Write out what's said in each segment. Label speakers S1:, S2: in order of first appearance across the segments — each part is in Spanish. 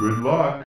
S1: Good luck.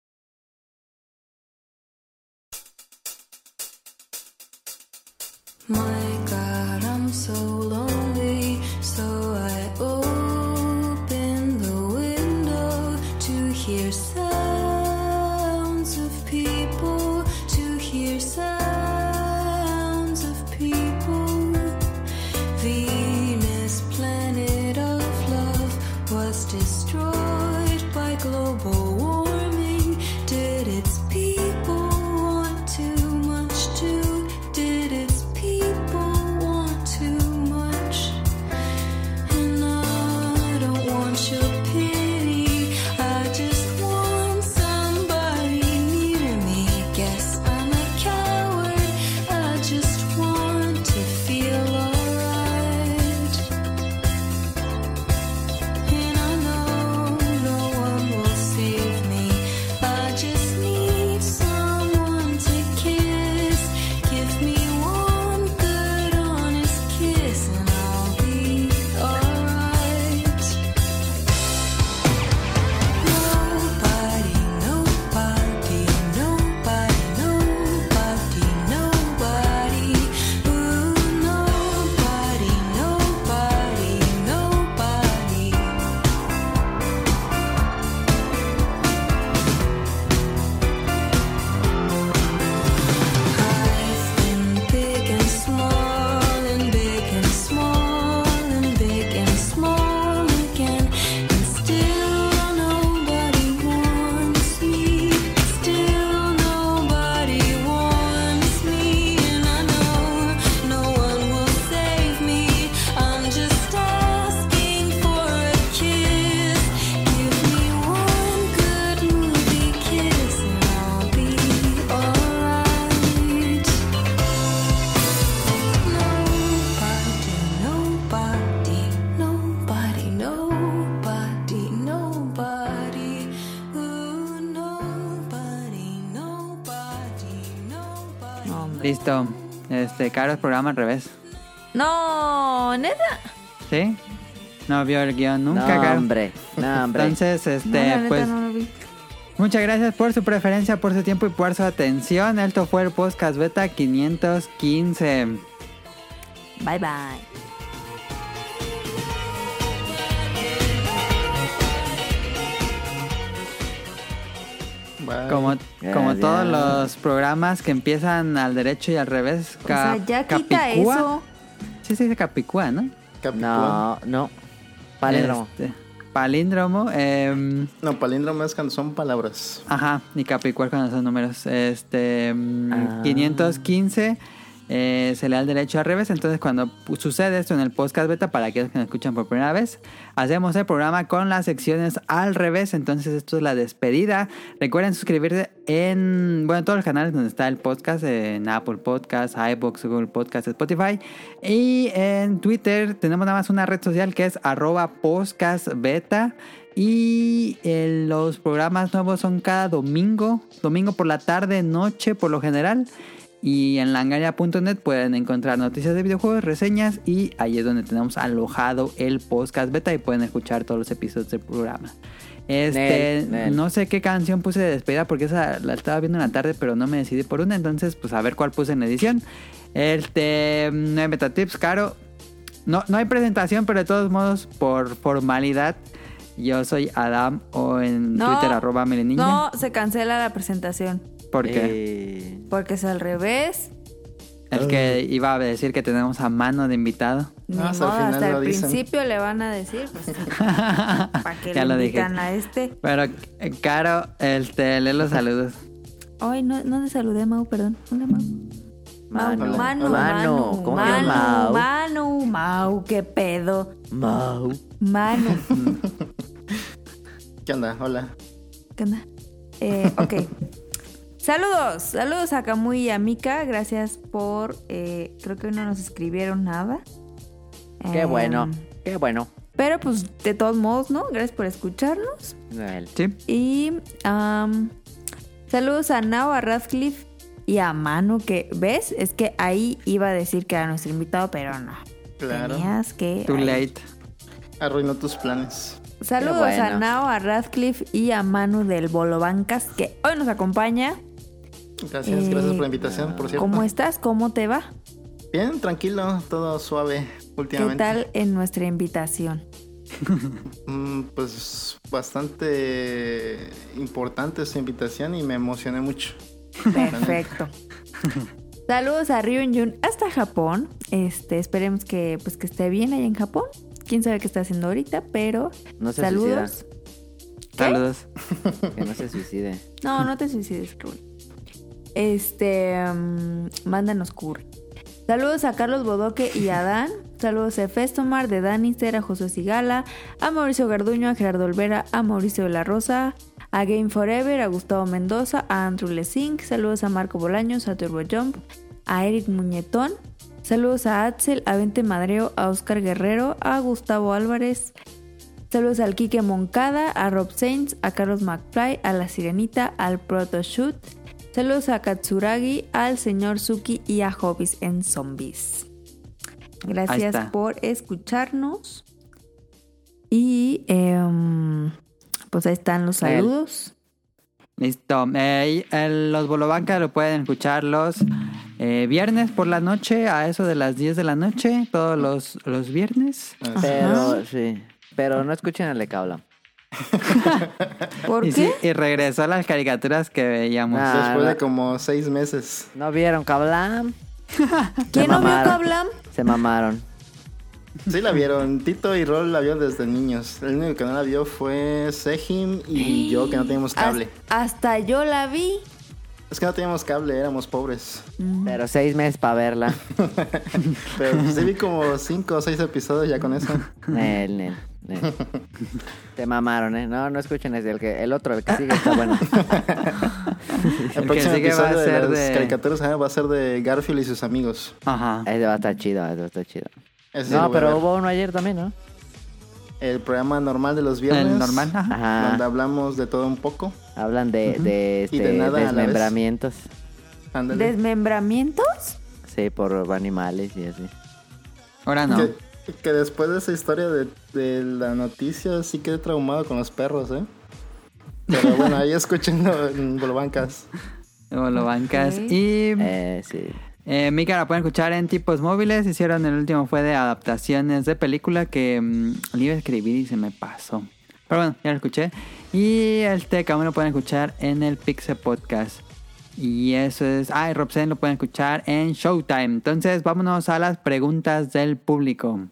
S2: No.
S3: Este, Caro, es programa al revés.
S4: No, neta.
S3: ¿Sí? No vio el guion nunca,
S5: no,
S3: Caro.
S5: hombre. No, hombre.
S3: Entonces,
S4: No,
S3: este,
S4: neta
S3: pues,
S4: no lo vi.
S3: muchas gracias por su preferencia, por su tiempo y por su atención. Esto fue el podcast beta 515.
S4: Bye bye.
S6: Bye.
S3: Como, como todos los programas que empiezan al derecho y al revés.
S4: O sea,
S3: Cap-
S4: ya quita
S3: Capicúa.
S4: eso.
S3: Sí, se dice Capicúa, ¿no?
S6: Capicúa.
S5: No, no. Palíndromo.
S3: Este, palíndromo. em,
S6: No, palíndromo es cuando son palabras.
S3: Ajá, y Capricuar cuando son números. Este. mm,
S5: Ah.
S3: 515 eh, se le da el derecho al revés. Entonces, cuando sucede esto en el podcast beta, para aquellos que nos escuchan por primera vez, hacemos el programa con las secciones al revés. Entonces, esto es la despedida. Recuerden suscribirse en. Bueno, en todos los canales donde está el podcast: en Apple Podcasts, iBox, Google Podcasts, Spotify. Y en Twitter tenemos nada más una red social que es arroba podcastbeta. Y eh, los programas nuevos son cada domingo, domingo por la tarde, noche por lo general. Y en langaria.net pueden encontrar noticias de videojuegos, reseñas y ahí es donde tenemos alojado el podcast beta y pueden escuchar todos los episodios del programa. Este,
S5: Nel, nel.
S3: no sé qué canción puse de despedida porque esa la estaba viendo en la tarde, pero no me decidí por una, entonces pues a ver cuál puse en edición. Este, no hay metatips, caro. No, no hay presentación, pero de todos modos, por formalidad, yo soy Adam o en
S4: No,
S3: Twitter arroba melenilla.
S4: No, se cancela la presentación.
S3: Porque
S5: Eh,
S4: Porque es al revés.
S3: el que iba a decir que tenemos a mano de invitado.
S4: Ni
S6: Ah, hasta el
S4: modo,
S6: final
S4: hasta
S6: lo
S4: el
S6: dicen.
S4: principio le van a decir, pues, para que
S3: ya
S4: le
S3: lo dije.
S4: a este.
S3: Pero, eh, Caro, este, lee los saludos.
S4: Ay, no, no te saludé, Mau, perdón. Hola, Mau. Mau,
S5: Manu.
S4: Manu,
S5: Manu.
S4: Manu,
S5: ¿Cómo
S4: Manu,
S5: Mau?
S4: Manu, Mau, qué pedo.
S5: Mau.
S4: Manu.
S6: ¿Qué onda? Hola.
S4: ¿Qué onda? Eh, ok. saludos, saludos a Camuy y a Mika. Gracias por. eh, creo que no nos escribieron nada.
S5: Qué
S4: Em,
S5: bueno. Qué bueno.
S4: Pero pues de todos modos, ¿no? Gracias por escucharnos.
S3: Sí.
S4: Y saludos a Nao, a Radcliffe y a Manu, que ves, es que ahí iba a decir que era nuestro invitado, pero no.
S6: Claro.
S4: Tenías que.
S3: Too
S4: ahí.
S3: late.
S6: Arruinó tus planes.
S4: Saludos a. Nao, a Radcliffe y a Manu del Bolo Bancas, que hoy nos acompaña.
S6: Gracias,
S4: Eh,
S6: gracias por la invitación, por cierto.
S4: ¿Cómo estás? ¿Cómo te va?
S6: Bien, tranquilo, todo suave
S4: ¿Qué
S6: últimamente.
S4: tal en nuestra invitación?
S6: Mm, pues bastante importante esta invitación y me emocioné mucho.
S4: Perfecto. Saludos a Ryun Jun hasta Japón. Este, esperemos que pues que esté bien ahí en Japón. Quién sabe qué está haciendo ahorita, pero
S5: No se
S4: saludos. ¿Qué?
S3: Saludos.
S5: Que no se suicide.
S4: No, no te suicides, Rul. Este, mm, mándanos curry. Saludos a Carlos Bodoque y a Dan. Saludos a Festomar, de Danister, a José Sigala, a Mauricio Garduño, a Gerardo Olvera, a Mauricio de la Rosa, a Game Forever, a Gustavo Mendoza, a Andrew Lesink. Saludos a Marco Bolaños, a Turbo Jump, a Eric Muñetón. Saludos a Axel, a Vente Madreo, a Oscar Guerrero, a Gustavo Álvarez, Saludos al Kike Moncada, a Rob Sainz, a Carlos McFly, a La Sirenita, al Protoshoot. Saludos a Katsuragi, al señor Suki y a Hobbies en Zombies. Gracias por escucharnos. Y em, pues ahí están los
S5: El-
S4: saludos.
S3: Listo. Eh, los Bolobancas lo pueden escuchar los eh, viernes por la noche, a eso de las 10 de la noche, todos los, los viernes.
S5: Pero, sí. Pero no escuchen al de Cabla.
S4: ¿Por
S3: Y,
S4: qué?
S3: sí, y regresó a las caricaturas que veíamos.
S5: Ah,
S6: Después
S5: no.
S6: de como seis meses.
S5: ¿No vieron Cablam?
S4: ¿Quién no vio. Kablam?
S5: Se mamaron.
S6: Sí la vieron. Tito y Rol la vio desde niños. El único que no la vio fue Sejim y yo que no teníamos cable.
S4: Has- Hasta yo la vi.
S6: Es que no teníamos cable, éramos pobres.
S5: Pero seis meses para verla.
S6: Pero sí vi como cinco o seis episodios ya con eso.
S5: Nel, nel, nel. Te mamaron, ¿eh? No, no escuchen ese. El, que, el otro, el que sigue está bueno.
S6: El,
S3: que
S6: próximo
S3: sigue va a
S6: episodio de
S3: ser
S6: las
S3: de-
S6: caricaturas ah, va a ser de Garfield y sus amigos.
S3: Ajá.
S5: Ese va a estar chido, ese va a estar chido.
S6: Ese
S5: No, pero hubo uno ayer también, ¿no?
S6: El programa normal de los viernes.
S3: El normal, ajá.
S5: Ajá.
S6: Donde hablamos de todo un poco.
S5: Hablan de, de,
S6: Y de
S5: este,
S6: nada a la vez.
S5: desmembramientos.
S6: Ándale.
S4: ¿Desmembramientos?
S5: Sí, por animales y así.
S3: Ahora no.
S6: Que, que después de esa historia de, de la noticia sí quedé traumado con los perros, ¿eh? Pero bueno, ahí escuchando en Bolobancas.
S3: Bolobancas.
S4: Ok.
S3: Y
S5: Eh, sí.
S3: Eh, Mika la pueden escuchar en tipos móviles. Hicieron el último fue de adaptaciones de película que mm, le iba a escribir y se me pasó. Pero bueno, ya lo escuché. Y este camino lo pueden escuchar en el Pixel Podcast. Y eso es. Ah, y Robsen lo pueden escuchar en Showtime. Entonces, vámonos a las preguntas del público.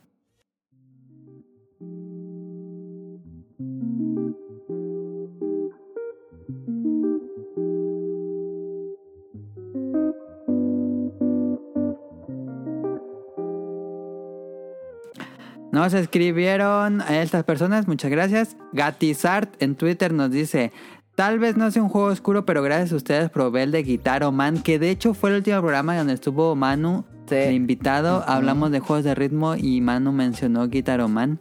S3: Nos escribieron a estas personas, muchas gracias. Gatizart en Twitter nos dice, tal vez no sea un juego oscuro, pero gracias a ustedes probé el de Guitar Man, que de hecho fue el último programa donde estuvo Manu
S5: Sí.
S3: de invitado. Hablamos de juegos de ritmo y Manu mencionó Guitar Man.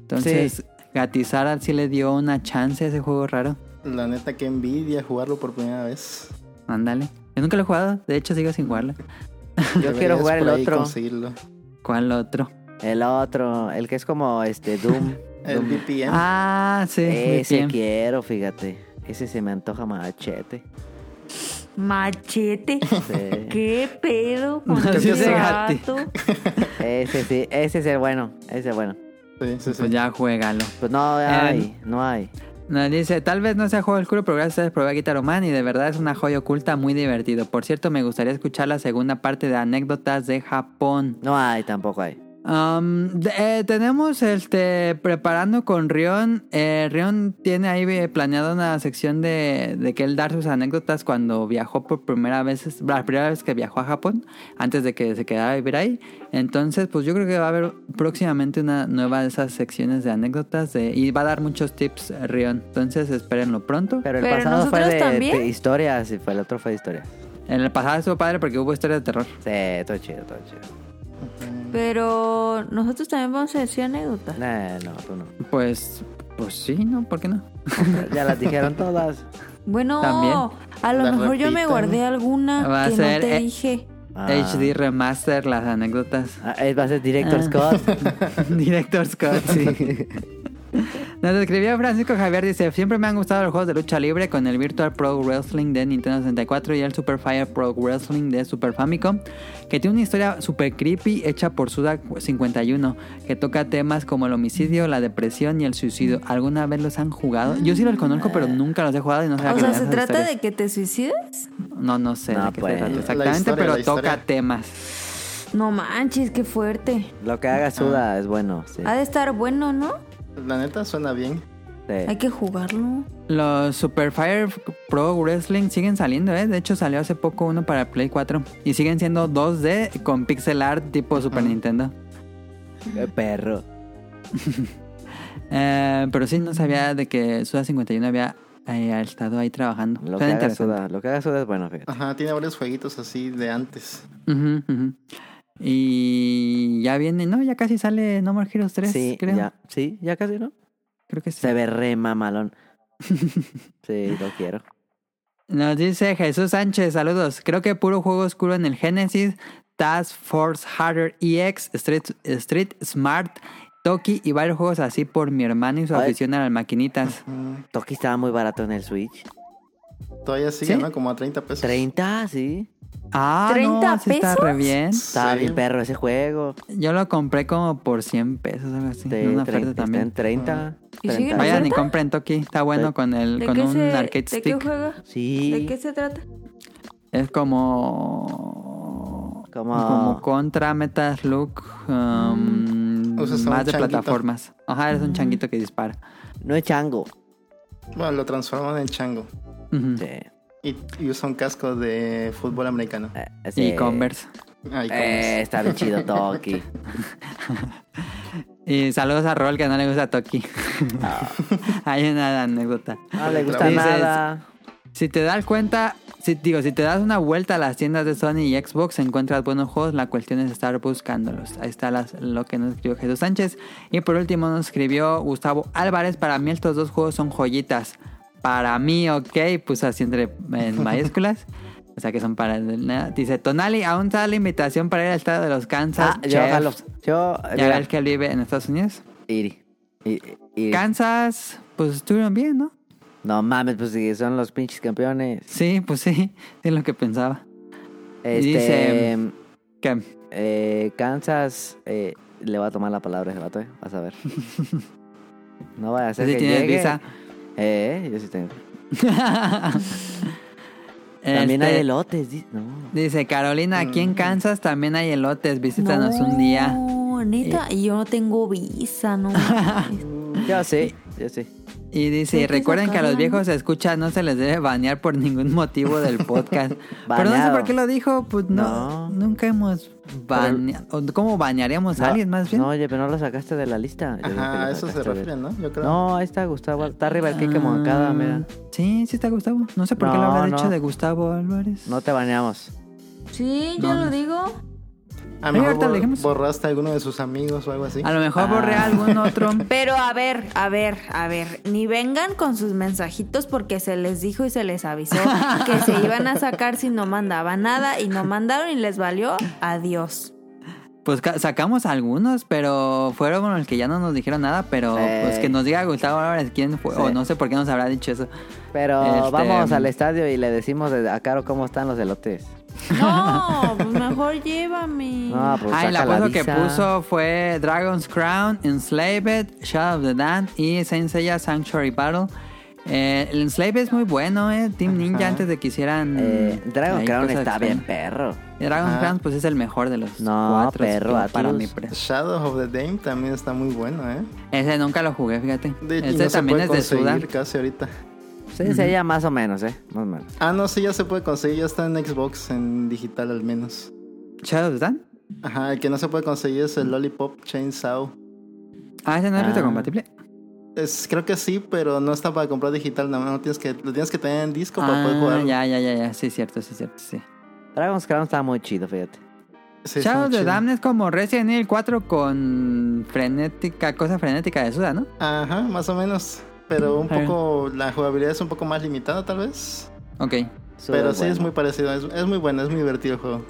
S3: Entonces, Gatizart sí le dio una chance a ese juego raro.
S6: La neta, que envidia jugarlo por primera vez.
S3: Ándale. Yo nunca lo he jugado, de hecho sigo sin jugarlo.
S5: Yo quiero jugar el otro.
S6: conseguirlo.
S3: ¿Cuál otro?
S5: El otro, el que es como este Doom.
S6: El
S5: Doom.
S6: VPN.
S3: Ah, sí.
S5: Ese quiero, fíjate. Ese se me antoja machete.
S4: Machete.
S5: Sí.
S4: ¿Qué pedo con ese
S3: sí,
S4: vato?
S5: ese sí, ese es el bueno. Ese es el bueno.
S6: Sí, sí, sí.
S3: Pues ya juégalo.
S5: Pues no hay, no hay.
S3: Nos dice, tal vez no sea juego oscuro, pero gracias a ustedes probé Guitar Man y de verdad es una joya oculta muy divertido. Por cierto, me gustaría escuchar la segunda parte de anécdotas de Japón.
S5: No hay, tampoco hay.
S3: Um, eh, tenemos este preparando con Rion. Eh, Rion tiene ahí eh, planeado una sección de, de que él dar sus anécdotas cuando viajó por primera vez, la primera vez que viajó a Japón, antes de que se quedara a vivir ahí. Entonces, pues yo creo que va a haber próximamente una nueva de esas secciones de anécdotas de, y va a dar muchos tips eh, Rion. Entonces, espérenlo pronto.
S5: Pero el
S4: Pero
S5: pasado fue de historias y fue el otro fue de historias.
S3: En el pasado estuvo padre porque hubo historias de terror.
S5: Sí, todo chido, todo chido.
S4: Pero nosotros también vamos a decir anécdotas.
S5: Nah, no, tú no.
S3: Pues, pues sí, ¿no? ¿Por qué no?
S5: Ya las dijeron todas.
S4: Bueno,
S3: También.
S4: a lo
S6: La
S4: mejor yo me guardé alguna
S3: Va a
S4: que
S3: ser,
S4: no te
S3: eh,
S4: dije.
S5: Ah.
S3: HD Remaster, las anécdotas.
S5: Ah, eh, va a ser Director
S3: Ah.
S5: Scott.
S3: Director Scott, sí. Nos escribió Francisco Javier, dice, siempre me han gustado los juegos de lucha libre con el Virtual Pro Wrestling de Nintendo 64 y el Super Fire Pro Wrestling de Super Famicom, que tiene una historia super creepy hecha por Suda 51, que toca temas como el homicidio, la depresión y el suicidio. ¿Alguna vez los han jugado? Yo sí los conozco, pero nunca los he jugado y no sé
S4: O sea, ¿se trata de que te suicides?
S3: No, no sé
S5: No,
S3: de qué
S5: pues.
S3: se trata exactamente,
S6: historia,
S3: pero toca temas.
S4: No manches, qué fuerte.
S5: Lo que haga Suda es bueno, sí.
S4: Ha de estar bueno, ¿no?
S6: La neta suena bien.
S5: Sí.
S4: Hay que jugarlo.
S3: Los Super Fire Pro Wrestling siguen saliendo, ¿eh? De hecho, salió hace poco uno para Play 4. Y siguen siendo 2D con pixel art tipo Super Nintendo.
S5: Qué perro.
S3: Eh, pero sí, no sabía de que Suda 51 había eh, estado ahí trabajando.
S5: Lo que haga. Suda, lo que haga Suda es bueno, fíjate.
S6: Ajá, tiene varios jueguitos así de antes.
S3: Ujú, ujú. Y ya viene, no, ya casi sale No More Heroes 3,
S5: Sí,
S3: creo.
S5: ya, sí, ya casi, ¿no?
S3: Creo que sí.
S5: Se ve re mamalón. sí, lo quiero.
S3: Nos dice Jesús Sánchez, saludos. Creo que puro juego oscuro en el Genesis, Task Force Harder EX, Street, Street Smart, Toki y varios juegos así por mi hermano y su afición a las maquinitas.
S5: Toki estaba muy barato en el Switch.
S6: Todavía sigue,
S3: ¿Sí?
S6: ¿no? Como a 30 pesos.
S5: 30, sí.
S3: Ah, no,
S4: ¿30
S3: sí está re
S4: pesos?
S3: bien.
S5: Estaba
S6: Sí.
S5: bien perro ese juego.
S3: Yo lo compré como por 100 pesos, algo así.
S5: De
S3: en una
S5: 30,
S3: oferta
S5: está
S3: también.
S5: en 30.
S4: ¿Y sigue
S5: 30.
S4: en
S3: Vayan y compren Toki, está bueno
S5: Sí.
S3: con el
S4: ¿De
S3: con un
S4: se,
S3: arcade
S4: ¿De qué
S3: stick.
S4: juega?
S5: Sí.
S4: ¿De qué se trata?
S3: Es como
S5: Como-
S3: como contra Metal Look um,
S6: Usas a un
S3: más de
S6: changuito.
S3: plataformas. Ajá, eres un changuito que dispara.
S5: No es chango.
S6: Bueno, lo transforman en chango.
S3: Ujú.
S5: Sí.
S6: Y, y usa un casco de fútbol americano.
S5: Eh,
S3: Y
S5: sí.
S3: Converse.
S6: Ay,
S5: Eh, está bien chido Toki.
S3: Y saludos a Rol que no le gusta Toki. Hay una anécdota.
S5: No le gusta
S3: Dices,
S5: nada.
S3: Si te das cuenta, si, digo, si te das una vuelta a las tiendas de Sony y Xbox, encuentras buenos juegos. La cuestión es estar buscándolos. Ahí está las- lo que nos escribió Jesús Sánchez. Y por último nos escribió Gustavo Álvarez. Para mí estos dos juegos son joyitas. Para mí, ok, puso así entre en mayúsculas. O sea que son para... Dice, Tonali, aún está la invitación para ir al estado de los Kansas.
S5: Ah, yo jalo. Yo,
S3: Ya ves que él vive en Estados Unidos.
S5: Iri.
S3: Kansas, pues estuvieron bien, ¿no?
S5: No mames, pues sí, son los pinches campeones.
S3: Sí, pues sí, es lo que pensaba.
S5: Este,
S3: dice- Que
S5: eh, Kansas eh, le va a tomar la palabra ese vato, eh. Vas a ver. No vaya a ser
S3: si
S5: que
S3: tienes
S5: llegue.
S3: visa.
S5: Eh, yo sí tengo. También hay
S3: Este,
S5: elotes. di- No.
S3: Dice Carolina, aquí en Kansas también hay elotes, visítanos
S4: no,
S3: un día.
S4: neta, y yo no tengo visa, no.
S5: Yo sí, yo sí.
S3: Y dice, recuerden que a los viejos se escucha, no se les debe banear por ningún motivo del podcast. Pero no sé por qué lo dijo, pues no,
S5: No.
S3: nunca hemos baneado. ¿Cómo banearíamos a alguien más bien?
S5: No, oye, pero no lo sacaste de la lista.
S6: Ajá, a eso se refiere, ¿no? Yo creo.
S5: No, ahí está Gustavo. Está arriba el Kike Moncada,
S3: Ah,
S5: mira.
S3: Sí, sí está Gustavo. No sé por qué lo
S5: No,
S3: habrá dicho de Gustavo Álvarez.
S5: No te baneamos.
S4: Sí, yo
S3: No,
S4: lo digo.
S6: A lo mejor bor- borraste a alguno de sus amigos o algo así.
S3: A lo mejor borré
S5: Ah.
S3: algún otro.
S4: Pero a ver, a ver, a ver, ni vengan con sus mensajitos porque se les dijo y se les avisó que se iban a sacar si no mandaban nada y no mandaron y les valió. Adiós.
S3: Pues ca- sacamos algunos, pero fueron los que ya no nos dijeron nada, pero
S5: Sí.
S3: pues que nos diga Gustavo Álvarez quién fue,
S5: Sí.
S3: o no sé por qué nos habrá dicho eso.
S5: Pero
S3: Este,
S5: vamos al estadio y le decimos de- a Caro cómo están los elotes.
S4: No, pues mejor llévame.
S5: No, pues
S3: ah,
S5: saca
S3: foto que puso fue Dragon's Crown, Enslaved, Shadow of the Damned y Saint Seiya Sanctuary Battle. Eh, el Enslaved es muy bueno, eh. Team Ninja antes de que hicieran...
S5: Eh, Dragon Crown está bien perro.
S3: Y Dragon's
S6: Ajá.
S3: Crown pues es el mejor de los
S5: No,
S3: cuatro.
S5: perro,
S3: que para pre-
S6: Shadow of the Dame también está muy bueno, ¿eh?
S3: Ese nunca lo jugué, fíjate.
S6: De, y
S3: Este
S6: no se
S3: también
S6: puede
S3: es de Suda.
S6: conseguir casi ahorita.
S5: Sí, llama más o menos, ¿eh? Más o menos.
S6: Ah, no, sí, ya se puede conseguir. Ya está en Xbox, en digital al menos.
S3: Shadow of the Damned.
S6: Ajá, el que no se puede conseguir es el Lollipop Chainsaw.
S3: Ah, ese no es
S5: Ah.
S3: retrocompatible.
S6: Es, creo que sí, pero no está para comprar digital. Nada más no tienes que, lo tienes que tener en disco para poder
S3: Ah,
S6: jugar.
S3: ya, ya, ya, ya. Sí, cierto, sí, cierto, sí.
S5: Dragon's Crown está muy chido, fíjate.
S6: Sí,
S3: Shadow of. Damned es como Resident Evil 4 con frenética, cosa frenética de Suda, ¿no?
S6: Ajá, más o menos. Pero un poco, la jugabilidad es un poco más limitada tal vez.
S3: Ok.
S6: pero sí es muy parecido. Es, es muy bueno, es muy divertido el juego.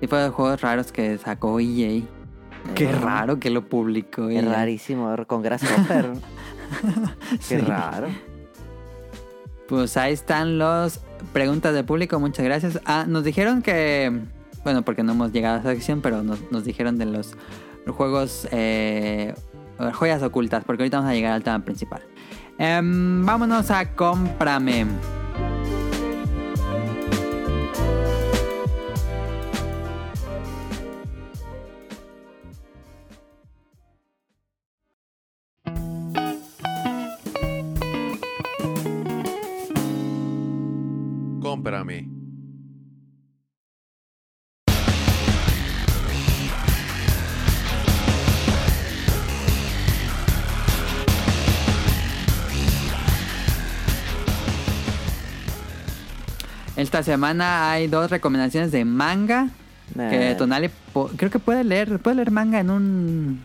S3: Y fue de juegos raros que sacó EA. Qué raro que lo publicó.
S5: Es
S3: ella.
S5: rarísimo, con Grasshopper.
S3: Sí.
S5: Qué raro.
S3: Pues ahí están las preguntas del público. Muchas gracias. Ah, nos dijeron que. Bueno, porque no hemos llegado a esa sección, pero nos, nos dijeron de los juegos. eh, joyas ocultas, porque ahorita vamos a llegar al tema principal. Em, vámonos a cómprame.
S1: Cómprame.
S3: Esta semana hay dos recomendaciones de manga. Que
S5: Eh,
S3: Tonali creo que puede leer, puede leer manga en un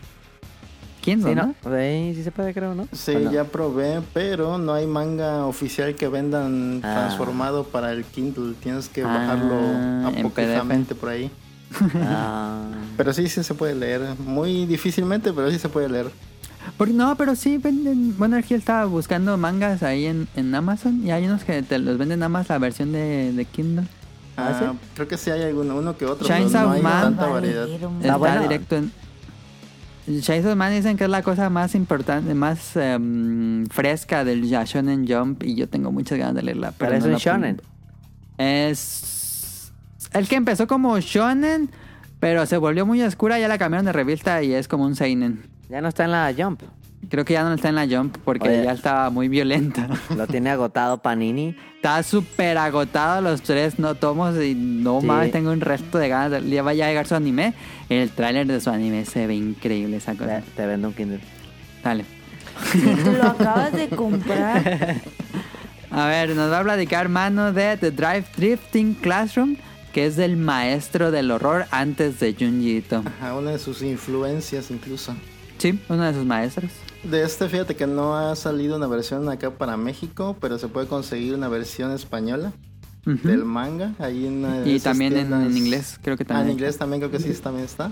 S3: Kindle,
S5: Sí,
S3: ¿no?
S5: ¿no? Sí, sí se puede, creo, ¿no?
S6: Sí, ya probé, pero no hay manga oficial que vendan
S5: Ah.
S6: transformado para el Kindle. Tienes que
S3: Ah,
S6: bajarlo
S3: en
S6: apócrifamente por ahí.
S5: Ah.
S6: Pero sí, sí se puede leer. Muy difícilmente, pero sí se puede leer.
S3: Por- no, pero sí venden. Bueno, aquí estaba buscando mangas ahí en, en Amazon y hay unos que te los venden nada más la versión de, de Kindle.
S6: Ah,
S3: ¿sí?
S6: Creo que sí hay alguno, uno que otro, pero no hay
S3: Man.
S6: tanta variedad.
S3: Está
S5: bueno.
S3: directo en. Chainsaw Man dicen que es la cosa más importante, más em, fresca del Shonen Jump y yo tengo muchas ganas de leerla.
S5: Pero
S3: Pero
S5: es un shonen.
S3: Es el que empezó como shonen, pero se volvió muy oscura, ya la cambiaron de revista y es como un seinen.
S5: Ya no está en la Jump.
S3: Creo que ya no está en la Jump porque
S5: Oye.
S3: ya estaba muy violenta.
S5: Lo tiene agotado Panini.
S3: Está súper agotado los tres no tomos y no
S5: Sí.
S3: más tengo un resto de ganas. Ya vaya a llegar su anime. El tráiler de su anime se ve increíble esa cosa.
S5: Te, te vendo un Kindle.
S3: Dale.
S4: Si tú lo acabas de comprar.
S3: A ver, nos va a platicar mano de The Drive Drifting Classroom, que es del maestro del horror antes de Junji Ito.
S6: Ajá, una de sus influencias incluso.
S3: Sí, uno de sus maestros.
S6: De este, fíjate que no ha salido una versión acá para México, pero se puede conseguir una versión española del manga. Ahí en una
S3: Y también en,
S6: tiendas-
S3: en inglés, creo que
S6: Ah,
S3: también.
S6: en inglés también creo que sí, también está.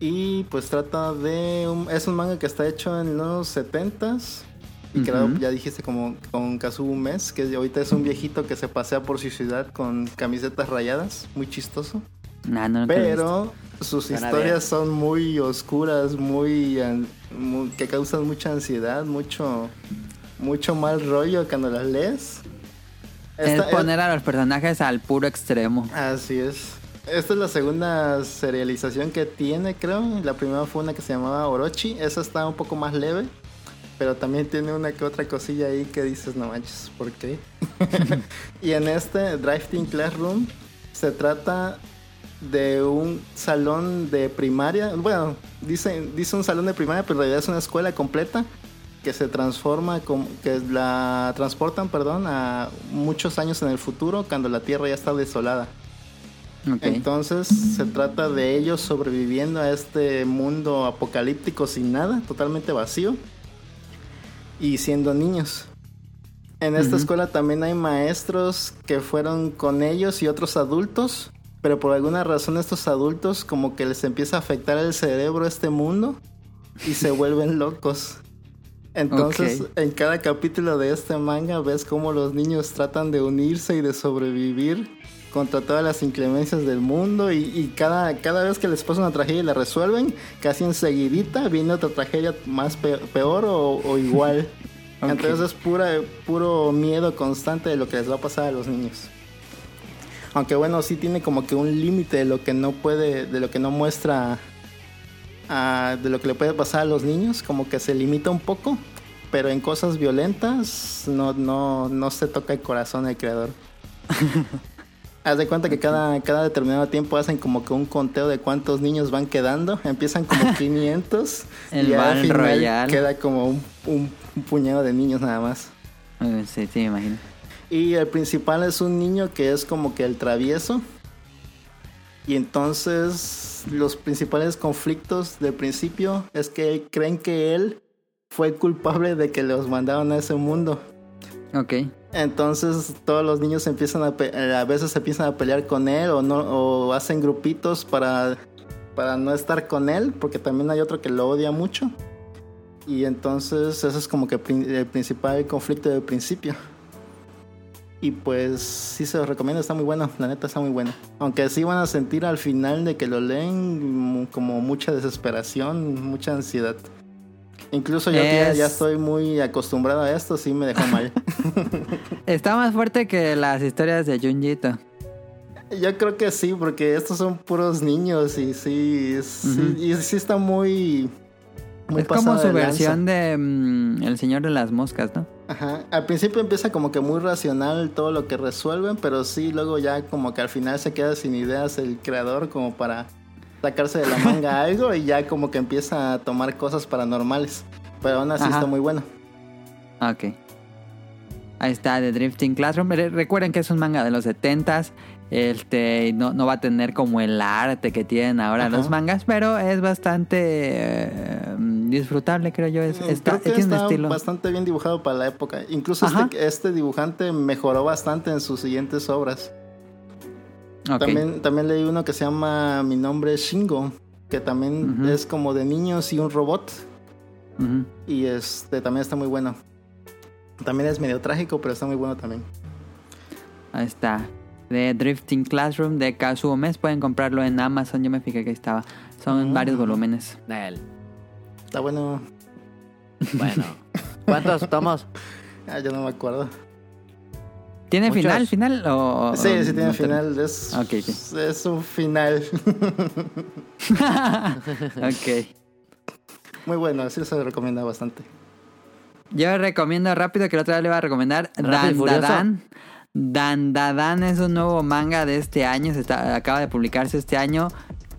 S6: Y pues trata de... Un, es un manga que está hecho en los 70s. Y creado,
S3: Ujú.
S6: ya dijiste, como con Kazuo Mes, que ahorita es un viejito que se pasea por su ciudad con camisetas rayadas. Muy chistoso.
S3: Nah, no.
S6: Pero sus historias son muy oscuras, muy, que causan mucha ansiedad, mucho mucho mal rollo cuando las lees.
S3: es
S6: Esta-
S3: poner a los personajes al puro extremo.
S6: Así es. Esta es la segunda serialización que tiene, creo. La primera fue una que se llamaba Orochi. Esa está un poco más leve. Pero también tiene una que otra cosilla ahí que dices, no manches, ¿por qué? y en este Drifting Classroom se trata de un salón de primaria. Bueno, dice, dice un salón de primaria, pero en realidad es una escuela completa que se transforma, que la transportan, perdón, a muchos años en el futuro cuando la Tierra ya está desolada. Entonces se trata de ellos sobreviviendo a este mundo apocalíptico sin nada, totalmente vacío, y siendo niños. En esta escuela también hay maestros que fueron con ellos y otros adultos, pero por alguna razón estos adultos como que les empieza a afectar el cerebro este mundo y se vuelven locos. Entonces, en cada capítulo de este manga ves cómo los niños tratan de unirse y de sobrevivir contra todas las inclemencias del mundo y, y cada, cada vez que les pasa una tragedia y la resuelven, casi enseguidita viene otra tragedia más pe- peor o, o igual.
S3: Ok.
S6: Entonces es pura, puro miedo constante de lo que les va a pasar a los niños. Aunque bueno, sí tiene como que un límite de lo que no puede, de lo que no muestra, de lo que le puede pasar a los niños, como que se limita un poco, pero en cosas violentas no, no, no se toca el corazón del creador. Haz de cuenta que cada, cada determinado tiempo hacen como que un conteo de cuántos niños van quedando. Empiezan como 500
S3: El
S6: y al final
S3: Royale.
S6: queda como un, un- un puñado de niños nada más.
S3: Eh, Sí, sí, me imagino.
S6: Y el principal es un niño que es como que el travieso. Y entonces los principales conflictos del principio es que creen que él fue culpable de que los mandaron a ese mundo.
S3: Ok.
S6: Entonces todos los niños empiezan a, pe- a veces se empiezan a pelear con él o no o hacen grupitos para para no estar con él, porque también hay otro que lo odia mucho. Y entonces ese es como que el principal conflicto del principio. Y pues sí se los recomiendo, está muy bueno, la neta está muy bueno. Aunque sí van a sentir al final de que lo leen como mucha desesperación, mucha ansiedad. Incluso yo ya,
S3: Es-
S6: ya estoy muy acostumbrado a esto, sí me dejó mal.
S3: Está más fuerte que las historias de Junjito.
S6: Yo creo que sí, porque estos son puros niños y sí, sí, y sí está muy... muy
S3: es como su
S6: de
S3: versión de mm, El Señor de las Moscas, ¿no?
S6: Ajá. Al principio empieza como que muy racional todo lo que resuelven, pero sí, luego ya como que al final se queda sin ideas el creador como para sacarse de la manga algo y ya como que empieza a tomar cosas paranormales. Pero aún así
S3: Ajá.
S6: está muy bueno.
S3: Ok. Ahí está, The Drifting Classroom. Re- Recuerden que es un manga de los 70s. Este, no, no va a tener como el arte que tienen ahora
S6: Ajá.
S3: los mangas, pero es bastante eh, disfrutable, creo yo. Es, está,
S6: Creo que
S3: tiene un
S6: está
S3: estilo.
S6: bastante bien dibujado para la época. Incluso este, este dibujante mejoró bastante en sus siguientes obras. También, también leí uno que se llama Mi nombre es Shingo, que también es como de niños y un robot. Y este también está muy bueno. También es medio trágico, pero está muy bueno también.
S3: Ahí está. The Drifting Classroom de Kazuo Mes. Pueden comprarlo en Amazon. Yo me fijé que estaba. Son
S6: Mm.
S3: varios volúmenes.
S5: Nel.
S6: Está bueno.
S5: Bueno. ¿Cuántos tomos?
S6: Ah, yo no me acuerdo.
S3: ¿Tiene
S5: Muchos.
S3: final? ¿Final? O,
S6: Sí, sí tiene
S3: no te-
S6: final. Es,
S3: Ok, ok.
S6: es un final.
S3: ok.
S6: muy bueno, sí se lo recomiendo bastante.
S3: Yo recomiendo rápido que la otra vez le iba a recomendar
S5: y Furioso.
S3: Dandadan. Es un nuevo manga de este año, se está, acaba de publicarse este año.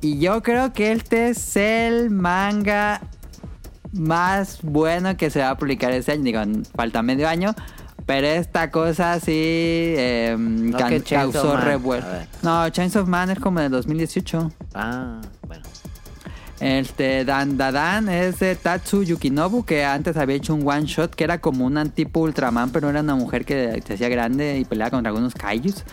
S3: Y yo creo que este es el manga más bueno que se va a publicar este año. Digo, falta medio año. Pero esta cosa sí eh, causó
S5: ver.
S3: No, Chainsaw Man es como de 2018.
S5: Ah, bueno.
S3: Este Dan Dadan es de Tatsu Yukinobu, que antes había hecho un one shot que era como un tipo Ultraman, pero era una mujer que se hacía grande y peleaba contra algunos kaijus.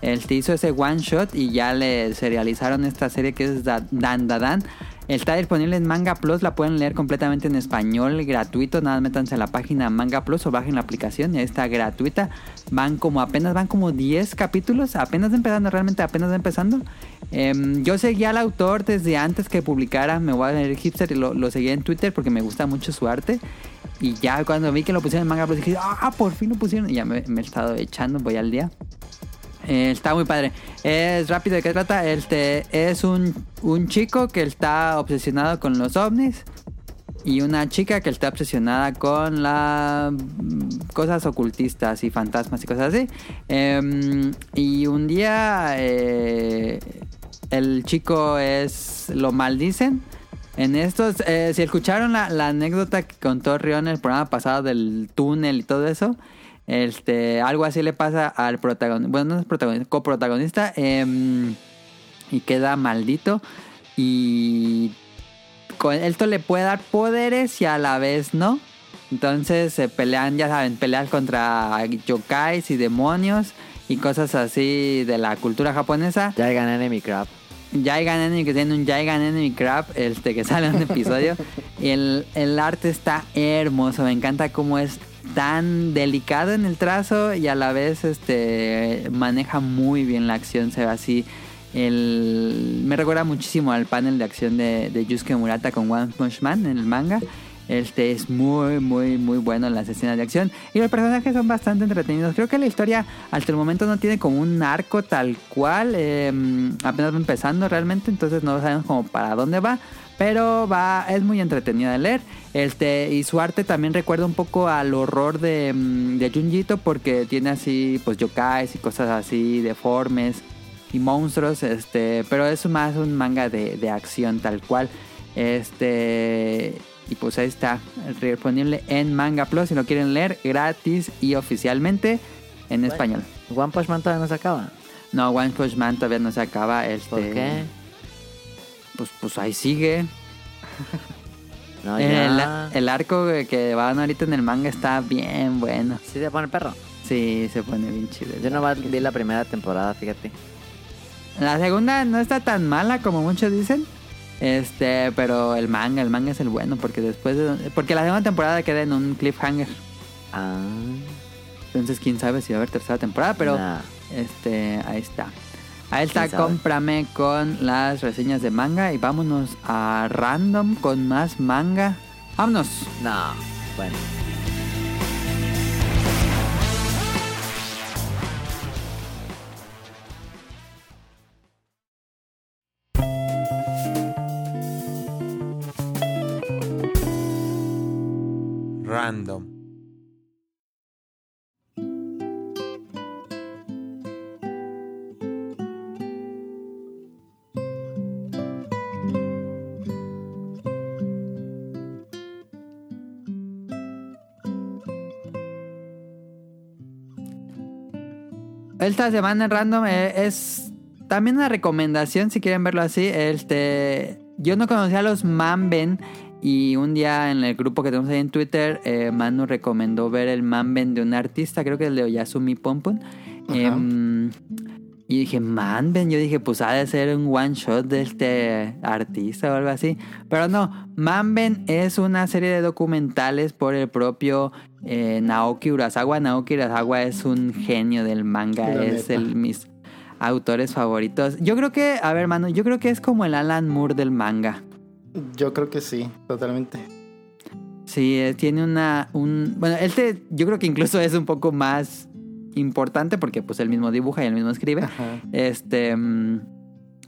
S3: Este hizo ese one shot y ya le serializaron esta serie que es Da- Dan Dadan. Está disponible en Manga Plus, la pueden leer completamente en español, gratuito. Nada, métanse a la página Manga Plus o bajen la aplicación y ahí está gratuita. Van como apenas, van como 10 capítulos, apenas empezando, realmente apenas empezando. Em, yo seguía al autor desde antes que publicara Me voy a ver hipster y lo, lo seguía en Twitter porque me gusta mucho su arte. Y ya cuando vi que lo pusieron en Manga Plus dije, ah, por fin lo pusieron. Y ya me, me he estado echando, voy al día. Eh, está muy padre. Es rápido de qué trata. Este es un, un chico que está obsesionado con los ovnis. Y una chica que está obsesionada con las cosas ocultistas y fantasmas y cosas así. Em, y un día eh, el chico es. lo maldicen. En estos, eh, si escucharon la, anécdota que contó Rion en el programa pasado del túnel y todo eso, este, algo así le pasa al protagonista, bueno, no es protagonista, coprotagonista, em, y queda maldito. Y con esto le puede dar poderes y a la vez no. Entonces se pelean, ya saben, pelear contra yokais y demonios y cosas así de la cultura japonesa.
S5: Giant Enemy Crab.
S3: Gigan Enemy que tiene un Gigan Enemy Crab este que sale en un episodio. Y el, el arte está hermoso me encanta cómo es tan delicado en el trazo y a la vez este maneja muy bien la acción se ve así. El me recuerda muchísimo al panel de acción de, de Yusuke Murata con One Punch Man en el manga este es muy, muy, muy bueno en las escenas de acción. Y los personajes son bastante entretenidos. Creo que la historia hasta el momento no tiene como un arco tal cual. eh, apenas va empezando realmente. Entonces no sabemos como para dónde va. Pero va, es muy entretenida de leer. Este, y su arte también recuerda un poco al horror de, mm, de Junjito. Porque tiene así, pues yokais y cosas así, deformes y monstruos. Este, pero es más un manga de, de acción tal cual. Este. Y pues ahí está, disponible en Manga Plus si lo quieren leer gratis y oficialmente en español.
S5: One Punch Man todavía no se acaba.
S3: No, One Punch Man todavía no se acaba. Este,
S5: ¿Por qué?
S3: Pues, pues ahí sigue.
S5: No,
S3: el, el arco que van ahorita en el manga está bien bueno.
S5: ¿Sí se pone perro?
S3: Sí, se pone bien chido.
S5: Yo nomás vi la primera temporada, fíjate.
S3: La segunda no está tan mala como muchos dicen. Este, pero el manga, el manga es el bueno porque después de, porque la segunda temporada queda en un cliffhanger.
S5: Ah,
S3: Entonces, quién sabe si va a haber tercera temporada, pero
S5: nah.
S3: este, ahí está. Ahí está, cómprame con las reseñas de manga y vámonos a random con más manga. Vámonos.
S5: No, bueno.
S1: Random.
S3: Esta semana en random eh, es también una recomendación, si quieren verlo así. Este, yo no conocía a los Manben y un día en el grupo que tenemos ahí en Twitter, eh, Manu recomendó ver el Manben de un artista, creo que el de Oyasumi Pompon. Em, y dije, Manben, yo dije, pues ha de ser un one shot de este artista o algo así. Pero no, Manben es una serie de documentales por el propio eh, Naoki Urasawa. Naoki Urasawa es un genio del manga,
S6: La
S3: es
S6: neta.
S3: el mis autores favoritos. Yo creo que, a ver, Manu, yo creo que es como el Alan Moore del manga.
S6: Yo creo que sí, totalmente.
S3: Sí, eh, tiene una. Un, bueno, este yo creo que incluso es un poco más importante porque pues él mismo dibuja y él mismo escribe.
S6: Ajá.
S3: Este. mm,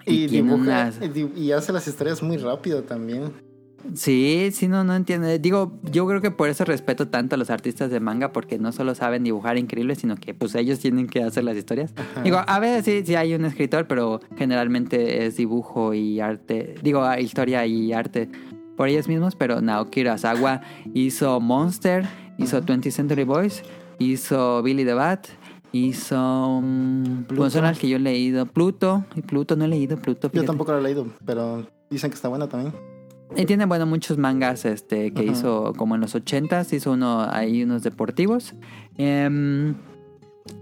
S6: Y, dibuja
S3: unas-
S6: di- y hace las historias muy rápido también.
S3: Sí, sí, no, no entiendo. Digo, yo creo que por eso respeto tanto a los artistas de manga, porque no solo saben dibujar increíble, sino que pues ellos tienen que hacer las historias.
S6: Ajá.
S3: Digo, a veces sí, sí hay un escritor, pero generalmente es dibujo y arte. Digo, ah, historia y arte por ellos mismos, pero Naoki Urasawa hizo Monster, hizo 20th Century Boys, hizo Billy the Bat, hizo...
S6: Pluto.
S3: bueno, son las que yo he leído. Pluto, y Pluto, no he leído Pluto.
S6: Yo
S3: fíjate.
S6: tampoco lo he leído, pero dicen que está buena también.
S3: Y tiene, bueno, muchos mangas este, que hizo como en los 80s. Hizo uno ahí, unos deportivos. Em,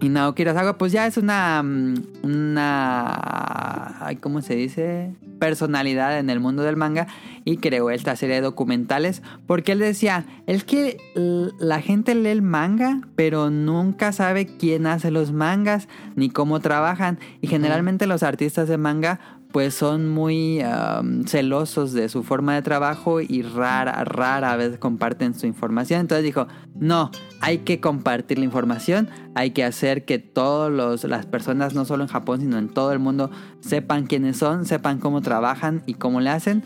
S3: y Naoki Urasawa, pues ya es una. mm, Una. ¿Cómo se dice? Personalidad en el mundo del manga. Y creó esta serie de documentales. Porque él decía: Es que la gente lee el manga, pero nunca sabe quién hace los mangas ni cómo trabajan. Y generalmente los artistas de manga pues son muy am, celosos de su forma de trabajo y rara, rara vez comparten su información. Entonces dijo, no, hay que compartir la información, hay que hacer que todas las personas, no solo en Japón, sino en todo el mundo, sepan quiénes son, sepan cómo trabajan y cómo le hacen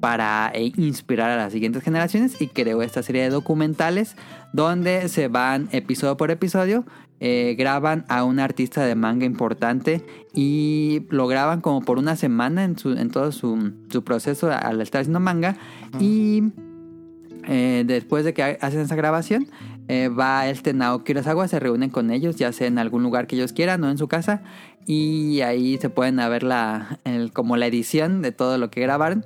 S3: para eh, inspirar a las siguientes generaciones y creó esta serie de documentales donde se van episodio por episodio, eh, graban a un artista de manga importante y lo graban como por una semana en, su, en todo su, su proceso al estar haciendo manga y eh, después de que ha- hacen esa grabación eh, va este Naoki Urasawa, se reúnen con ellos ya sea en algún lugar que ellos quieran o en su casa y ahí se pueden ver la, como la edición de todo lo que grabaron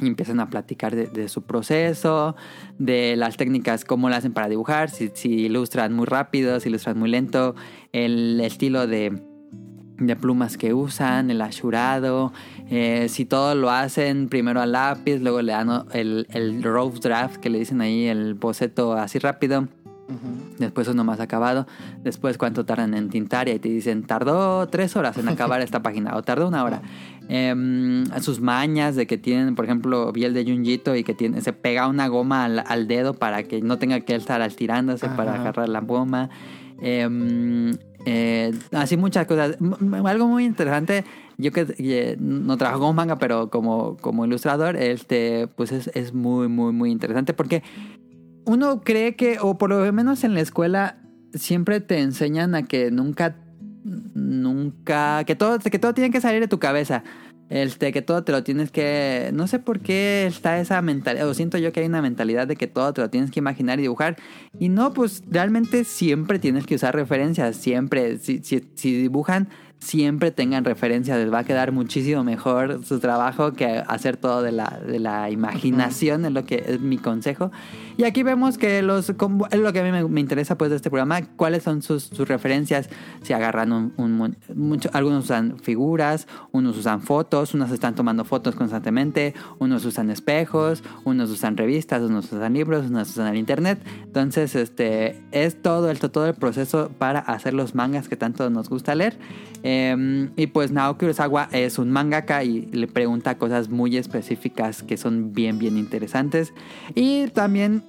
S3: y empiezan a platicar de, de su proceso, de las técnicas, cómo lo hacen para dibujar, si, si ilustran muy rápido, si ilustran muy lento, el estilo de, de plumas que usan, el ashurado, eh, si todo lo hacen primero al lápiz, luego le dan el, el rough draft que le dicen ahí, el boceto así rápido, después uno más acabado, después cuánto tardan en tintar y ahí te dicen tardó tres horas en acabar esta página o tardó una hora. Em, sus mañas de que tienen, por ejemplo, vi el de Junjito y que tiene, se pega una goma al, al dedo para que no tenga que estar tirándose para
S6: Ajá.
S3: agarrar la goma. Em, eh, así muchas cosas. M- algo muy interesante, yo que eh, no trabajo como manga, pero como, como ilustrador, este, pues es, es muy, muy, muy interesante porque uno cree que, o por lo menos en la escuela, siempre te enseñan a que nunca, nunca, que todo, que todo tiene que salir de tu cabeza. Este, que todo te lo tienes que. No sé por qué está esa mentalidad. O siento yo que hay una mentalidad de que todo te lo tienes que imaginar y dibujar. Y no, pues realmente siempre tienes que usar referencias. Siempre. Si, si, si dibujan, siempre tengan referencias. Les va a quedar muchísimo mejor su trabajo que hacer todo de la, de la imaginación, es lo que es mi consejo. Y aquí vemos que los es lo que a mí me, interesa pues de este programa, cuáles son sus, sus referencias, si agarran un, un mucho, algunos usan figuras, unos usan fotos, unos están tomando fotos constantemente, unos usan espejos, unos usan revistas, unos usan libros, unos usan el internet. Entonces, este es todo el todo el proceso para hacer los mangas que tanto nos gusta leer. Eh, y pues Naoki Urasawa es un mangaka y le pregunta cosas muy específicas que son bien bien interesantes. Y también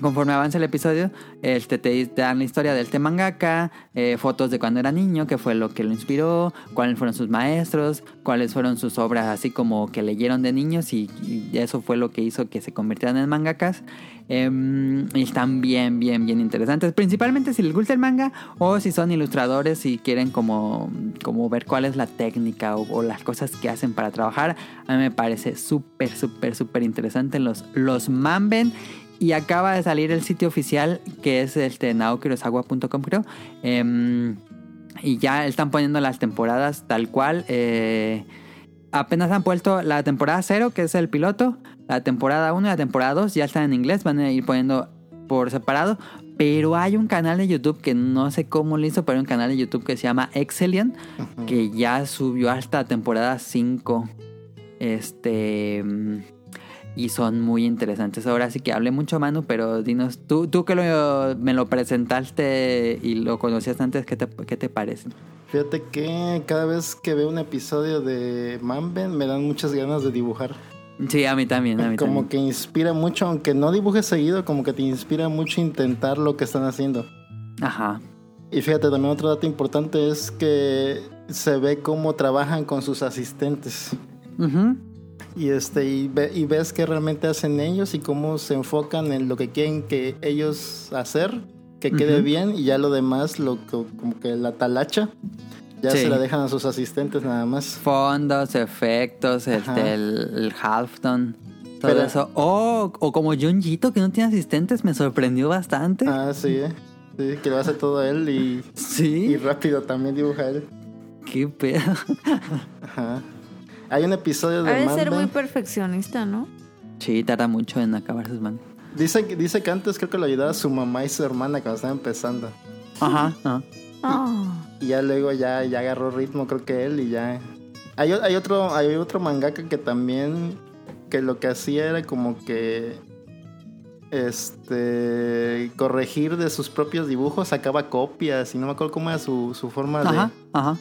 S3: Conforme avanza el episodio, este, te, dan la historia del este mangaka, eh, fotos de cuando era niño, qué fue lo que lo inspiró, cuáles fueron sus maestros, cuáles fueron sus obras así como que leyeron de niños y, eso fue lo que hizo que se convirtieran en mangakas. Em, y están bien, bien, bien interesantes. Principalmente si les gusta el manga o si son ilustradores y quieren como, como ver cuál es la técnica o, o las cosas que hacen para trabajar. A mí me parece súper, súper, súper interesante los, los Manben. Y acaba de salir el sitio oficial que es este naokirosawa.com creo. Em, y ya están poniendo las temporadas tal cual. eh, apenas han puesto la temporada 0, que es el piloto. La temporada 1 y la temporada 2 ya están en inglés. Van a ir poniendo por separado. Pero hay un canal de YouTube que no sé cómo lo hizo, pero hay un canal de YouTube que se llama Excelion. Que ya subió hasta temporada 5. Este... y son muy interesantes. Ahora sí que hablé mucho, Manu, pero dinos, tú, tú que lo- me lo presentaste y lo conocías antes, ¿qué te, qué te parece?
S6: Fíjate que cada vez que veo un episodio de Manben me dan muchas ganas de dibujar.
S3: Sí, a mí también, a mí
S6: Como
S3: también.
S6: que inspira mucho, aunque no dibujes seguido, como que te inspira mucho intentar lo que están haciendo.
S3: Ajá.
S6: Y fíjate, también otro dato importante es que se ve cómo trabajan con sus asistentes.
S3: Ujú.
S6: Y, este, y, ve- y ves qué realmente hacen ellos y cómo se enfocan en lo que quieren que ellos hacer, que quede bien y ya lo demás, lo que- como que la talacha, ya
S3: Sí.
S6: se la dejan a sus asistentes nada más.
S3: Fondos, efectos,
S6: Ajá.
S3: este, el, el halftone, todo
S6: Pero-
S3: eso. Oh, o como Junjito, que no tiene asistentes, me sorprendió bastante.
S6: Ah, sí, eh. sí, que lo hace todo él y,
S3: sí.
S6: y rápido también dibuja él.
S3: Qué pedo.
S6: Ajá. Hay un episodio de
S4: Ha de ser muy perfeccionista, ¿no?
S3: Sí, tarda mucho en acabar sus mangas.
S6: Dice, que- dice que antes creo que lo ayudaba su mamá y su hermana cuando estaba empezando.
S3: Ajá. ajá.
S4: Ah.
S6: Y ya luego ya, ya agarró ritmo, creo que él, y ya. Hay, hay otro, hay otro mangaka que también. que lo que hacía era como que. Este. corregir de sus propios dibujos, sacaba copias, y no me acuerdo cómo era su, su forma de.
S3: Ajá. Ajá.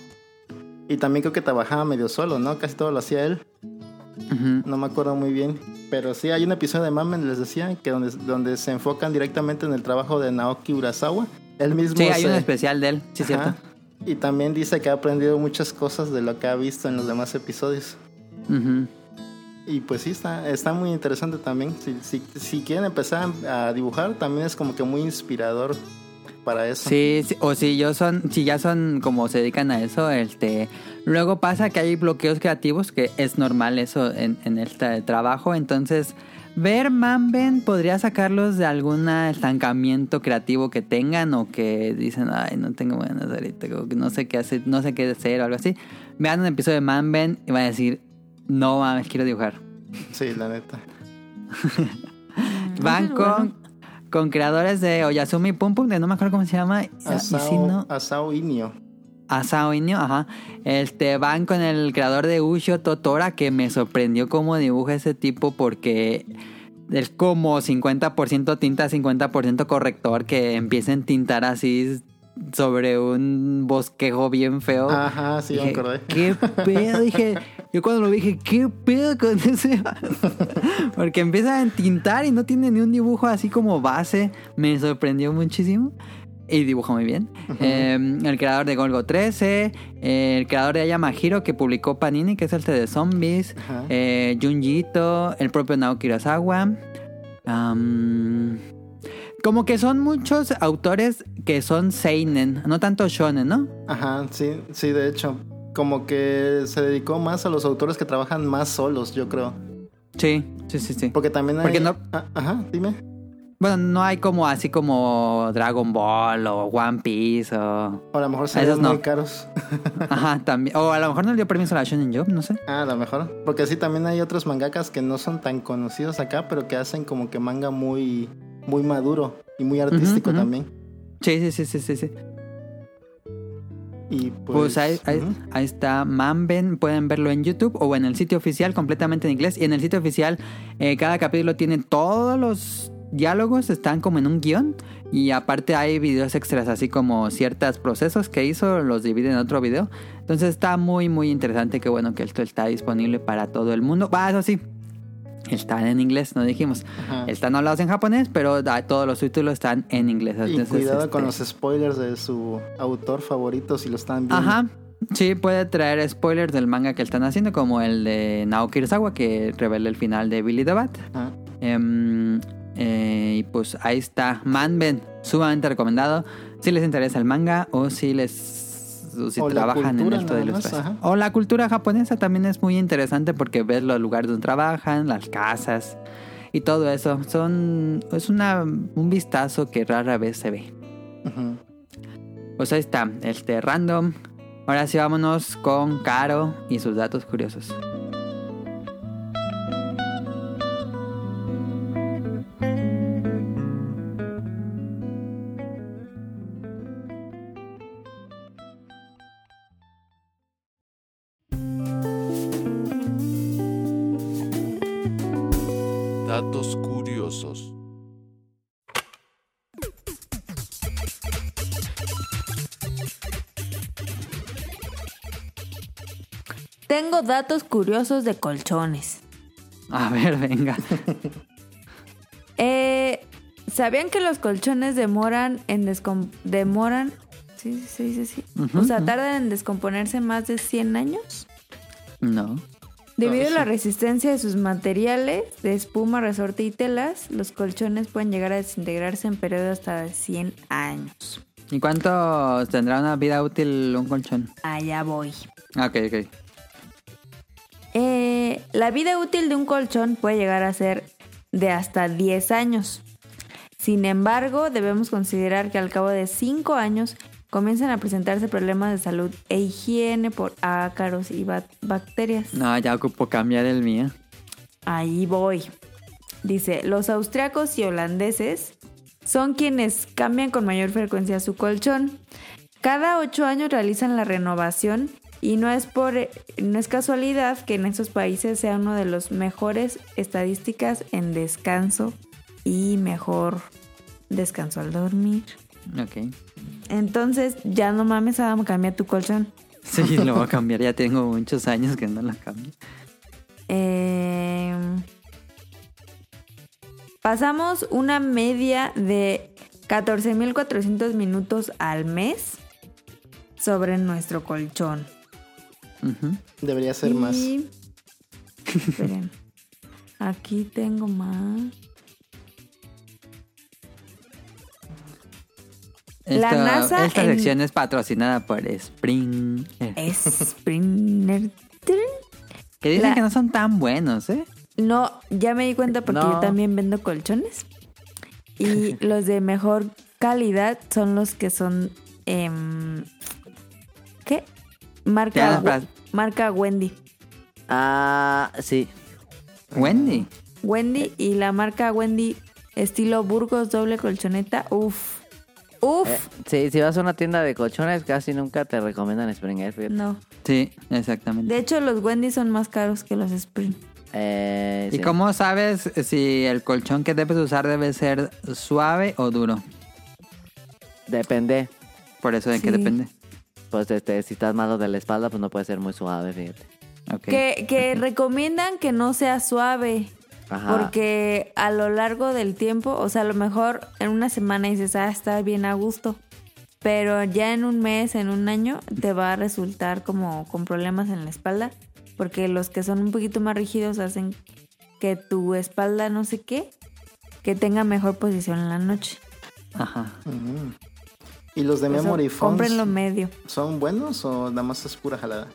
S6: Y también creo que trabajaba medio solo, ¿no? Casi todo lo hacía él. No me acuerdo muy bien. Pero sí, hay un episodio de Mamen, les decía, que donde, donde se enfocan directamente en el trabajo de Naoki Urasawa. Él mismo
S3: Sí, hay
S6: se-
S3: un especial de él, sí,
S6: Ajá.
S3: cierto.
S6: Y también dice que ha aprendido muchas cosas de lo que ha visto en los demás episodios. Y pues sí, está, está muy interesante también. Si, si, si quieren empezar a dibujar, también es como que muy inspirador para eso.
S3: Sí, sí, o si yo son, si ya son como se dedican a eso, este, luego pasa que hay bloqueos creativos, que es normal eso en, en este trabajo, entonces ver Manben podría sacarlos de algún estancamiento creativo que tengan o que dicen, ay, no tengo ganas ahorita, no sé qué hacer, no sé qué hacer o algo así. Vean un episodio de Manben y van a decir, no mames, quiero dibujar.
S6: Sí, la neta.
S3: Van con. Con creadores de Oyasumi Pum Pum, de no me acuerdo cómo se llama.
S6: Asao,
S3: si no-
S6: Asao Inio.
S3: Asao Inyo, ajá. Este, van con el creador de Ushio Totora, que me sorprendió cómo dibuja ese tipo porque es como 50% tinta, 50% corrector, que empieza a tintar así sobre un bosquejo bien feo.
S6: Ajá, sí, me
S3: Dije,
S6: acordé.
S3: ¿Qué pedo? Dije, yo cuando lo vi dije, ¿qué pedo con ese? Porque empieza a tintar y no tiene ni un dibujo así como base. Me sorprendió muchísimo. Y dibuja muy bien. Eh, el creador de Golgo 13, eh, el creador de Ayamahiro que publicó Panini, que es el de Zombies, eh, Junjito, el propio Naoki Urasawa. Am, como que son muchos autores que son seinen, no tanto shonen, ¿no?
S6: Ajá, sí, sí, de hecho. Como que se dedicó más a los autores que trabajan más solos, yo creo.
S3: Sí, sí, sí, sí.
S6: Porque también hay...
S3: Porque no-
S6: Ah, Ajá, dime.
S3: Bueno, no hay como así como Dragon Ball o One Piece o...
S6: O a lo mejor serían
S3: no.
S6: muy caros.
S3: Ajá, también. O a lo mejor no le dio permiso a la Shonen Jump, no sé.
S6: Ah, a lo mejor. Porque sí, también hay otros mangakas que no son tan conocidos acá, pero que hacen como que manga muy, muy maduro y muy artístico también.
S3: Sí, sí, sí, sí, sí.
S6: Y
S3: Pues,
S6: pues,
S3: ahí, ahí está Manben, pueden verlo en YouTube o en el sitio oficial completamente en inglés. Y en el sitio oficial eh, cada capítulo tiene todos los diálogos, están como en un guion. Y aparte hay videos extras, así como ciertos procesos que hizo, los divide en otro video. Entonces está muy, muy interesante. Qué bueno que esto está disponible para todo el mundo. Va, eso sí. Están en inglés, no dijimos.
S6: Ajá.
S3: Están hablados en japonés, pero todos los títulos están en inglés.
S6: Y
S3: Entonces,
S6: cuidado con
S3: este,
S6: los spoilers de su autor favorito si lo están viendo.
S3: Ajá. Sí, puede traer spoilers del manga que están haciendo, como el de Naoki Urasawa, que revela el final de Billy the Bat.
S6: Ajá.
S3: Em, eh, y pues ahí está, Manben, sumamente recomendado. Si les interesa el manga o si les o si
S6: O
S3: trabajan en
S6: cultura
S3: esto de ilustración. O la cultura japonesa también es muy interesante porque ves los lugares donde trabajan, las casas y todo eso. Son es una un vistazo que rara vez se ve.
S6: Ujú.
S3: Pues ahí está, este random. Ahora sí vámonos con Caro y sus datos curiosos.
S1: Datos curiosos
S4: de colchones.
S3: A ver, venga.
S4: Eh, ¿Sabían que los colchones demoran en descom demoran sí, sí, así?
S3: Ujú,
S4: o sea, tardan en descomponerse más de 100 años?
S3: No.
S4: Debido a
S6: sí.
S4: la resistencia de sus materiales de espuma, resorte y telas, los colchones pueden llegar a desintegrarse en periodos hasta de 100 años.
S3: ¿Y cuánto tendrá una vida útil un colchón?
S4: Allá voy.
S3: Ah, Ok, ok.
S4: Eh, la vida útil de un colchón puede llegar a ser de hasta 10 años. Sin embargo, debemos considerar que al cabo de 5 años comienzan a presentarse problemas de salud e higiene por ácaros y ba- bacterias.
S3: No, ya ocupo cambiar el mío.
S4: Ahí voy. Dice, los austriacos y holandeses son quienes cambian con mayor frecuencia su colchón. Cada ocho años realizan la renovación y no es por no es casualidad que en esos países sea uno de los mejores estadísticas en descanso y mejor descanso al dormir.
S3: Ok.
S4: Entonces, ya no mames, Adam, cambia tu colchón.
S3: Sí, lo voy a cambiar. Ya tengo muchos años que no lo cambio.
S4: Eh, pasamos una media de 14.400 minutos al mes sobre nuestro colchón.
S6: Debería ser más.
S4: Esperen. Aquí tengo más. La
S3: Esto-
S4: NASA
S3: esta
S4: en-
S3: sección es patrocinada por Spring.
S4: Springer.
S3: Que dicen
S4: la-
S3: que no son tan buenos, ¿eh?
S4: No, ya me di cuenta porque
S5: No.
S4: yo también vendo colchones. Y los de mejor calidad son los que son. em, Marca, marca Wendy.
S5: Ah, sí.
S3: Wendy.
S4: Wendy y la marca Wendy estilo Burgos doble colchoneta. Uf. Uf.
S5: Eh, sí, si vas a una tienda de colchones, casi nunca te recomiendan Springer. fíjate.
S4: No.
S3: Sí, exactamente.
S4: De hecho, los Wendy son más caros que los Spring.
S5: Eh,
S3: ¿Y
S5: sí.
S3: cómo sabes si el colchón que debes usar debe ser suave o duro?
S5: Depende.
S3: Por eso de qué
S4: Sí.
S3: depende.
S5: Pues este, si estás malo de la espalda, pues no puede ser muy suave, fíjate.
S4: Que, que recomiendan que no sea suave.
S5: Ajá.
S4: Porque a lo largo del tiempo, o sea, a lo mejor en una semana dices, ah, está bien a gusto. Pero ya en un mes, en un año, te va a resultar como con problemas en la espalda. Porque los que son un poquito más rígidos hacen que tu espalda, no sé qué, que tenga mejor posición en la noche.
S3: Ajá.
S6: Ujú. ¿Y los de Memory Phones
S4: Cómprenlo medio.
S6: son buenos o nada más es pura jalada?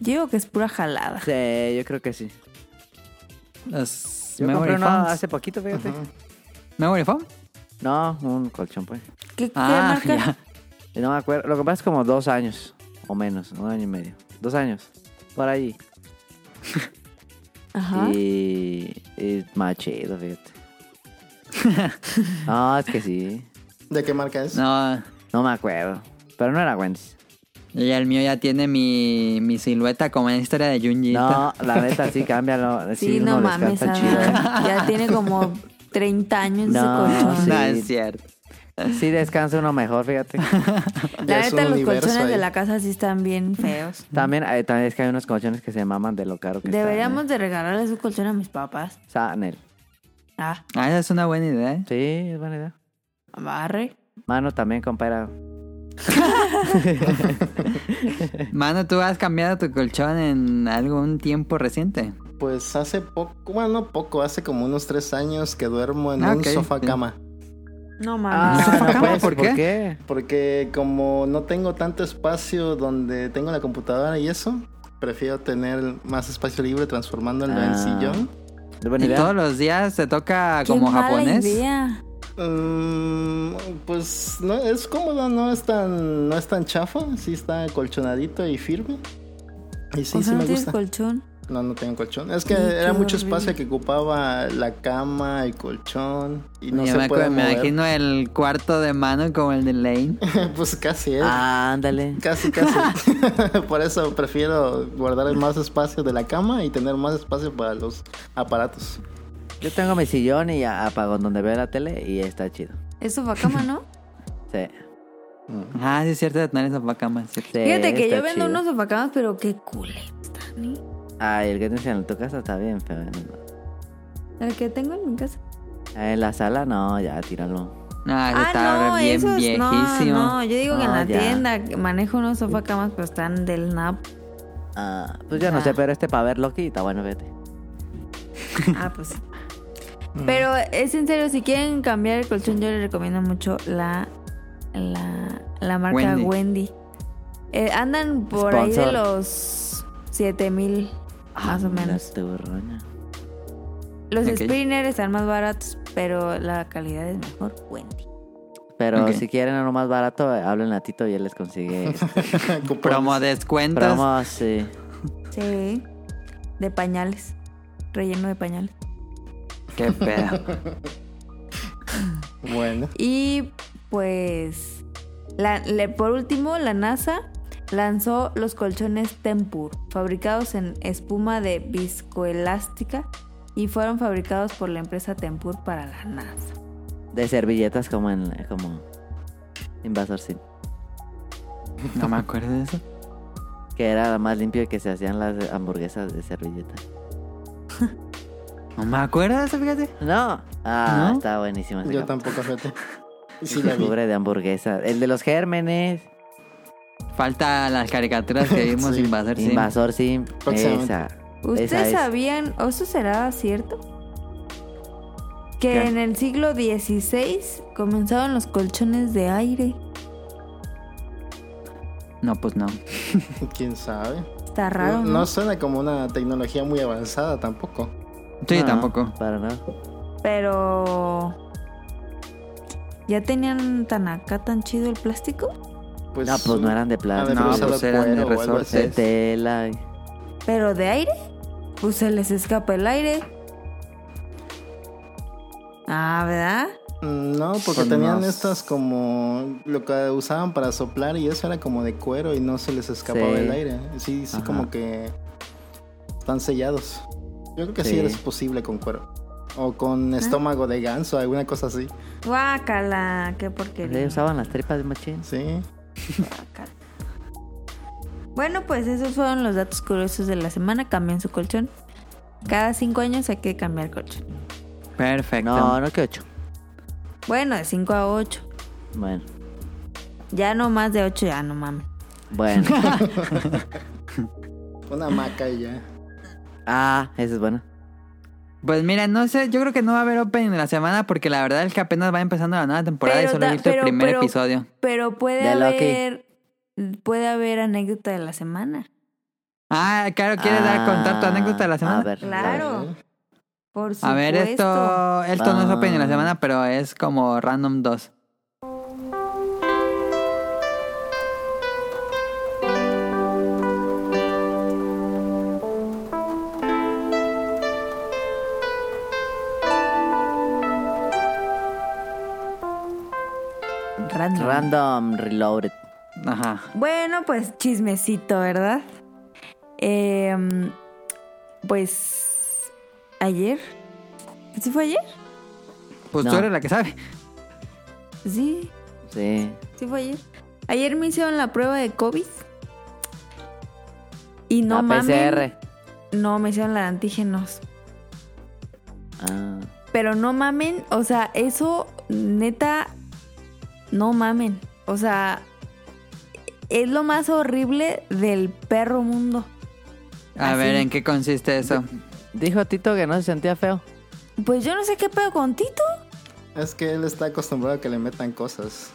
S4: Yo digo que es pura jalada.
S5: Sí, yo creo que sí.
S3: Los
S5: Yo
S3: memory
S5: compré uno hace poquito, fíjate.
S3: ¿Memory foam?
S5: No, un colchón, pues.
S4: ¿Qué, qué
S3: Ah,
S4: marca?
S3: ya.
S5: No me acuerdo. Lo que pasa es como dos años. O menos, un año y medio. Dos años. Por ahí.
S4: Ajá.
S5: Y. Y más chido, fíjate. no, es que sí.
S6: ¿De qué marca es?
S3: No,
S5: No me acuerdo. Pero no era Wendy's.
S3: y el mío ya tiene mi, mi silueta como en la historia de Junji.
S5: No, la neta sí, cámbialo.
S4: Sí,
S5: Sí,
S4: no mames,
S5: chido, ¿eh?
S4: Ya tiene como 30 años
S5: No,
S4: ese colchón.
S5: sí.
S3: No, es cierto.
S5: Sí descansa uno mejor, fíjate.
S4: La neta,
S6: un
S4: los colchones de la casa sí están bien feos.
S5: También, eh, también es que hay unos colchones que se maman de lo caro que están,
S4: Deberíamos
S5: ¿eh?
S4: de regalarle su colchón a mis papás.
S5: Sanel.
S4: Ah,
S3: Ah, esa es una buena idea. ¿eh?
S5: Sí, es buena idea.
S4: Barre.
S5: Mano también, compadre.
S3: Mano, ¿tú has cambiado tu colchón en algún tiempo reciente?
S6: Pues hace poco, bueno, no poco, hace como unos tres años que duermo en
S3: Ah,
S6: un sofá
S3: sí.
S6: cama.
S4: No mames.
S5: Ah, no
S3: ¿Cómo?
S5: puede
S3: ¿Por qué?
S5: ¿Por qué?
S6: Porque como no tengo tanto espacio donde tengo la computadora y eso, prefiero tener más espacio libre transformándolo en
S5: Ah.
S6: sillón.
S3: ¿Y todos los días te toca
S4: Qué
S3: como
S4: mala
S3: japonés?
S4: idea.
S6: Mm, pues no es cómodo, no es tan no es tan chafa, sí está colchonadito y firme. Y sí,
S4: o
S6: sí
S4: sea, no
S6: me
S4: tienes
S6: gusta.
S4: colchón.
S6: No, no tengo colchón. Es que
S4: Sí,
S6: era mucho
S4: horrible.
S6: espacio que ocupaba la cama, el colchón y no
S3: Yo
S6: se
S3: me,
S6: puede
S3: me
S6: mover.
S3: imagino el cuarto de mano como el de Lane.
S6: pues casi, ¿eh?
S5: Ah, ándale.
S6: Casi, casi. Por eso prefiero guardar más espacio de la cama y tener más espacio para los aparatos.
S5: Yo tengo mi sillón y apago donde veo la tele y está chido.
S4: Es sofá cama, ¿no?
S5: Sí.
S3: Ah, sí es cierto de tener esa cama. es cierto.
S5: Sí,
S4: Fíjate que yo vendo
S5: chido.
S4: unos sofacamas, pero qué cool están. ¿eh?
S5: Ay, el que tienes en tu casa está bien feo.
S4: El que tengo en mi casa.
S5: En la sala, no, ya, tíralo.
S3: Ah, ese está bien
S4: esos
S3: viejísimo.
S4: no, no, yo digo que en
S5: No,
S4: la
S5: ya.
S4: tienda manejo unos sofacamas, pero están del NAP.
S5: Ah, pues yo no
S4: Ah.
S5: sé, pero este para ver Loki está bueno, vete.
S4: Ah, pues Pero es en serio, si quieren cambiar el colchón, yo les recomiendo mucho la, la, la marca
S3: Wendy.
S4: Wendy. Eh, andan por ahí de los 7000, más o
S5: Ah,
S4: menos. Los
S3: Ok.
S4: Sprinter están más baratos, pero la calidad es mejor. Wendy.
S5: Pero si quieren uno más barato, hablen a Tito y él les consigue este.
S3: Promo descuentos.
S5: promos, sí.
S4: Sí. De pañales. Relleno de pañales.
S3: Qué pedo.
S6: Bueno,
S4: Y pues, la- le- por último, la NASA lanzó los colchones Tempur, fabricados en espuma de viscoelástica y fueron fabricados por la empresa Tempur para la NASA.
S5: De servilletas como en como Invasor Sim.
S3: No me acuerdo de eso.
S5: Que era más limpio que se hacían las hamburguesas de servilleta.
S3: No me acuerdo de eso, fíjate.
S5: No. Ah,
S3: ¿No?
S5: está buenísimo. ese
S6: yo
S5: capítulo.
S6: tampoco, fíjate. Sí la.
S5: Cubre de hamburguesa. El de los gérmenes.
S3: Falta las caricaturas que vimos
S6: Sí.
S3: Invasor Sim.
S5: Invasor Sim. Esa.
S4: ¿Ustedes
S5: Esa
S4: sabían, o eso será cierto? Que
S3: ¿Qué?
S4: en el siglo XVI comenzaron los colchones de aire.
S3: No, pues no.
S6: ¿Quién sabe?
S4: Está raro,
S6: no,
S4: ¿no?
S6: no suena como una tecnología muy avanzada tampoco.
S3: Sí,
S5: No,
S3: tampoco.
S5: Para nada.
S4: Pero... ¿Ya tenían tan acá tan chido el plástico?
S6: Pues,
S5: No, pues no eran de plástico.
S3: No, pues eran de
S6: así.
S5: tela. y-
S4: ¿Pero de aire? Pues se les escapa el aire. Ah, ¿verdad?
S6: Mm, No, porque
S3: Pues
S6: tenían
S3: no.
S6: estas como lo que usaban para soplar y eso era como de cuero y no se les escapaba
S5: Sí.
S6: el aire. Sí, sí,
S5: Ajá.
S6: como que están sellados. Yo creo que sí,
S5: Sí.
S6: es posible con cuero. O con estómago de ganso, alguna cosa así.
S4: Guácala, qué porquería.
S5: usaban las tripas de machín.
S6: Sí.
S4: Guácala. Bueno, pues esos fueron los datos curiosos de la semana. Cambian su colchón. Cada cinco años hay que cambiar colchón.
S3: Perfecto.
S5: No, no que ocho.
S4: Bueno, de 5 a 8.
S5: Bueno.
S4: Ya no más de 8, ya no mames.
S5: Bueno.
S6: Una hamaca y ya.
S5: Ah, esa es buena.
S3: Pues mira, no sé, yo creo que no va a haber opening de la semana porque la verdad es que apenas va empezando la nueva temporada
S4: Pero
S3: y solo he visto el primer
S4: pero-
S3: episodio.
S4: Pero puede haber. Puede haber anécdota de la semana.
S3: Ah, claro, ¿quieres dar contar tu
S5: Ah,
S3: anécdota de la semana?
S5: A ver.
S4: Claro.
S6: A ver.
S4: Por supuesto.
S3: A ver, esto, esto no es Opening de la
S5: Ah.
S3: semana, pero es como Random 2.
S4: Random.
S5: Random Reloaded.
S3: Ajá.
S4: Bueno, pues chismecito, ¿verdad? Em, pues ayer. ¿Sí fue ayer?
S3: Pues
S5: No.
S3: tú eres la que sabe.
S4: Sí,
S5: Sí.
S4: sí fue ayer. Ayer me hicieron la prueba de COVID. Y no
S5: la
S4: mames.
S5: PCR.
S4: No, me hicieron la de antígenos.
S5: Ah.
S4: Pero no mamen, o sea, eso neta, no mamen. O sea, es lo más horrible del perro mundo.
S3: A
S4: Así.
S3: ver, ¿en qué consiste eso?
S5: Dijo Tito que no se sentía feo.
S4: Pues yo no sé qué pedo con Tito.
S6: Es que él está acostumbrado a que le metan cosas.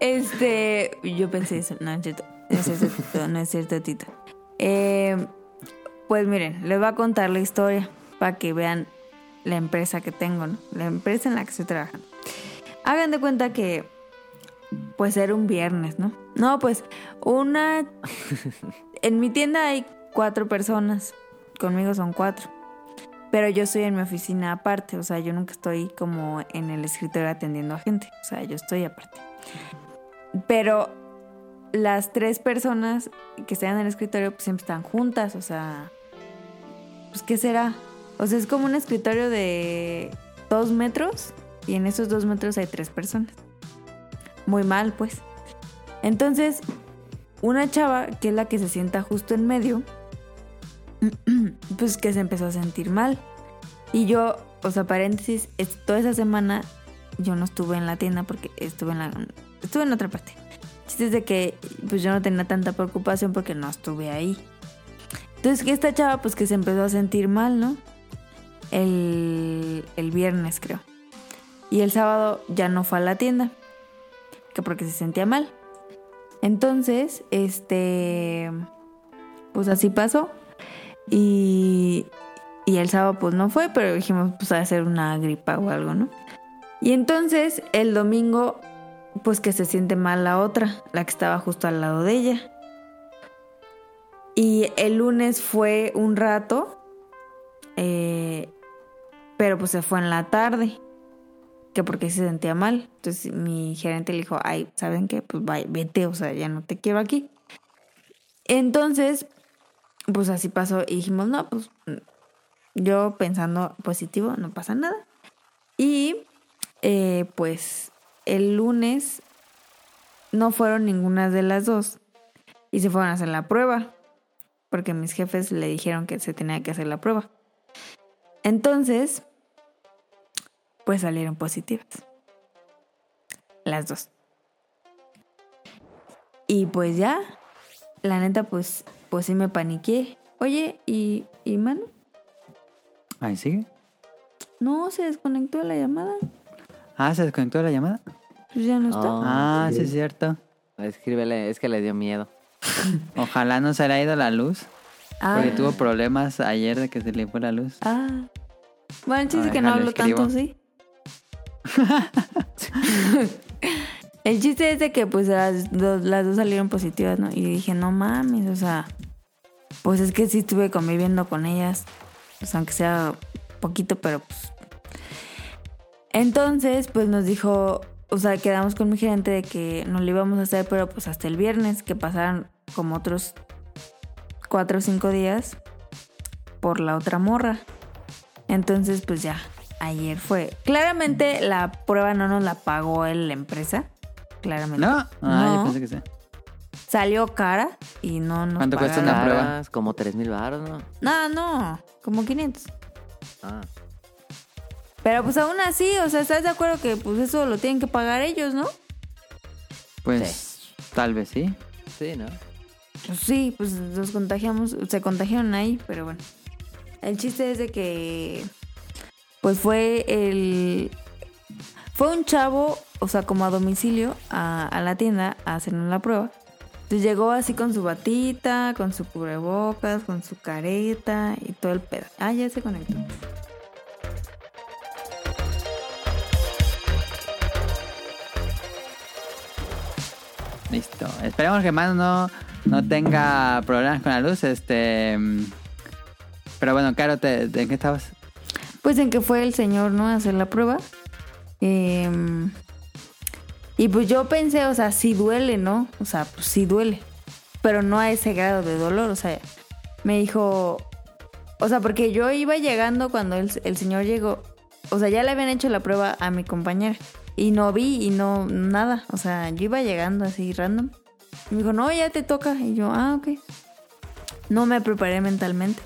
S4: Este, yo pensé eso, no es cierto, no es cierto, Tito, no es cierto, Tito. Eh, pues miren, les voy a contar la historia para que vean la empresa que tengo, ¿no? La empresa en la que estoy trabajando. Hagan de cuenta que, pues era un viernes, ¿no? No, pues una... En mi tienda hay cuatro personas, conmigo son cuatro. Pero yo estoy en mi oficina aparte, o sea, yo nunca estoy como en el escritorio atendiendo a gente, o sea, yo estoy aparte. Pero las tres personas que están en el escritorio pues siempre están juntas, o sea, pues ¿qué será? O sea, es como un escritorio de dos metros y en esos dos metros hay tres personas. Muy mal, pues. Entonces, una chava, que es la que se sienta justo en medio, pues que se empezó a sentir mal. Y yo, o sea, paréntesis, es- toda esa semana yo no estuve en la tienda porque estuve en la estuve en otra parte. Chiste es de que pues yo no tenía tanta preocupación porque no estuve ahí. Entonces que esta chava pues que se empezó a sentir mal, ¿no? El, el viernes creo. Y el sábado ya no fue a la tienda. Que porque se sentía mal. Entonces, este... Pues así pasó. Y, y el sábado pues no fue, pero dijimos pues a hacer una gripa o algo, ¿no? Y entonces el domingo pues que se siente mal la otra, la que estaba justo al lado de ella. Y el lunes fue un rato, eh, pero pues se fue en la tarde, que porque se sentía mal. Entonces mi gerente le dijo, ay, ¿saben qué? Pues vaya, vete, o sea, ya no te quiero aquí. Entonces, pues así pasó y dijimos, no, pues yo pensando positivo, no pasa nada. Y eh, pues el lunes no fueron ninguna de las dos y se fueron a hacer la prueba porque mis jefes le dijeron que se tenía que hacer la prueba. Entonces, pues salieron positivas. Las dos. Y pues ya, la neta, pues, pues sí me paniqué. Oye, ¿y, y Manu?
S3: Ahí sigue.
S4: No, se desconectó la llamada.
S3: Ah, se desconectó la llamada.
S4: Pues ya no está.
S5: Oh.
S3: Ah,
S5: sí.
S3: sí es cierto.
S5: Escríbele, es que le dio miedo.
S3: Ojalá no se le haya ido la luz.
S4: Ah.
S3: Porque tuvo problemas ayer de que se le fue la luz.
S4: Ah. Bueno,
S3: Ah,
S4: es que no hablo tanto, sí. el chiste es de que pues las dos, salieron positivas, ¿no? Y dije, no mames, o sea, pues es que sí estuve conviviendo con ellas, pues aunque sea poquito, pero pues... Entonces, pues nos dijo, o sea, quedamos con mi gerente de que nos lo íbamos a hacer, pero pues hasta el viernes, que pasaran como otros cuatro o cinco días por la otra morra. Entonces, pues ya, ayer fue. Claramente la prueba no nos la pagó él, la empresa. Claramente.
S3: ¿No? Ah,
S4: No.
S3: yo pensé que sí.
S4: Salió cara y no nos
S3: ¿Cuánto cuesta una prueba?
S5: Como tres mil baros, ¿no?
S4: No, no, como 500.
S5: Ah.
S4: Pero pues aún así, o sea, ¿estás de acuerdo que pues eso lo tienen que pagar ellos, no?
S3: Pues tal vez sí.
S5: Sí, ¿no?
S4: Pues sí, pues nos contagiamos, se contagiaron ahí, pero bueno. El chiste es de que pues fue el fue un chavo, o sea, como a domicilio a, a la tienda a hacernos la prueba. Entonces llegó así con su batita, con su cubrebocas, con su careta y todo el pedo. Ah, ya se conectó.
S3: Listo. Esperemos que Manu no, no tenga problemas con la luz. Este. mm, Pero bueno, Caro, ¿te, ¿de qué estabas?
S4: Pues en que fue el señor, ¿no? A hacer la prueba. Em, y pues yo pensé, o sea, sí duele, ¿no? O sea, pues sí duele. Pero no a ese grado de dolor. O sea, me dijo. O sea, porque yo iba llegando cuando el, el señor llegó. O sea, ya le habían hecho la prueba a mi compañera. Y no vi y no, nada. O sea, yo iba llegando así random. Y me dijo, no, ya te toca. Y yo, ah, ok. No me preparé mentalmente.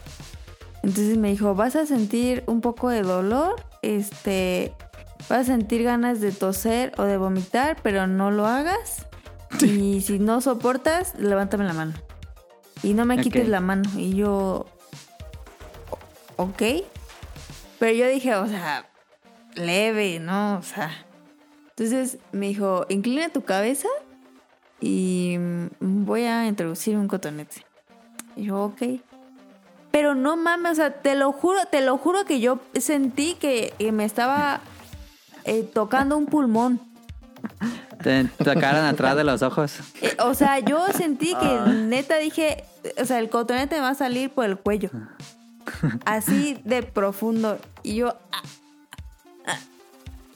S4: Entonces me dijo, vas a sentir un poco de dolor, este, vas a sentir ganas de toser o de vomitar, pero no lo hagas. Y si no soportas, levántame la mano. Y no me quites la mano. Y yo, "O- ok. Pero yo dije, o sea, leve, ¿no? O sea. Entonces me dijo, inclina tu cabeza y mm, voy a introducir un cotonete. Y yo, ok. Pero no mames, o sea, te lo juro, te lo juro que yo sentí que, que me estaba eh, tocando un pulmón.
S3: Te tocaron atrás de los ojos.
S4: Eh, o sea, yo sentí que neta dije, o sea, el cotonete me va a salir por el cuello. Así de profundo. Y yo... ah, ah,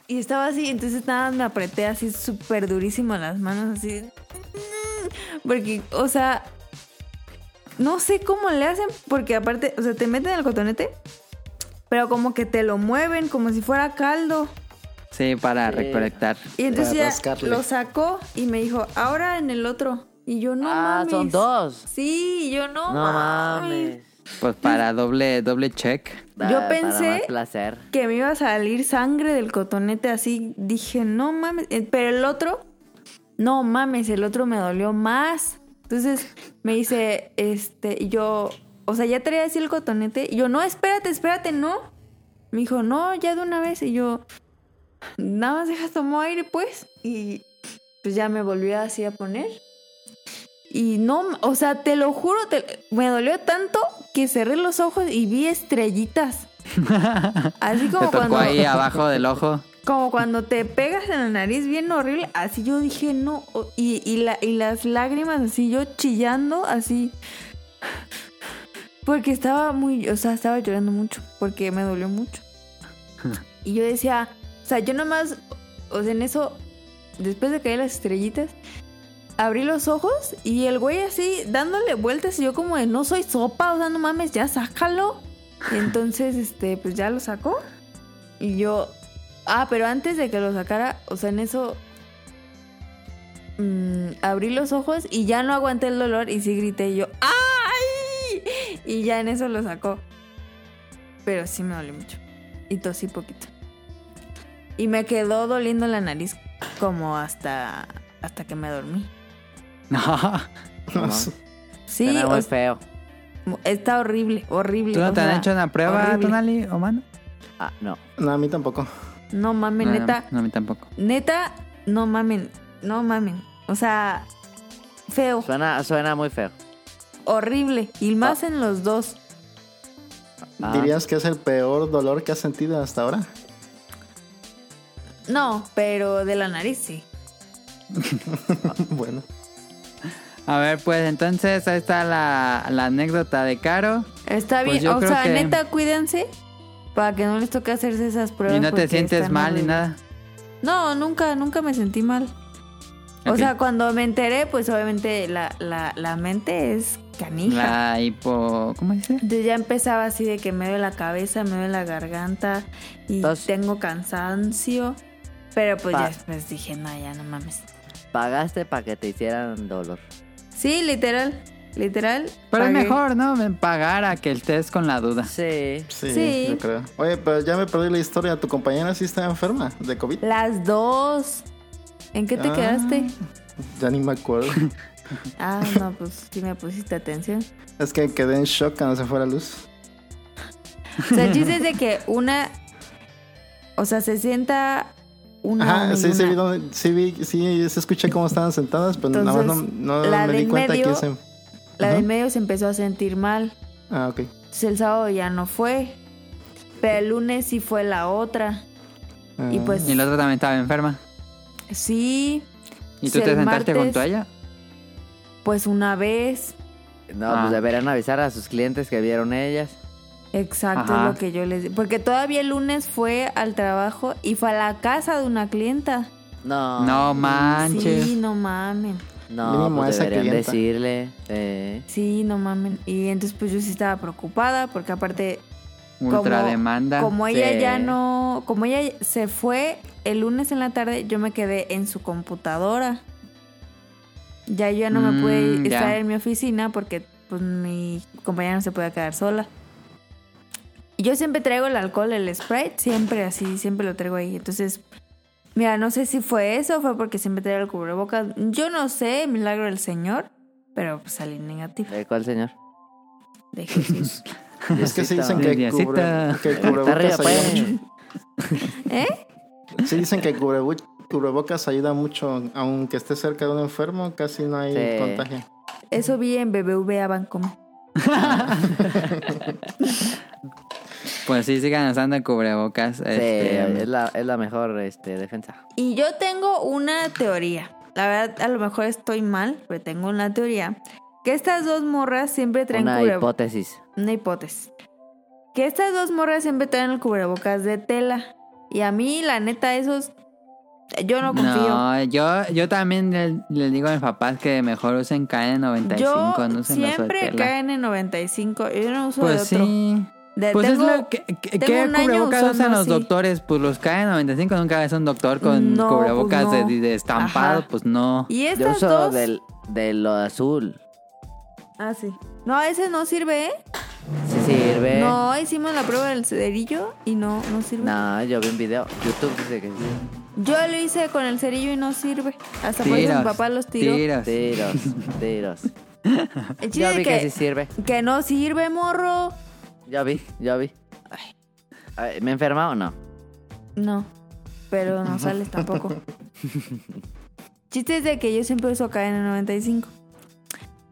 S4: y estaba así, entonces nada, me apreté así súper durísimo las manos, así. Porque, o sea, no sé cómo le hacen, porque aparte, o sea, te meten el cotonete, pero como que te lo mueven como si fuera caldo.
S3: Sí, para
S5: Sí.
S3: recolectar.
S4: Y entonces ya
S6: rascarle.
S4: lo sacó y me dijo, ahora en el otro. Y yo no
S5: ah,
S4: mames.
S5: son dos.
S4: Sí, y yo no,
S5: No
S4: mames.
S5: mames.
S3: Pues para doble, doble check.
S4: Yo pensé-
S5: placer.
S4: Que me iba a salir sangre del cotonete así. Dije, no mames. Eh, Pero el otro, no mames, el otro me dolió más. Entonces me dice, este, y yo, o sea, ya traía así el cotonete. Y yo, no, espérate, espérate, no. Me dijo, no, ya de una vez. Y yo, nada más dejas tomar aire, pues. Y pues ya me volvió así a poner. Y no, o sea, te lo juro, te- me dolió tanto que cerré los ojos y vi estrellitas. Así
S3: Te
S4: como
S3: tocó
S4: cuando,
S3: ahí abajo del ojo.
S4: Como cuando te pegas en la nariz bien horrible. Así yo dije, no. Y, y, la- y las lágrimas así, yo chillando, así. Porque estaba muy, o sea, estaba llorando mucho, porque me dolió mucho. Y yo decía, o sea, yo nomás, o sea, en eso, después de caer las estrellitas, abrí los ojos y el güey así dándole vueltas y yo como de no soy sopa, o sea, no mames, ya sácalo. Y entonces, este, pues ya lo sacó. Y yo, ah, pero antes de que lo sacara, o sea, en eso mm, abrí los ojos y ya no aguanté el dolor y sí grité y yo, ¡ay! Y ya en eso lo sacó. Pero sí me dolió mucho. Y tosí poquito. Y me quedó doliendo la nariz como hasta, hasta que me dormí.
S3: No.
S4: Sí,
S5: muy
S4: sea,
S5: feo.
S4: está horrible, horrible.
S3: ¿Tú no
S4: o
S3: te han
S4: sea,
S3: hecho una prueba,
S4: horrible.
S3: Tonali o mano?
S5: Ah, no.
S6: No, a mí tampoco.
S4: No mames,
S3: No,
S4: neta.
S3: No, a mí tampoco.
S4: Neta, no mamen. No mamen. O sea, feo,
S5: Suena, suena muy feo.
S4: horrible. Y más en los dos.
S5: Ah.
S6: ¿Dirías que es el peor dolor que has sentido hasta ahora?
S4: No, pero de la nariz sí.
S6: bueno.
S3: A ver, pues entonces ahí está la, la anécdota de Caro.
S4: Está
S3: Pues
S4: bien. o sea,
S3: que-
S4: neta, cuídense. Para que no les toque hacerse esas pruebas.
S3: Y no te sientes mal ni nada.
S4: No, nunca, nunca me sentí mal. O sea, cuando me enteré, pues obviamente la, la, la mente es canija.
S3: La hipo... ¿Cómo dice?
S4: Ya empezaba así de que me duele la cabeza, me duele la garganta y tengo cansancio. Pero pues
S5: Pa-
S4: ya después dije, no, ya no mames.
S5: Pagaste para que te hicieran dolor.
S4: Sí, literal, literal.
S3: Pero es mejor, ¿no? Pagar a que estés con la duda.
S5: Sí.
S6: Sí,
S4: Sí.
S6: yo creo. Oye, pero ya me perdí la historia. ¿Tu compañera sí está enferma de COVID?
S4: Las dos. ¿En qué te
S6: Ah.
S4: quedaste?
S6: Ya ni me acuerdo.
S4: Ah, no, pues sí me pusiste atención.
S6: es que quedé en shock cuando se fue la luz.
S4: O sea, el chiste es de que una, o sea, se sienta un
S6: Ajá, sí, sí,
S4: una-
S6: vi, sí, vi, sí, se escuché cómo estaban sentadas, pero nada más no,
S4: Entonces,
S6: no
S4: la
S6: me di
S4: en
S6: cuenta
S4: medio-
S6: que se...
S4: La del
S6: Ajá.
S4: medio se empezó a sentir mal.
S6: Ah, ok.
S4: Entonces el sábado ya no fue. Pero el lunes sí fue la otra. Y
S6: Ah,
S4: pues
S3: Y la otra también estaba enferma.
S4: sí,
S3: ¿Y tú te sentaste
S4: martes-
S3: junto a ella?
S4: pues una vez.
S5: No,
S3: Ah.
S5: pues deberían avisar a sus clientes que vieron ellas.
S4: Exacto,
S3: Ajá.
S4: es lo que yo les. Porque todavía el lunes fue al trabajo y fue a la casa de una clienta.
S5: No.
S3: No manches.
S4: Sí, no mamen.
S5: No, pues deberían
S6: clienta.
S5: decirle. eh,
S4: Sí, no mamen. Y entonces pues yo sí estaba preocupada porque aparte
S3: Ultra
S4: Como-
S3: demanda.
S4: como ella
S5: Sí.
S4: ya no, como ella se fue el lunes en la tarde, yo me quedé en su computadora. Ya yo ya no me pude
S3: Mm, ya.
S4: estar en mi oficina porque pues mi compañera no se podía quedar sola. Y yo siempre traigo el alcohol, el Sprite, siempre así, siempre lo traigo ahí. Entonces, mira, no sé si fue eso o fue porque siempre traigo el cubrebocas. Yo no sé, milagro del Señor, pero pues salí negativo
S5: ¿De cuál señor?
S4: de Jesús.
S6: Es que sí dicen que, cubre, que el cubrebocas
S5: pues.
S6: ayuda mucho.
S4: ¿Eh?
S6: Sí dicen que el cubrebocas ayuda mucho, aunque esté cerca de un enfermo, casi no hay
S5: Sí.
S6: contagio.
S4: Eso vi en BBVA Bancomer.
S3: Pues sí, sigan usando el cubrebocas.
S5: Sí,
S3: este,
S5: es la, es la mejor este, defensa.
S4: Y yo tengo una teoría. La verdad, a lo mejor estoy mal, pero tengo una teoría. Que estas dos morras siempre traen
S5: Una
S4: cubrebocas.
S5: hipótesis.
S4: Una hipótesis. Que estas dos morras siempre traen el cubrebocas de tela. Y a mí, la neta, esos. Yo no confío.
S3: No, yo, yo también le, le digo a mis papás que mejor usen KN95,
S4: yo
S3: no usen los
S4: siempre
S3: de tela.
S4: caen en 95. Yo no uso
S3: Pues
S4: de otro.
S3: sí.
S4: De-
S3: Pues
S4: tengo-
S3: es lo que, que- ¿qué
S4: año
S3: cubrebocas usan los
S4: así.
S3: doctores? Pues los KN95 nunca ves un doctor con
S4: No,
S3: cubrebocas
S4: pues no.
S3: de, de estampado,
S4: Ajá.
S3: pues no.
S4: Y
S5: Yo uso
S4: dos.
S5: del, de lo azul.
S4: Ah, sí. No, ese no sirve, ¿eh?
S5: Sí sirve.
S4: No, hicimos la prueba del cerillo y no, no sirve.
S5: No, yo vi un video. YouTube dice que sí.
S4: Yo lo hice con el cerillo y no sirve. Hasta por eso mi papá los tiró.
S3: tiros.
S5: Tiros, tiros.
S4: El chiste
S5: Yo vi que,
S4: que,
S5: sí sirve.
S4: que no sirve, morro.
S5: Yo vi, yo vi. Ay, ¿Me he enfermado o no?
S4: No, pero no sales tampoco. Chiste es de que yo siempre uso KN95.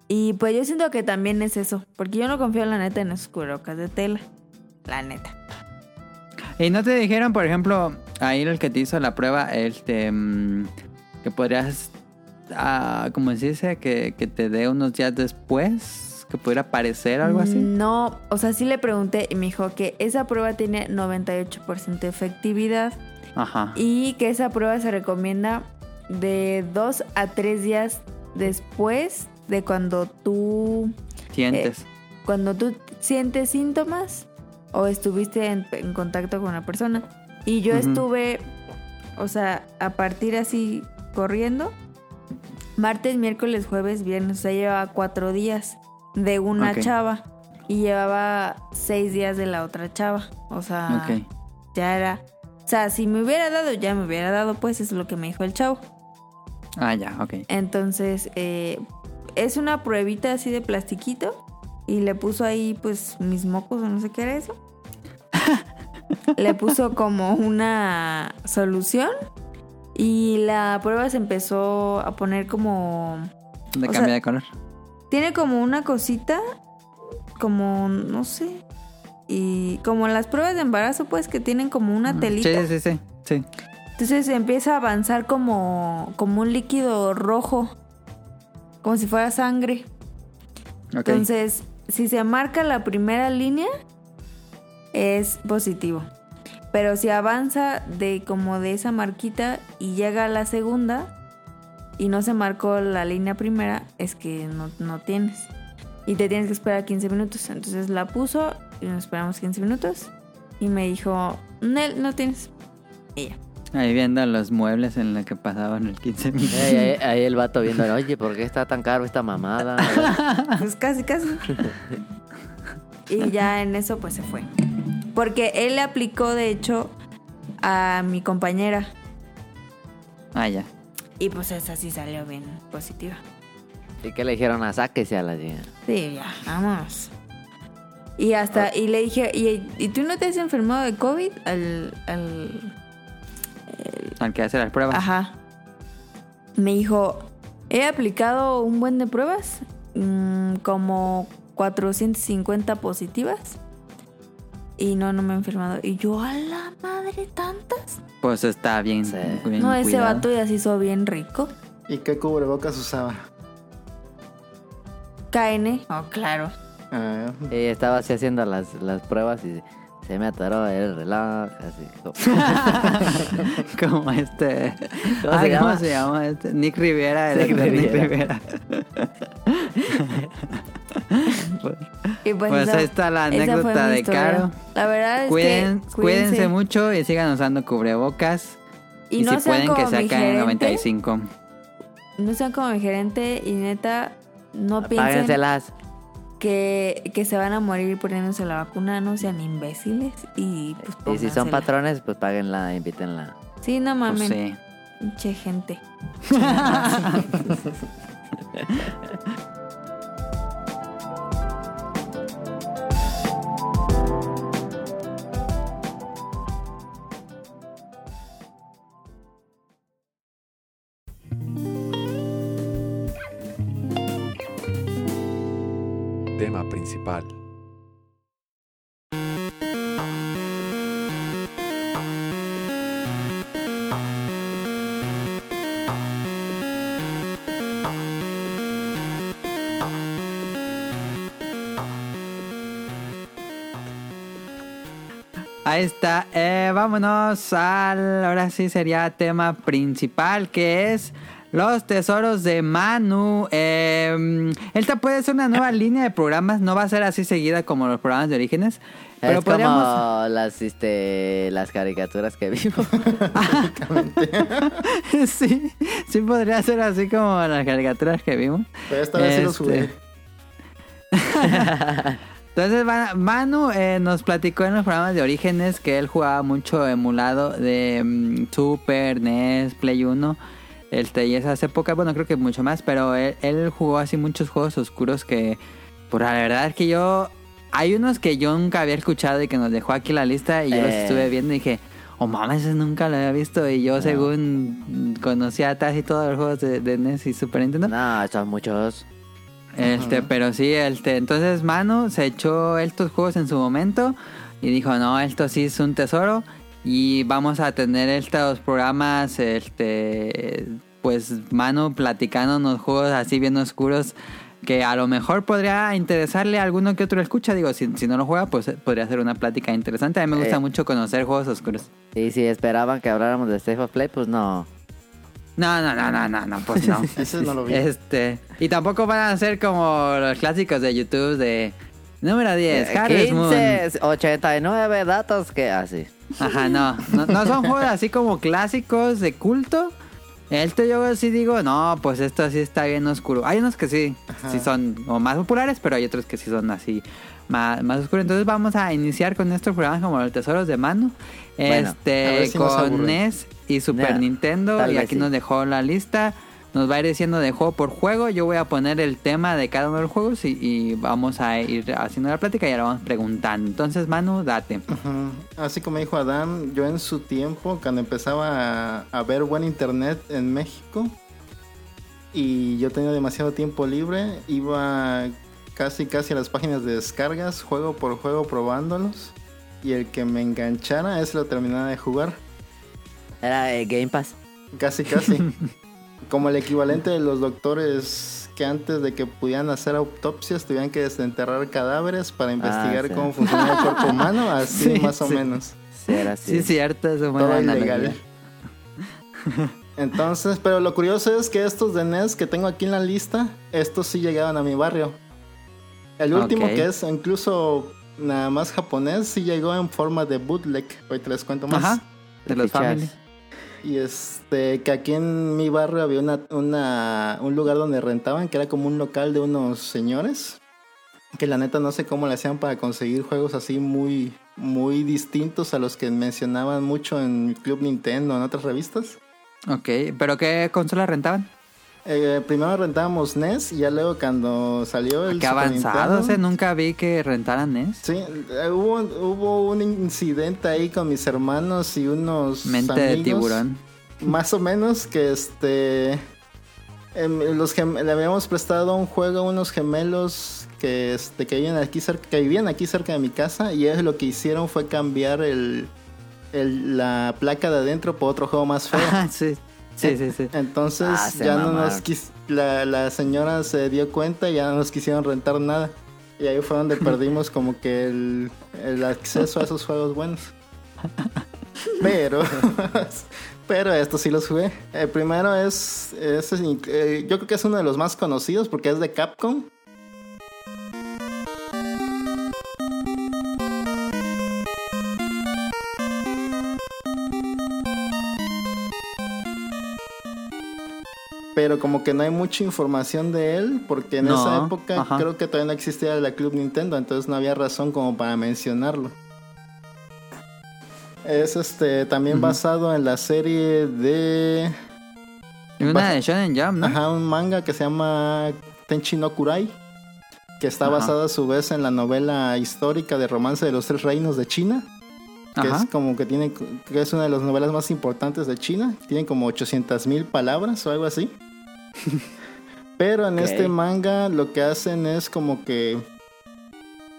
S4: Y pues yo siento que también es eso. Porque yo no confío la neta en esos cubrebocas de tela. La neta.
S3: Y no te dijeron, por ejemplo, ahí el que te hizo la prueba, este, mm, que podrías, ah, como se dice, que, que te dé unos días después, que pudiera aparecer algo así.
S4: No, o sea, sí le pregunté y me dijo que esa prueba tiene 98% de efectividad.
S3: Ajá.
S4: Y que esa prueba se recomienda de dos a tres días después de cuando tú
S3: Sientes.
S4: cuando tú sientes síntomas o estuviste en, en contacto con una persona. Y yo estuve, o sea, a partir así corriendo, martes, miércoles, jueves, viernes, o sea, llevaba cuatro días de una chava y llevaba seis días de la otra chava. O sea, ya era... O sea, si me hubiera dado, ya me hubiera dado, pues es lo que me dijo el chavo.
S3: Ah, ya, ok.
S4: Entonces, eh, es una pruebita así de plastiquito. Y le puso ahí, pues, mis mocos o no sé qué era eso. le puso como una solución. Y la prueba se empezó a poner como...
S3: De
S4: o
S3: cambia
S4: sea,
S3: de color.
S4: Tiene como una cosita, como, no sé. Y como las pruebas de embarazo, pues, que tienen como una telita.
S3: Sí, sí, sí. sí.
S4: Entonces empieza a avanzar como, como un líquido rojo, como si fuera sangre. Entonces, si se marca la primera línea, es positivo. Pero si avanza de como de esa marquita y llega a la segunda y no se marcó la línea primera, es que no, no tienes. Y te tienes que esperar 15 minutos. Entonces la puso y nos esperamos 15 minutos. Y me dijo, Nel, no tienes. Y ya.
S3: Ahí viendo los muebles en los que pasaban el 15 minutos.
S5: Ahí, ahí- ahí el vato viendo, oye, ¿por qué está tan caro esta mamada?
S4: Pues casi, casi. y ya en eso pues se fue. Porque él le aplicó de hecho a mi compañera.
S3: Ah, ya.
S4: Y pues esa sí salió bien positiva.
S5: ¿Y qué le dijeron a sáquese a la chica?
S4: Sí, ya, vámonos. Y hasta, y le dije, ¿y, y tú no te has enfermado de COVID? Al, al,
S3: al que hace las pruebas.
S4: Ajá. Me dijo, he aplicado un buen de pruebas, mm, como 450 positivas. Y no, no me he enfermado. Y yo, a la madre, tantas.
S3: Pues está bien.
S5: Sí.
S3: bien
S4: No, ese
S3: cuidado.
S4: vato ya se hizo bien rico.
S6: ¿Y qué cubrebocas usaba?
S4: KN. Oh, claro.
S6: Ah,
S5: Y estaba así haciendo las, las pruebas y se me atoró el reloj. Así. como-
S3: Como este.
S5: ¿Cómo se
S3: ¿Cómo
S5: llama?
S3: se llama este? Nick Rivera. el
S5: Nick
S3: actor Nick
S5: Riviera.
S4: Y pues,
S3: Pues
S4: esa-
S3: ahí está la anécdota de. Caro.
S4: La verdad es
S3: Cuiden-
S4: que
S3: cuídense mucho y sigan usando cubrebocas.
S4: Y,
S3: Y,
S4: no
S3: si pueden que saquen el
S4: gerente.
S3: 95.
S4: No sean como mi gerente y neta, no piensen que, que se van a morir poniéndose la vacuna. No sean imbéciles y pues
S5: Y si son patrones, pues páguenla, invítenla.
S4: Sí, no
S3: Pues
S4: mames.
S3: sí.
S4: Pinche gente.
S3: Ahí está. Eh, vámonos al. Ahora sí sería tema principal que es. Los tesoros de Manu. Eh, esta puede ser una nueva línea de programas. No va a ser así seguida como los programas de orígenes. Pero
S5: es
S3: podríamos.
S5: como las, este, las caricaturas que vimos.
S3: sí, sí podría ser así como las caricaturas que vimos.
S6: pero esta vez sí los
S3: Este,
S6: jugué.
S3: Entonces Ma- Manu eh, nos platicó en los programas de Orígenes que él jugaba mucho emulado de mm, Super, NES, Play 1. Este, y esas épocas, bueno, creo que mucho más, pero él, él jugó así muchos juegos oscuros que, por la verdad es que yo, hay unos que yo nunca había escuchado y que nos dejó aquí la lista y yo los
S5: Eh.
S3: estuve viendo y dije, oh mames, ese nunca lo había visto y yo según conocía casi todos los juegos de, de NES y Super Nintendo.
S5: no, son muchos.
S3: Este, pero sí, este, entonces Manu se echó estos juegos en su momento y dijo, no, esto sí es un tesoro y vamos a tener estos programas, este, pues Manu platicándonos juegos así bien oscuros que a lo mejor podría interesarle a alguno que otro escucha, digo, si, si no lo juega, pues podría ser una plática interesante. A mí me gusta
S5: Eh.
S3: mucho conocer juegos oscuros.
S5: Y si esperaban que habláramos de State of Play, pues no.
S3: No, no, no, no, no, no, pues no.
S6: Ese no lo vi.
S3: Este, y tampoco van a ser como los clásicos de YouTube de número 10,
S5: Eh,
S3: Harvest Moon.
S5: 15, 89 datos que así.
S3: Ajá, no, no, no son juegos así como clásicos de culto. Esto yo sí digo, no, pues esto sí está bien oscuro. Hay unos que sí,
S6: Ajá.
S3: sí son como más populares, pero hay otros que sí son así más, más oscuros. Entonces vamos a iniciar con estos programas como los tesoros de mano.
S5: Bueno,
S3: este,
S6: si
S3: con. NES y Super Nintendo. Y aquí
S5: sí.
S3: nos dejó la lista. Nos va a ir diciendo de juego por juego. Yo voy a poner el tema de cada uno de los juegos y, y vamos a ir haciendo la plática y ahora vamos preguntando. Entonces, Manu, date.
S6: Así como dijo Adán, yo en su tiempo, cuando empezaba a, a ver buen internet en México y yo tenía demasiado tiempo libre, iba casi casi a las páginas de descargas, juego por juego probándolos y el que me enganchara ese lo terminaba de jugar,
S5: Era eh, Game Pass.
S6: casi casi. como el equivalente de los doctores que antes de que pudieran hacer autopsias tuvieran que desenterrar cadáveres para investigar
S5: sí.
S6: cómo funciona el cuerpo humano, así
S3: Sí,
S6: más o
S3: sí.
S6: menos.
S5: Sí, era así.
S3: Sí, cierto, es una buena
S6: todo ilegal. Entonces, pero lo curioso es que estos de NES que tengo aquí en la lista, estos sí llegaban a mi barrio. El último que es incluso nada más japonés, sí llegó en forma de bootleg. Hoy te les cuento más.
S3: Ajá, de los. Family.
S6: Y este, que aquí en mi barrio había una, un lugar donde rentaban, que era como un local de unos señores. Que la neta no sé cómo le hacían para conseguir juegos así muy, muy distintos a los que mencionaban mucho en Club Nintendo, en otras revistas.
S3: Ok, ¿pero qué consola rentaban?
S6: Eh, primero rentábamos NES y ya luego cuando salió el
S3: Qué avanzados,
S6: Nintendo-
S3: eh, nunca vi que rentaran NES.
S6: Sí, eh, hubo, hubo un incidente ahí con mis hermanos y unos
S3: Mente de tiburón.
S6: más o menos que este em, los le habíamos prestado un juego a unos gemelos que este que vivían aquí cerca que vivían aquí cerca de mi casa y ellos lo que hicieron fue cambiar el, el- la placa de adentro por otro juego más feo.
S3: Ah, sí. Sí, sí, sí.
S6: Entonces
S5: Ah,
S6: ya no nos quis la, la señora se dio cuenta y ya no nos quisieron rentar nada. Y ahí fue donde perdimos como que el, el acceso a esos juegos buenos. Pero, pero estos sí los jugué. El primero es, es, eh, yo creo que es uno de los más conocidos porque es de Capcom. Pero como que no hay mucha información de él, porque en
S3: No,
S6: esa época
S3: ajá.
S6: creo que todavía no existía la Club Nintendo, entonces no había razón como para mencionarlo. Es este también basado en la serie de
S3: una de Shonen Jump, ¿no?
S6: ajá, un manga que se llama Tenchi no Kurai, que está
S3: Ajá.
S6: basado a su vez en la novela histórica de Romance de los Tres Reinos de China, que
S3: Ajá.
S6: es como que tiene que es una de las novelas más importantes de China, tiene como 800 mil palabras o algo así. Pero en este manga lo que hacen es como que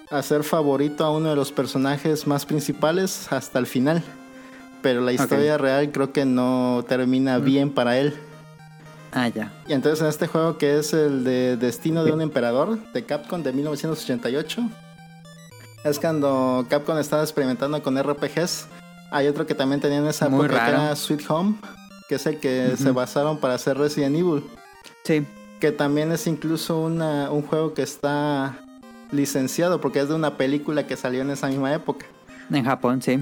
S6: hacer favorito a uno de los personajes más principales hasta el final. Pero la historia real creo que no termina bien para él.
S3: Ah, ya.
S6: Y entonces en este juego que es el de Destino de un Emperador de Capcom de 1988, es cuando Capcom estaba experimentando con RPGs. Hay otro que también tenía en esa
S3: Muy
S6: época que
S3: raro.
S6: era Sweet Home, que es el que se basaron para hacer Resident Evil.
S3: Sí.
S6: Que también es incluso una- un juego que está licenciado porque es de una película que salió en esa misma época.
S3: En Japón, sí.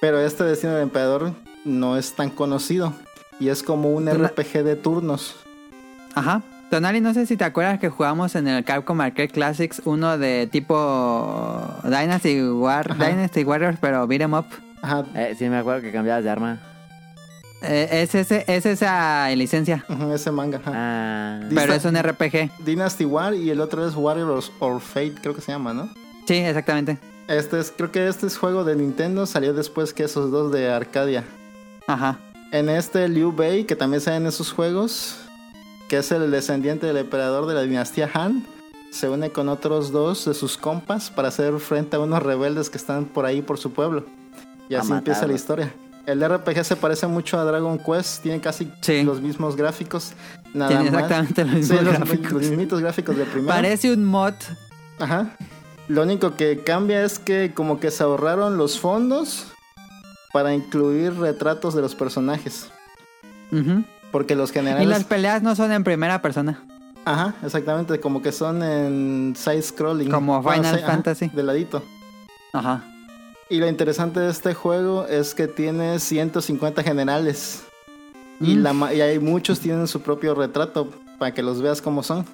S6: Pero este Destino del Emperador no es tan conocido. Y es como un
S3: la-
S6: RPG de turnos.
S3: Ajá. Tonali, no sé si te acuerdas que jugamos en el Capcom Arcade Classics uno de tipo Dynasty, War
S6: Ajá.
S3: Dynasty Warriors, pero beat 'em up.
S6: Ajá,
S5: Eh, sí, me acuerdo que cambiabas de arma.
S3: Eh, es, ese, es esa licencia,
S6: ujú, ese manga. ajá.
S5: Ah.
S3: Pero es un RPG.
S6: Dynasty War y el otro es Warriors or Fate, creo que se llama, ¿no?
S3: Sí, exactamente.
S6: Este es, creo que este es juego de Nintendo, salió después que esos dos de Arcadia.
S3: Ajá.
S6: En este Liu Bei, que también sale en esos juegos, que es el descendiente del emperador de la dinastía Han, se une con otros dos de sus compas para hacer frente a unos rebeldes que están por ahí por su pueblo. Y
S5: A
S6: así empieza la historia. El RPG se parece mucho a Dragon Quest, tiene casi
S3: Sí.
S6: los mismos gráficos. Nada
S3: Tiene
S6: más.
S3: exactamente los
S6: Sí,
S3: mismos
S6: los,
S3: gráficos.
S6: los mismitos gráficos de primero.
S3: Parece un mod.
S6: Ajá. Lo único que cambia es que como que se ahorraron los fondos para incluir retratos de los personajes.
S3: Ujú.
S6: Porque los
S3: Y
S6: generales...
S3: las peleas no son en primera persona.
S6: Ajá, exactamente, como que son en side scrolling.
S3: Como Final Fantasy.
S6: de ladito.
S3: Ajá.
S6: Y lo interesante de este juego es que tiene 150 generales. Y,
S3: Mm.
S6: la, y hay muchos tienen su propio retrato para que los veas como son.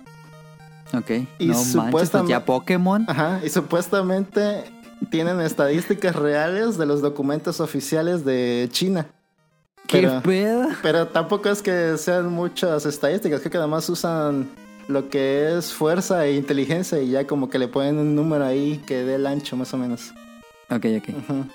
S3: Ok.
S6: Y
S3: no manches, pues
S6: supuestamente-
S3: ya Pokémon.
S6: Ajá, y supuestamente tienen estadísticas reales de los documentos oficiales de China.
S3: ¿Qué
S6: Pero,
S3: pedo?
S6: pero tampoco es que sean muchas estadísticas, creo que además usan lo que es fuerza e inteligencia y ya como que le ponen un número ahí que dé el ancho más o menos.
S3: Ok, ok.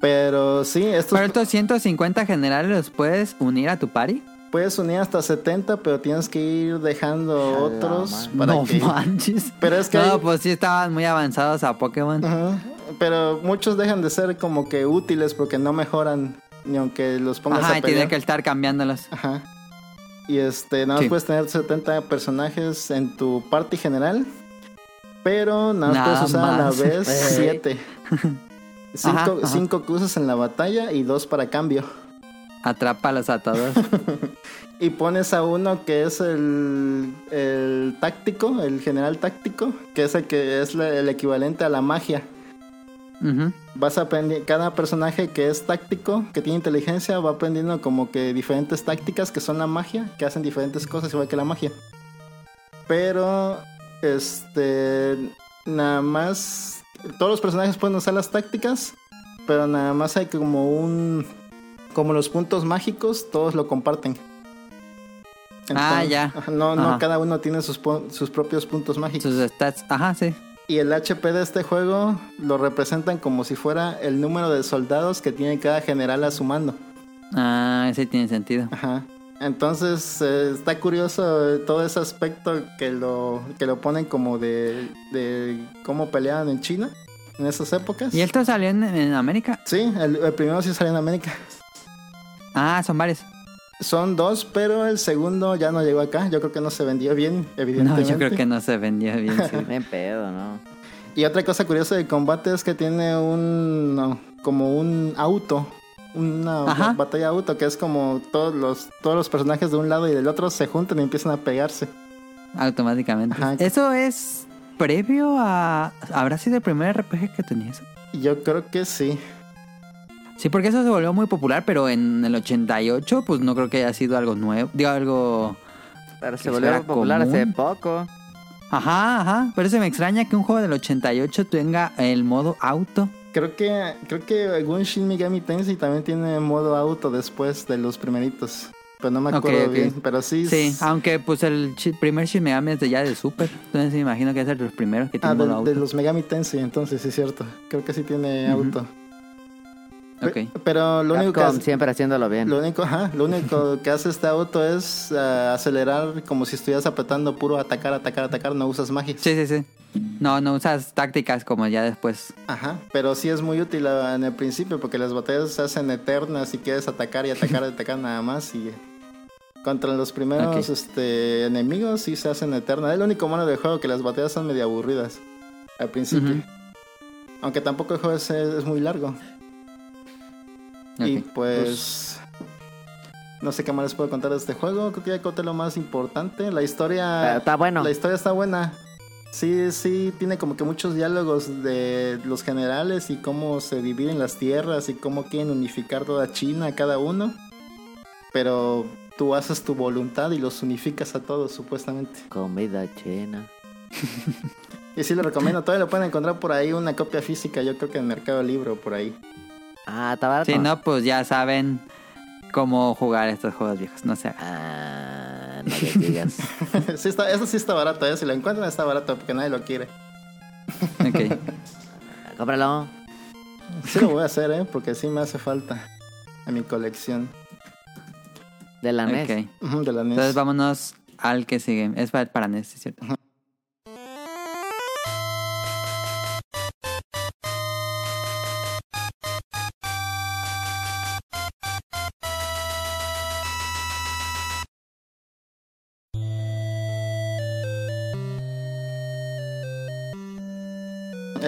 S6: Pero sí, estos
S3: Pero estos 150 generales los puedes unir a tu party.
S6: puedes unir hasta 70, pero tienes que ir dejando otros para
S3: no
S6: que...
S3: manches.
S6: Pero es que
S3: No,
S6: hay-
S3: pues sí estaban muy avanzados a Pokémon.
S6: Ujú. Pero muchos dejan de ser como que útiles porque no mejoran ni aunque los pongas
S3: Ajá,
S6: a
S3: y tiene
S6: pelear.
S3: que estar cambiándolos.
S6: Ajá. Y este, nada más
S3: Sí.
S6: puedes tener 70 personajes en tu party general. Pero nada más
S3: Nada
S6: puedes usar a la
S3: más.
S6: vez
S5: Ey.
S6: 7. Cinco,
S3: Ajá, ajá.
S6: cinco cruces en la batalla y dos para cambio.
S3: Atrápalos a todos.
S6: Y pones a uno que es el, el táctico, el general táctico, que es el que es la- el equivalente a la magia.
S3: Ujú.
S6: Vas aprendiendo, cada personaje que es táctico, que tiene inteligencia, va aprendiendo como que diferentes tácticas que son la magia, que hacen diferentes cosas igual que la magia. Pero, este, nada más, todos los personajes pueden usar las tácticas, pero nada más hay como un, como los puntos mágicos, todos lo comparten.
S3: Ah, ya.
S6: No, no,
S3: Ajá.
S6: cada uno tiene sus, sus propios puntos mágicos.
S3: Sus stats. Ajá, sí.
S6: Y el HP de este juego lo representan como si fuera el número de soldados que tiene cada general a su mando.
S3: Ah, ese tiene sentido.
S6: Ajá. Entonces eh, está curioso todo ese aspecto que lo, que lo ponen como de, de cómo peleaban en China en esas épocas.
S3: ¿Y esto salió en, en América?
S6: Sí, el, el primero sí salió en América.
S3: Ah, son varios.
S6: Son dos, pero el segundo ya no llegó acá. Yo creo que no se vendió bien,
S3: No,
S6: evidentemente.
S3: yo creo que no se vendía bien. sí.
S5: Pedo, ¿no?
S6: Y otra cosa curiosa del combate es que tiene un no, como un auto, una
S3: Ajá.
S6: batalla auto que es como todos los todos los personajes de un lado y del otro se juntan y empiezan a pegarse.
S3: Automáticamente.
S6: Ajá.
S3: Eso es previo a... ¿Habrá sido el primer RPG que tenía eso?
S6: Y Yo creo que sí.
S3: Sí, porque eso se volvió muy popular, pero en el 88 pues no creo que haya sido algo nuevo. Digo, algo...
S5: Pero se volvió popular hace poco.
S3: Ajá, ajá. Pero eso me extraña que un juego del 88 tenga el modo auto.
S6: Creo que creo que algún Shin Megami Tensei también tiene modo auto después de los primeritos. Pero no me acuerdo bien, pero sí.
S3: Sí, aunque pues el primer Shin Megami es de ya de Super. Entonces me imagino que es de los primeros que
S6: Ah,
S3: tiene
S6: de,
S3: modo
S6: de
S3: auto.
S6: los Megami Tensei, entonces sí es cierto. Creo que sí tiene auto. Pero lo único que hace-
S5: siempre haciéndolo bien.
S6: Lo único, ajá, lo único que hace este auto es ah, acelerar como si estuvieras apretando puro atacar, atacar, atacar, no usas magias.
S3: Sí, sí, sí. No, no usas tácticas como ya después.
S6: Ajá, pero sí es muy útil ah, en el principio porque las batallas se hacen eternas y quieres atacar y atacar y atacar nada más y contra los primeros este, enemigos sí se hacen eternas. Es lo único malo del juego que las batallas son medio aburridas al principio. Aunque tampoco el juego es, es muy largo. Y
S3: Ok.
S6: pues, no sé qué más les puedo contar de este juego. Creo que ya conté lo más importante. La historia.
S5: Eh, está bueno.
S6: La historia está buena. Sí, sí, tiene como que muchos diálogos de los generales y cómo se dividen las tierras y cómo quieren unificar toda China, cada uno. Pero tú haces tu voluntad y los unificas a todos, supuestamente.
S5: Comida china.
S6: Y sí lo recomiendo. Todavía lo pueden encontrar por ahí, una copia física, yo creo que en Mercado Libre o por ahí.
S5: Ah, está barato.
S3: Si no, pues ya saben cómo jugar estos juegos viejos. No sé.
S5: Ah, no le digas.
S6: sí está, eso sí está barato, ¿eh? Si lo encuentran está barato porque nadie lo quiere.
S3: Ok.
S5: Cómpralo.
S6: Sí lo voy a hacer, ¿eh? Porque sí me hace falta en mi colección
S5: De la NES.
S3: ok.
S6: Ujú, de la NES.
S3: Entonces vámonos al que sigue. Es para, para NES, ¿sí ¿cierto?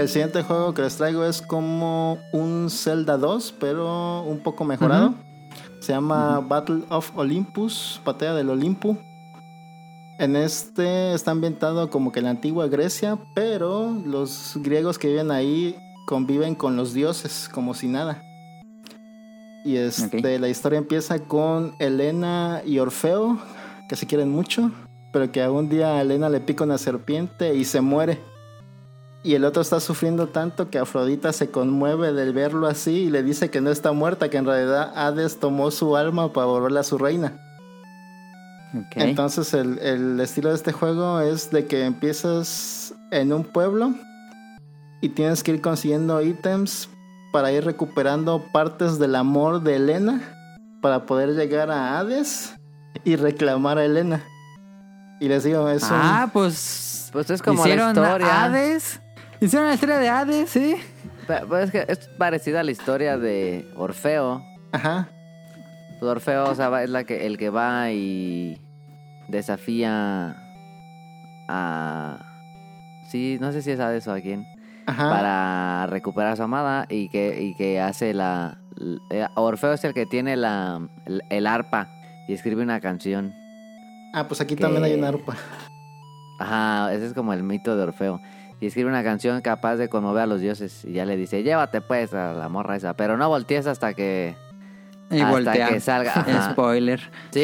S6: El siguiente juego que les traigo es como un Zelda 2, pero un poco mejorado. Se llama Battle of Olympus, Batalla del Olimpo. En este está ambientado como que en la antigua Grecia, pero los griegos que viven ahí conviven con los dioses como si nada. Y este,
S3: Ok.
S6: la historia empieza con Helena y Orfeo, que se quieren mucho, pero que un día a Helena le pica una serpiente y se muere. Y el otro está sufriendo tanto que Afrodita se conmueve del verlo así y le dice que no está muerta, que en realidad Hades tomó su alma para volverla a su reina. Entonces el, el estilo de este juego es de que empiezas en un pueblo y tienes que ir consiguiendo ítems para ir recuperando partes del amor de Elena para poder llegar a Hades y reclamar a Elena. Y les digo, es un...
S3: ah, pues.
S5: Pues es como
S3: hicieron
S5: la historia.
S3: Hades. Hicieron la historia de Hades, sí.
S5: Pe- Pues es que es parecida a la historia de Orfeo.
S6: Ajá.
S5: Pues Orfeo, o sea, va- es la que, el que va y desafía a... Sí, no sé si es Hades o a quién.
S6: Ajá.
S5: Para recuperar a su amada y que, y que hace la... eh, Orfeo es el que tiene la, el, el arpa y escribe una canción.
S6: Ah, pues aquí
S5: que-
S6: también hay una arpa.
S5: Ajá, ese es como el mito de Orfeo. Y escribe una canción capaz de conmover a los dioses. Y ya le dice, llévate pues a la morra esa. Pero no voltees hasta que...
S3: Y
S5: hasta
S3: voltea.
S5: que salga. Ajá.
S3: Spoiler.
S5: Sí,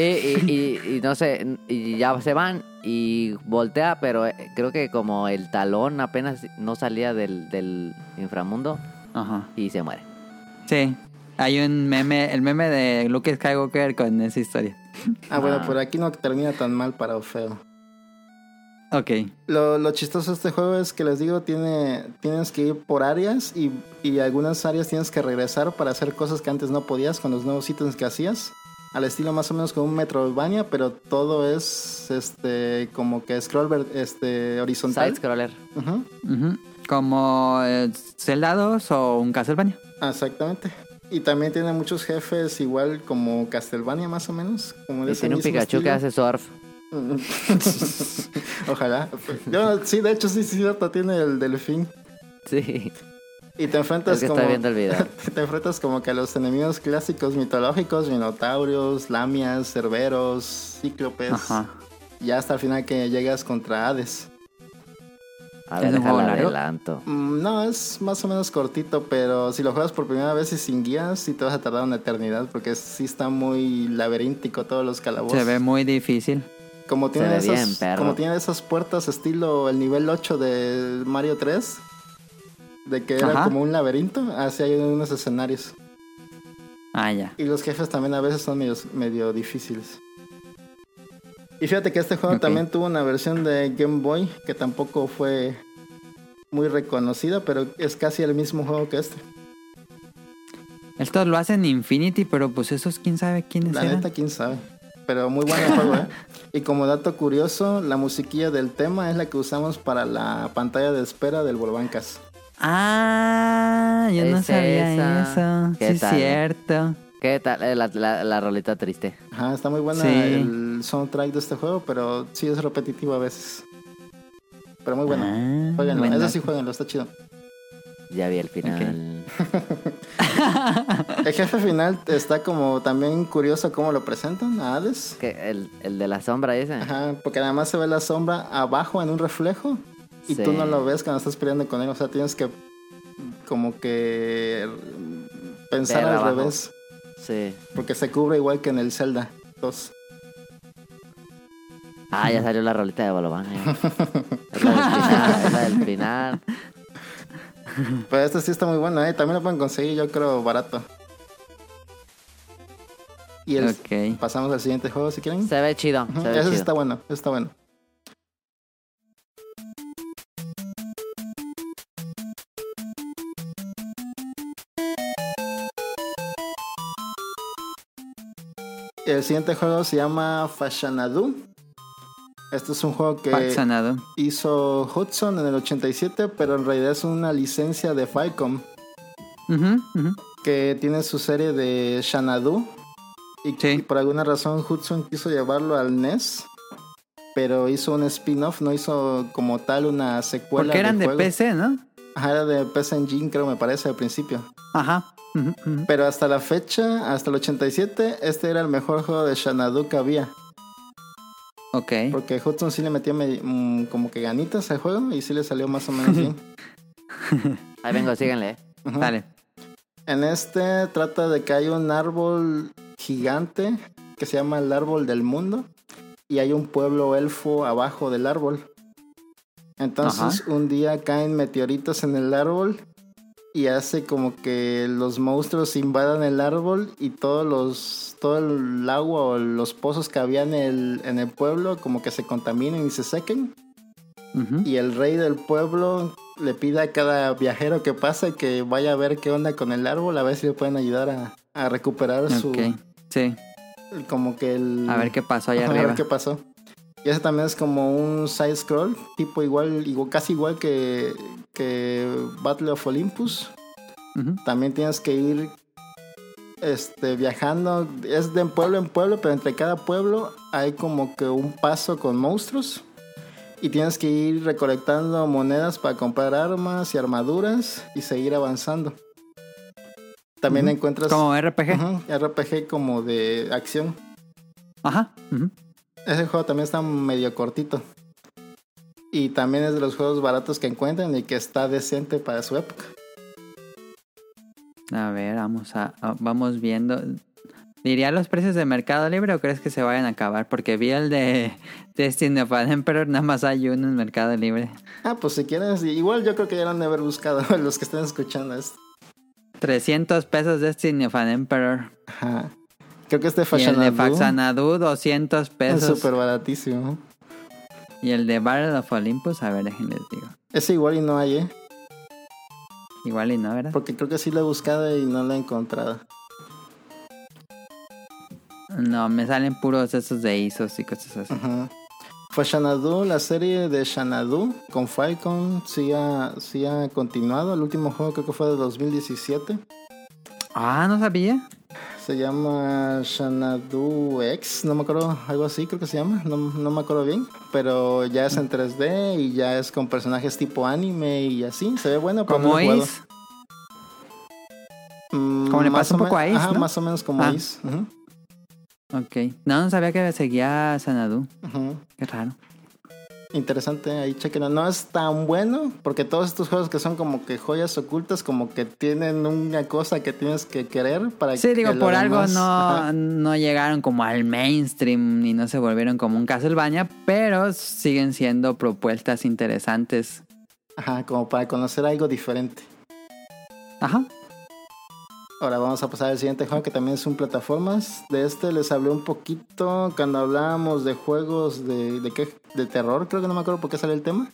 S5: y, y- y no sé, y ya se van y voltea, pero eh, creo que como el talón apenas no salía del, del inframundo
S3: Ajá.
S5: y se muere.
S3: Sí. Hay un meme, el meme de Luke Skywalker con esa historia.
S6: Ah, bueno,
S5: Ah.
S6: por aquí no termina tan mal para Orfeo.
S3: Ok.
S6: Lo, lo chistoso de este juego es que les digo, tiene, tienes que ir por áreas y, y algunas áreas tienes que regresar para hacer cosas que antes no podías con los nuevos ítems que hacías. Al estilo más o menos como un Metroidvania, pero todo es este como que scroll ver- este, horizontal.
S5: Side scroller.
S3: Como eh, Zelda 2 o un Castlevania.
S6: Exactamente. Y también tiene muchos jefes igual como Castlevania más o menos. Como de
S5: Y
S6: ese
S5: tiene un Pikachu que hace surf.
S6: Ojalá. Sí, de hecho, sí, sí, cierto, tiene el delfín.
S5: Sí.
S6: Y te enfrentas
S5: Es que
S6: como.
S5: estoy viendo el video.
S6: te enfrentas como que a los enemigos clásicos mitológicos: minotaurios, lamias, cerberos, cíclopes.
S3: Ajá.
S6: Y ya hasta el final que llegas contra Hades.
S5: A
S3: ¿Es
S5: ver,
S3: largo?
S5: adelanto.
S6: Mm, No, es más o menos cortito, pero si lo juegas por primera vez y sin guías, sí te vas a tardar una eternidad, porque sí está muy laberíntico todos los calabozos.
S3: Se ve muy difícil.
S6: Como tiene, esas,
S5: bien,
S6: como tiene esas puertas estilo el nivel 8 de Mario 3, de que era
S3: Ajá.
S6: como un laberinto, así hay unos escenarios.
S3: Ah, ya.
S6: Y los jefes también a veces son medio, medio difíciles. Y fíjate que este juego también tuvo una versión de Game Boy que tampoco fue muy reconocida, pero es casi el mismo juego que este.
S3: Esto lo hacen Infinity, pero pues esos quién sabe quiénes
S6: La
S3: eran.
S6: neta, quién sabe. Pero muy bueno el juego, ¿eh? Y como dato curioso, la musiquilla del tema es la que usamos para la pantalla de espera del Volvancas.
S3: Ah, yo no
S5: Es
S3: sabía
S5: esa.
S3: eso.
S5: ¿Qué
S3: Sí, es
S5: tal?
S3: cierto.
S5: ¿Qué tal? Eh, La, la, la rolita triste.
S6: Ajá, está muy buena
S3: Sí.
S6: el soundtrack de este juego, pero sí es repetitivo a veces. Pero muy bueno.
S3: Ah,
S6: Jueguenlo,
S3: buen
S6: eso sí jueguenlo, está chido.
S5: Ya vi el final.
S6: El jefe final está como también curioso cómo lo presentan a Hades.
S5: ¿El, el de la sombra ese?
S6: Ajá, porque además se ve la sombra abajo en un reflejo y
S5: Sí.
S6: tú no lo ves cuando estás peleando con él. O sea, tienes que como que pensar
S5: Ver
S6: al
S5: abajo.
S6: revés.
S5: Sí.
S6: Porque se cubre igual que en el Zelda 2.
S5: Ah, ya salió la rolita de Bolobán. eh. Es la del final. Es la del final.
S6: Pero este sí está muy bueno, ¿eh? También lo pueden conseguir, yo creo, barato. Y el, pasamos al siguiente juego si quieren.
S5: Se ve chido. Se ve
S6: sí
S5: chido.
S6: está bueno, ese está bueno. El siguiente juego se llama Fashanadu. Este es un juego que hizo Hudson en el 87, pero en realidad es una licencia de Falcom que tiene su serie de Xanadu. Y,
S3: Sí.
S6: y por alguna razón Hudson quiso llevarlo al NES, pero hizo un spin-off, no hizo como tal una secuela.
S3: Porque eran de. PC, ¿no?
S6: Ajá, era de PC Engine, creo, me parece, al principio.
S3: Ajá.
S6: Pero hasta la fecha, hasta el 87, este era el mejor juego de Xanadu que había.
S3: Ok.
S6: Porque Hudson sí le metió medi- mm, como que ganitas al juego y sí le salió más o menos bien.
S5: Ahí vengo, síganle.
S6: Ujú.
S3: Dale.
S6: En este trata de que hay un árbol gigante que se llama el árbol del mundo y hay un pueblo elfo abajo del árbol. Entonces un día caen meteoritos en el árbol y hace como que los monstruos invadan el árbol y todos los todo el agua o los pozos que había en el, en el pueblo como que se contaminen y se sequen y el rey del pueblo le pide a cada viajero que pase que vaya a ver qué onda con el árbol, a ver si le pueden ayudar a, a recuperar su...
S3: Sí.
S6: Como que el...
S3: A ver qué pasó allá
S6: Ajá, A
S3: arriba.
S6: ver qué pasó. Y ese también es como un side scroll, tipo igual, igual casi igual que, que Battle of Olympus. También tienes que ir este, viajando. Es de pueblo en pueblo, pero entre cada pueblo hay como que un paso con monstruos. Y tienes que ir recolectando monedas para comprar armas y armaduras y seguir avanzando. También encuentras
S3: Como RPG.
S6: RPG como de acción.
S3: Ajá. Ujú.
S6: Ese juego también está medio cortito. Y también es de los juegos baratos que encuentran y que está decente para su época.
S3: A ver, vamos a, a- vamos viendo. ¿Diría los precios de Mercado Libre o crees que se vayan a acabar? Porque vi el de Destiny of an Emperor, nada más hay uno en Mercado Libre.
S6: Ah, pues si quieres, igual yo creo que ya lo han de haber buscado los que estén escuchando esto.
S3: 300 pesos Destiny of an Emperor.
S6: Ajá. Creo que este
S3: Y el de Faxanadu, 200
S6: es
S3: pesos.
S6: súper baratísimo.
S3: Y el de Battle of Olympus, a ver, déjenles digo.
S6: Ese igual y no hay, ¿eh?
S3: Igual y no, ¿verdad?
S6: Porque creo que sí lo he buscado y no lo he encontrado.
S3: No, me salen puros esos de ISOs y cosas así.
S6: Ajá. Fue Xanadu, la serie de Xanadu con Falcon sí ha, sí ha continuado. El último juego creo que fue de 2017.
S3: Ah, no sabía.
S6: Se llama Xanadu X, no me acuerdo, algo así creo que se llama, no, no me acuerdo bien. Pero ya es en 3D y ya es con personajes tipo anime y así. Se ve bueno,
S3: Como. Is.
S6: Mm,
S3: Como le pasa un poco a Is,
S6: Ajá,
S3: ¿no?
S6: más o menos como
S3: Ah.
S6: Ujú,
S3: Ok. No, no sabía que seguía Sanadu.
S6: ujú.
S3: Qué raro.
S6: Interesante, ahí chequenlo. No es tan bueno, porque todos estos juegos que son como que joyas ocultas, como que tienen una cosa que tienes que querer para
S3: Sí,
S6: que
S3: digo,
S6: lo
S3: por algo no, no llegaron como al mainstream y no se volvieron como un Castlevania, pero siguen siendo propuestas interesantes.
S6: Ajá, como para conocer algo diferente.
S3: Ajá.
S6: Ahora vamos a pasar al siguiente juego que también es un plataformas. De este les hablé un poquito cuando hablábamos de juegos de, de, qué? de terror, creo que no me acuerdo por qué sale el tema.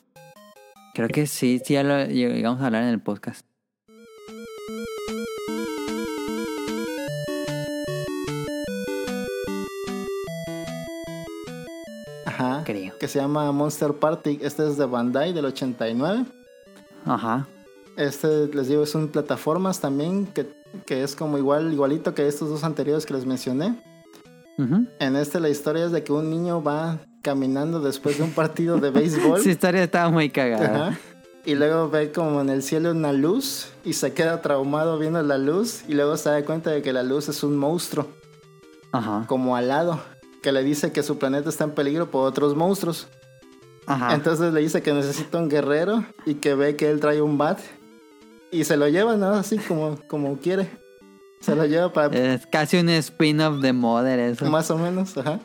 S3: Creo que sí, sí, ya lo llegamos a hablar en el podcast.
S6: Ajá.
S3: Creo.
S6: Que se llama Monster Party. Este es de Bandai del 89.
S3: Ajá.
S6: Este, les digo, es un plataformas también que, que es como igual, igualito que estos dos anteriores que les mencioné. En este la historia es de que un niño va caminando después de un partido de béisbol.
S3: Su historia estaba muy cagada.
S6: Ajá. Y luego ve como en el cielo una luz y se queda traumado viendo la luz y luego se da cuenta de que la luz es un monstruo,
S3: Ajá.
S6: como alado, que le dice que su planeta está en peligro por otros monstruos.
S3: Ajá.
S6: Entonces le dice que necesita un guerrero y que ve que él trae un bat y se lo lleva, ¿no? Así como, como quiere. Se lo lleva para
S3: Es casi un spin-off de Mother eso.
S6: más o menos, ajá.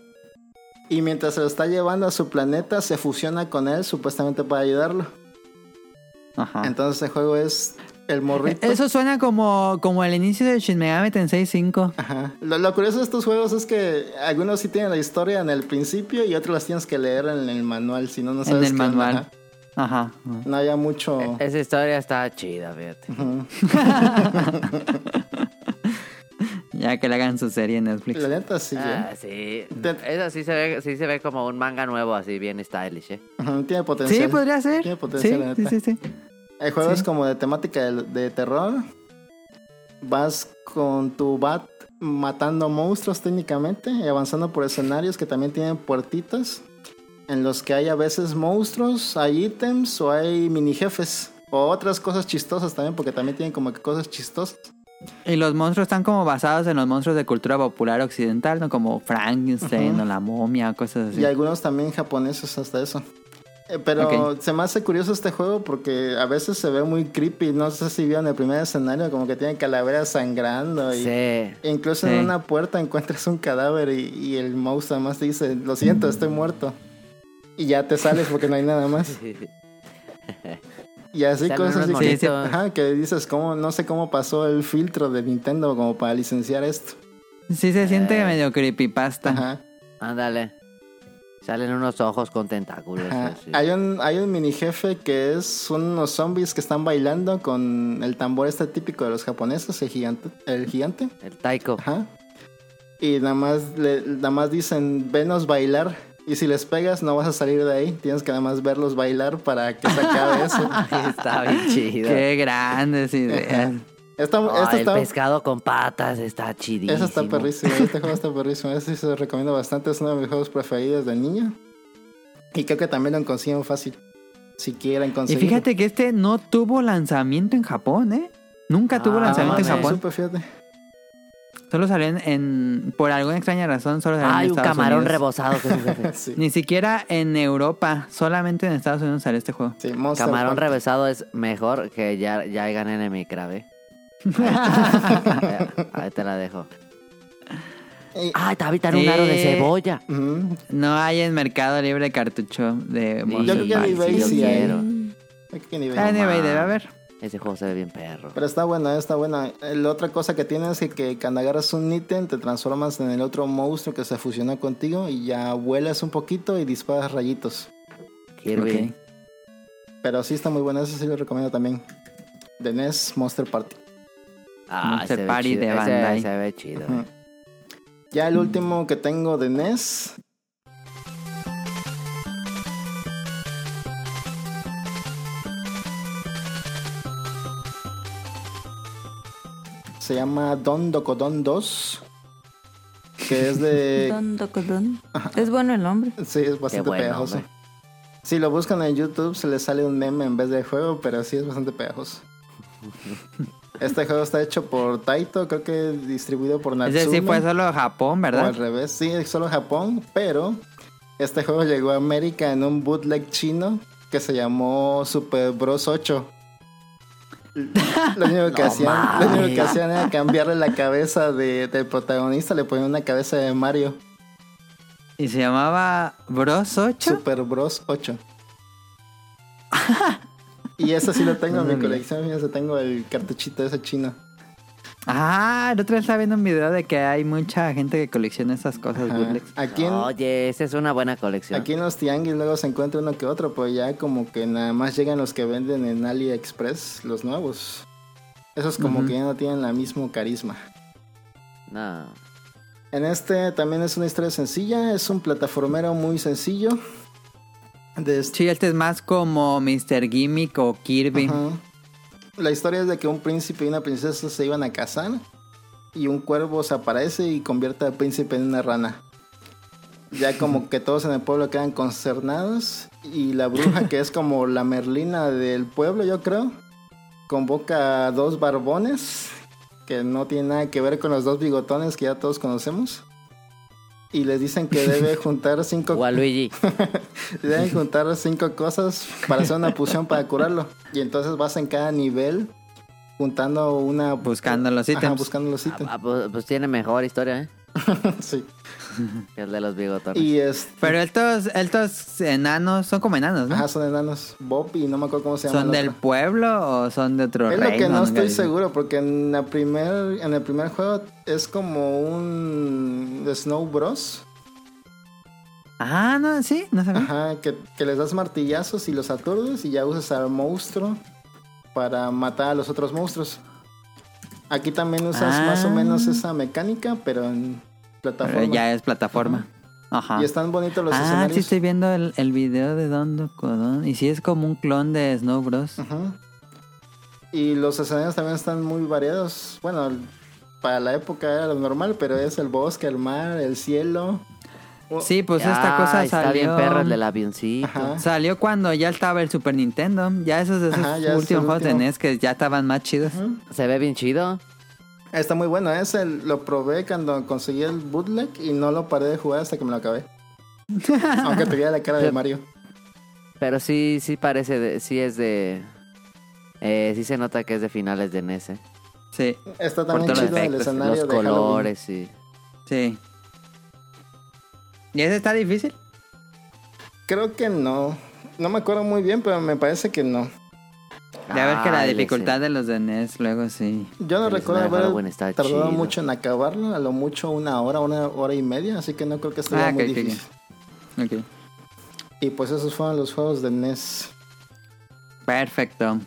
S6: Y mientras se lo está llevando a su planeta, se fusiona con él supuestamente para ayudarlo.
S3: Ajá.
S6: Entonces el juego es el morrito.
S3: Eso suena como, como el inicio de Shin Megami Tensei 5.
S6: Ajá. Lo, lo curioso de estos juegos es que algunos sí tienen la historia en el principio y otros las tienes que leer en el manual, si no, no sabes
S3: En el
S6: onda,
S3: manual.
S6: Ajá.
S3: Ajá.
S6: No haya mucho...
S5: Esa historia está chida, fíjate.
S3: Ya que le hagan su serie en Netflix.
S6: La neta sí,
S5: Ah,
S6: ¿eh?
S5: sí.
S6: Te-
S5: Esa sí se ve, sí se ve como un manga nuevo, así bien stylish, ¿eh?
S6: Tiene potencial.
S3: Sí, podría ser.
S6: Tiene potencial, la
S3: sí, sí,
S6: neta.
S3: sí, sí.
S6: El juego
S3: Sí.
S6: es como de temática de, de terror. Vas con tu bat matando monstruos técnicamente y avanzando por escenarios que también tienen puertitas en los que hay a veces monstruos, hay ítems o hay mini jefes o otras cosas chistosas también porque también tienen como que cosas chistosas.
S3: Y los monstruos están como basados en los monstruos de cultura popular occidental, ¿no? Como Frankenstein o la momia, cosas así.
S6: Y algunos también japoneses hasta eso. Eh, Pero se me hace curioso este juego porque a veces se ve muy creepy. No sé si vieron el primer escenario, como que tiene calaveras sangrando. Y
S5: Sí.
S6: Incluso
S3: Sí.
S6: en una puerta encuentras un cadáver y, y el mouse además te dice, lo siento, estoy muerto. Y ya te sales porque no hay nada más. Y así
S5: Salen
S6: cosas así que,
S5: monitos.
S6: ajá, que dices, ¿cómo, no sé cómo pasó el filtro de Nintendo como para licenciar esto.
S3: Sí se siente
S5: Eh.
S3: medio creepypasta.
S6: Ajá.
S5: Ándale. Salen unos ojos con tentáculos. así.
S6: Hay un, hay un mini jefe que es unos zombies que están bailando con el tambor este típico de los japoneses, el gigante. El gigante.
S5: El taiko.
S6: Ajá. Y nada más, le- nada más dicen, venos bailar. Y si les pegas, no vas a salir de ahí. Tienes que nada más verlos bailar para que se acabe eso.
S5: Está bien chido.
S3: Qué grandes ideas.
S6: Esta,
S5: Ah,
S6: esta
S5: el
S6: está,
S5: pescado con patas está chidísimo.
S6: esa está perrísimo. Este juego está perrísimo. Este sí se lo recomiendo bastante. Es uno de mis juegos preferidos de niño. Y creo que también lo consiguen fácil. Si quieren
S3: Y
S6: conseguir.
S3: fíjate que este no tuvo lanzamiento en Japón, ¿eh? Nunca tuvo
S5: Ah,
S3: lanzamiento en. Japón.
S6: Súper, fíjate.
S3: Solo salió en, en- Por alguna extraña razón, solo salió
S5: Hay
S3: en
S5: un
S3: Estados
S5: camarón
S3: Unidos.
S5: rebozado que es un jefe.
S6: Sí.
S3: Ni siquiera en Europa, solamente en Estados Unidos salió este juego.
S6: Sí, Monster
S5: Camarón rebozado es mejor que ya, ya hagan enemy crave. Ahí te la dejo.
S6: Y-
S5: Ay, te avitan un aro de
S3: Sí.
S5: cebolla.
S3: No hay en Mercado Libre cartucho de
S5: Sí,
S6: Yo creo que en
S5: sí,
S6: eBay
S5: yo
S6: sí hay.
S5: quiero.
S6: Creo que en eBay.
S3: Ah, en eBay debe haber.
S5: Ese juego se ve bien perro.
S6: Pero está buena, está buena. Eh, La otra cosa que tienes es que cuando agarras un ítem te transformas en el otro monstruo que se fusiona contigo y ya vuelas un poquito y disparas rayitos.
S5: Kirby.
S3: Ok.
S6: Pero sí está muy bueno, ese sí lo recomiendo también. De NES Monster Party.
S5: Ah,
S3: Monster
S5: se ve
S3: Party
S5: chido.
S3: de
S5: Ese
S3: Bandai.
S5: se ve chido.
S6: Ya el último que tengo de NES. Se llama Don Docodon 2. Que es de.
S4: Don Docodon. Es bueno el nombre.
S6: Sí, es bastante
S5: buen
S6: pegajoso. Si lo buscan en YouTube, se les sale un meme en vez de juego, pero sí es bastante pegajoso. Este juego está hecho por Taito, creo que distribuido por Natsume.
S3: Ese sí fue solo Japón,
S6: O al
S3: ¿verdad?
S6: revés, sí, solo Japón, pero este juego llegó a América en un bootleg chino que se llamó Super Bros 8. Lo único que,
S5: No
S6: hacían, lo único que
S5: mames.
S6: hacían era cambiarle la cabeza de- del protagonista, le ponían una cabeza de Mario.
S3: Y se llamaba Bros 8.
S6: Super Bros 8. y ese sí lo tengo en mi colección, fíjense, tengo el cartuchito ese chino.
S3: Ah, el otro día estaba viendo un video de que hay mucha gente que colecciona esas cosas bootlegs.
S6: Aquí en,
S5: Oye, esa es una buena colección.
S6: Aquí en los tianguis luego se encuentra uno que otro, pues ya como que nada más llegan los que venden en AliExpress, los nuevos. Esos como que ya no tienen la mismo carisma.
S5: No.
S6: En este también es una historia sencilla, es un plataformero muy sencillo. De este-
S3: Sí, este es más como Mr. Gimmick o Kirby.
S6: Ajá. La historia es de que un príncipe y una princesa se iban a casar y un cuervo se aparece y convierte al príncipe en una rana. Ya como que todos en el pueblo quedan consternados y la bruja que es como la merlina del pueblo yo creo convoca a dos barbones que no tienen nada que ver con los dos bigotones que ya todos conocemos y les dicen que debe juntar cinco
S5: Waluigi.
S6: Deben juntar cinco cosas para hacer una poción para curarlo. Y entonces vas en cada nivel juntando una...
S3: Buscando los
S6: Ajá,
S3: ítems.
S6: buscando los ítems.
S5: Ah, pues, pues tiene mejor historia, ¿eh?
S6: sí.
S5: El de los bigotones.
S6: Y es...
S3: Pero estos, estos enanos son como enanos, ¿no?
S6: Ajá, son enanos. Bob y no me acuerdo cómo se llama.
S3: ¿Son
S6: el
S3: del
S6: otro.
S3: pueblo o son de otro
S6: Es
S3: reino?
S6: lo que no estoy seguro, porque en, la primer, en el primer juego es como un Snow Bros.
S3: Ah, no, sí, no sabía.
S6: Ajá, que, que les das martillazos y los aturdes y ya usas al monstruo para matar a los otros monstruos. Aquí también usas
S3: Ah.
S6: más o menos esa mecánica, pero en
S3: Pero
S6: plataforma.
S3: ya es plataforma. Ajá.
S6: Y están bonitos los
S3: ah, sí
S6: escenarios.
S3: estoy viendo el, el video de Don Docodon. Y sí es como un clon de Snow Bros.
S6: Ajá. Y los escenarios también están muy variados. Bueno, para la época era lo normal, pero es el bosque, el mar, el cielo.
S3: Sí, pues
S5: Ah,
S3: esta cosa
S5: está
S3: salió...
S5: bien perro el del avioncito.
S6: Ajá.
S3: Salió cuando ya estaba el Super Nintendo. Ya esos, esos
S6: Ajá, ya es
S3: últimos juegos de. NES que ya estaban más chidos.
S6: Ajá.
S5: Se ve bien chido.
S6: Está muy bueno. Ese lo probé cuando conseguí el bootleg y no lo paré de jugar hasta que me lo acabé. Aunque tuviera la cara de Mario.
S5: Pero sí, sí parece, de, sí es de... Eh, sí se nota que es de finales de NES, ¿eh?
S3: Sí,
S6: Está también chido el escenario
S5: Los
S6: de Halloween.
S5: colores y...
S3: sí. ¿Y ese está difícil?
S6: Creo que no. No me acuerdo muy bien, pero me parece que no.
S3: De ver que la dificultad de los de NES luego sí.
S6: Yo no
S5: El
S6: recuerdo haber tardado
S5: chido.
S6: mucho en acabarlo, a lo mucho una hora, una hora y media, así que no creo que esté
S3: Ah,
S6: muy difícil.
S3: Ok.
S6: Y pues esos fueron los juegos de NES.
S3: Perfecto.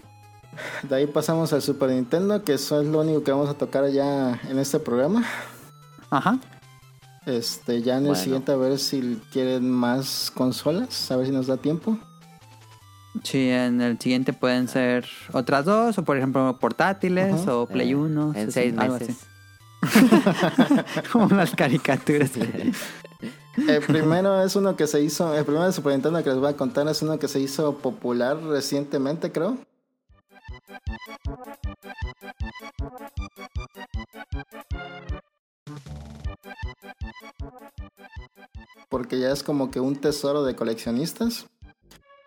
S6: De ahí pasamos al Super Nintendo, que eso es lo único que vamos a tocar ya en este programa.
S3: Ajá.
S6: Este, ya en el
S5: Bueno.
S6: siguiente a ver si quieren más consolas, a ver si nos da tiempo.
S3: Sí, en el siguiente pueden ser otras dos, o por ejemplo portátiles, o Play
S5: Eh,
S3: 1.
S5: En
S3: sí,
S5: seis meses.
S3: Como las caricaturas.
S6: El primero es uno que se hizo, el primero de Super Nintendo que les voy a contar es uno que se hizo popular recientemente, creo. Porque ya es como que un tesoro de coleccionistas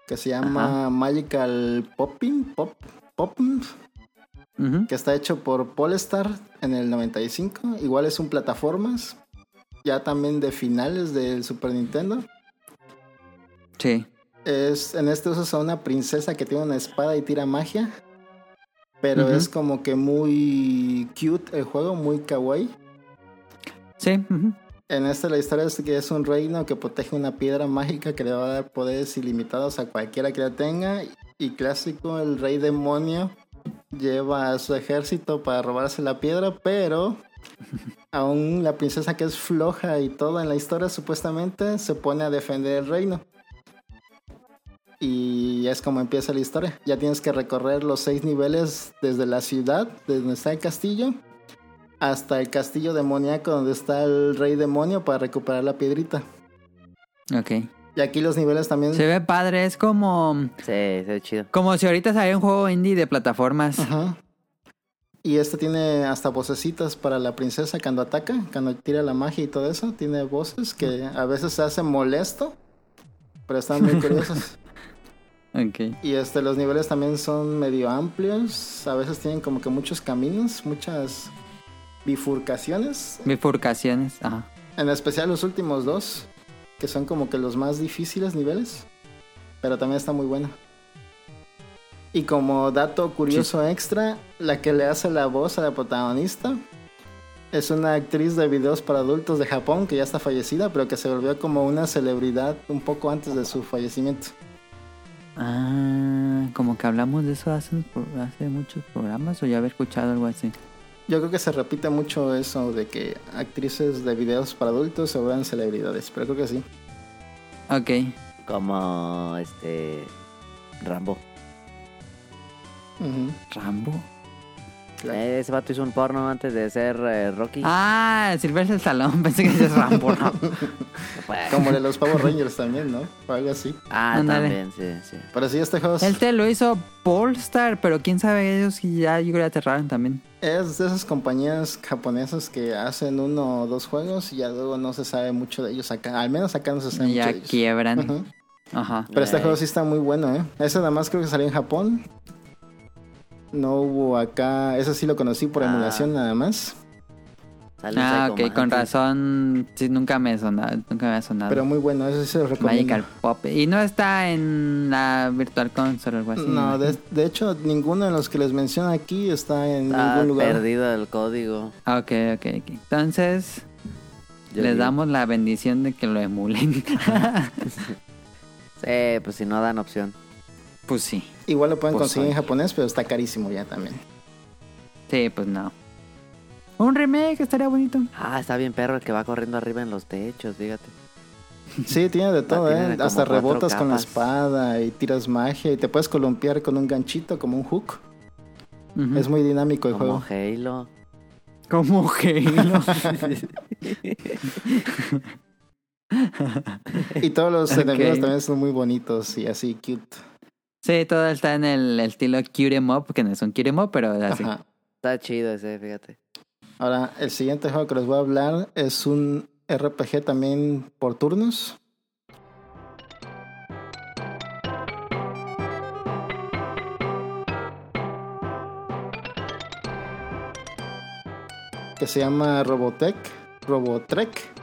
S6: que se llama Magical Popping, Pop, Popping,
S3: Ujú.
S6: que está hecho por Polestar en el 95. Igual es un plataformas, ya también de finales del Super Nintendo.
S3: Sí.
S6: Es, en este usas a una princesa que tiene una espada y tira magia. Pero es como que muy cute el juego, muy kawaii.
S3: Sí.
S6: En esta la historia es que es un reino que protege una piedra mágica que le va a dar poderes ilimitados a cualquiera que la tenga. Y clásico, el rey demonio lleva a su ejército para robarse la piedra, pero aún la princesa que es floja y todo en la historia supuestamente se pone a defender el reino. Y es como empieza la historia. Ya tienes que recorrer los seis niveles desde la ciudad, desde donde está el castillo, hasta el castillo demoníaco donde está el rey demonio para recuperar la piedrita.
S3: Ok.
S6: Y aquí los niveles también...
S3: Se ve padre, es como...
S5: Sí, se ve chido.
S3: Como si ahorita saliera un juego indie de plataformas.
S6: Ajá. Y este tiene hasta vocecitas para la princesa cuando ataca, cuando tira la magia y todo eso. Tiene voces que a veces se hacen molesto, pero están muy curiosos.
S3: Ok.
S6: Y este, los niveles también son medio amplios. A veces tienen como que muchos caminos, muchas bifurcaciones.
S3: Bifurcaciones. Ajá.
S6: En especial los últimos dos, que son como que los más difíciles niveles. Pero también está muy bueno. Y como dato curioso extra, la que le hace la voz a la protagonista es una actriz de videos para adultos de Japón que ya está fallecida, pero que se volvió como una celebridad un poco antes de su fallecimiento.
S3: Ah, como que hablamos de eso hace, hace muchos programas o ya había escuchado algo así.
S6: Yo creo que se repite mucho eso de que actrices de videos para adultos se vuelven celebridades, pero creo que sí.
S3: Ok.
S5: Como este. Rambo.
S3: Rambo.
S6: Claro.
S5: Eh, ese vato hizo un porno antes de ser eh, Rocky.
S3: Ah, Silvestre Stallone. Pensé que es Rambo. ¿no?
S6: Como de los Power Rangers también, ¿no? O algo así.
S5: ah, también, sí, sí.
S6: Pero sí, este juego es,
S3: Él te lo hizo Polestar, pero quién sabe ellos ya yo creo que cerraron también.
S6: Es de esas compañías japonesas que hacen uno o dos juegos y ya luego no se sabe mucho de ellos acá. Al menos acá no se sabe mucho
S3: ya
S6: de ellos.
S3: quiebran.
S6: Ujú.
S3: Ajá.
S6: Pero este juego sí está muy bueno, ¿eh? Ese nada más creo que salió en Japón. No hubo acá. Ese sí lo conocí por
S5: Ah.
S6: emulación nada más.
S3: Ah,
S5: Psycho
S3: ok, con
S5: Mantis.
S3: razón. Sí, nunca me sonaba, nunca me ha sonado.
S6: Pero muy bueno, eso se lo recomiendo.
S3: Magical Pop. Y no está en la Virtual Console o algo así.
S6: no, de, hecho, ninguno de los que les menciono aquí está en
S5: Está
S6: ningún lugar.
S5: perdido el código.
S3: Ah, Ok, ok, ok. Entonces,
S5: Yo
S3: les
S5: digo.
S3: damos la bendición de que lo emulen.
S5: Sí, pues si no dan opción.
S3: pues sí.
S6: Igual lo pueden
S3: Pues
S6: conseguir en japonés, pero está carísimo ya también.
S3: Sí, pues no. Un remake estaría bonito.
S5: Ah, está bien perro el que va corriendo arriba en los techos, fíjate.
S6: Sí, tiene de todo, ¿eh?
S5: como
S6: Hasta rebotas con la espada y tiras magia y te puedes columpiar con un ganchito como un hook. Es muy dinámico el
S5: Como
S6: juego.
S5: Halo.
S3: Como Halo.
S6: Y todos los enemigos también son muy bonitos y así cute.
S3: sí, todo está en el estilo Cute 'em up, que no es un Cute 'em up, pero así.
S6: Ajá.
S5: Está chido ese, fíjate.
S6: Ahora, el siguiente juego que les voy a hablar es un RPG también por turnos. Que se llama Robotech. Robotrek.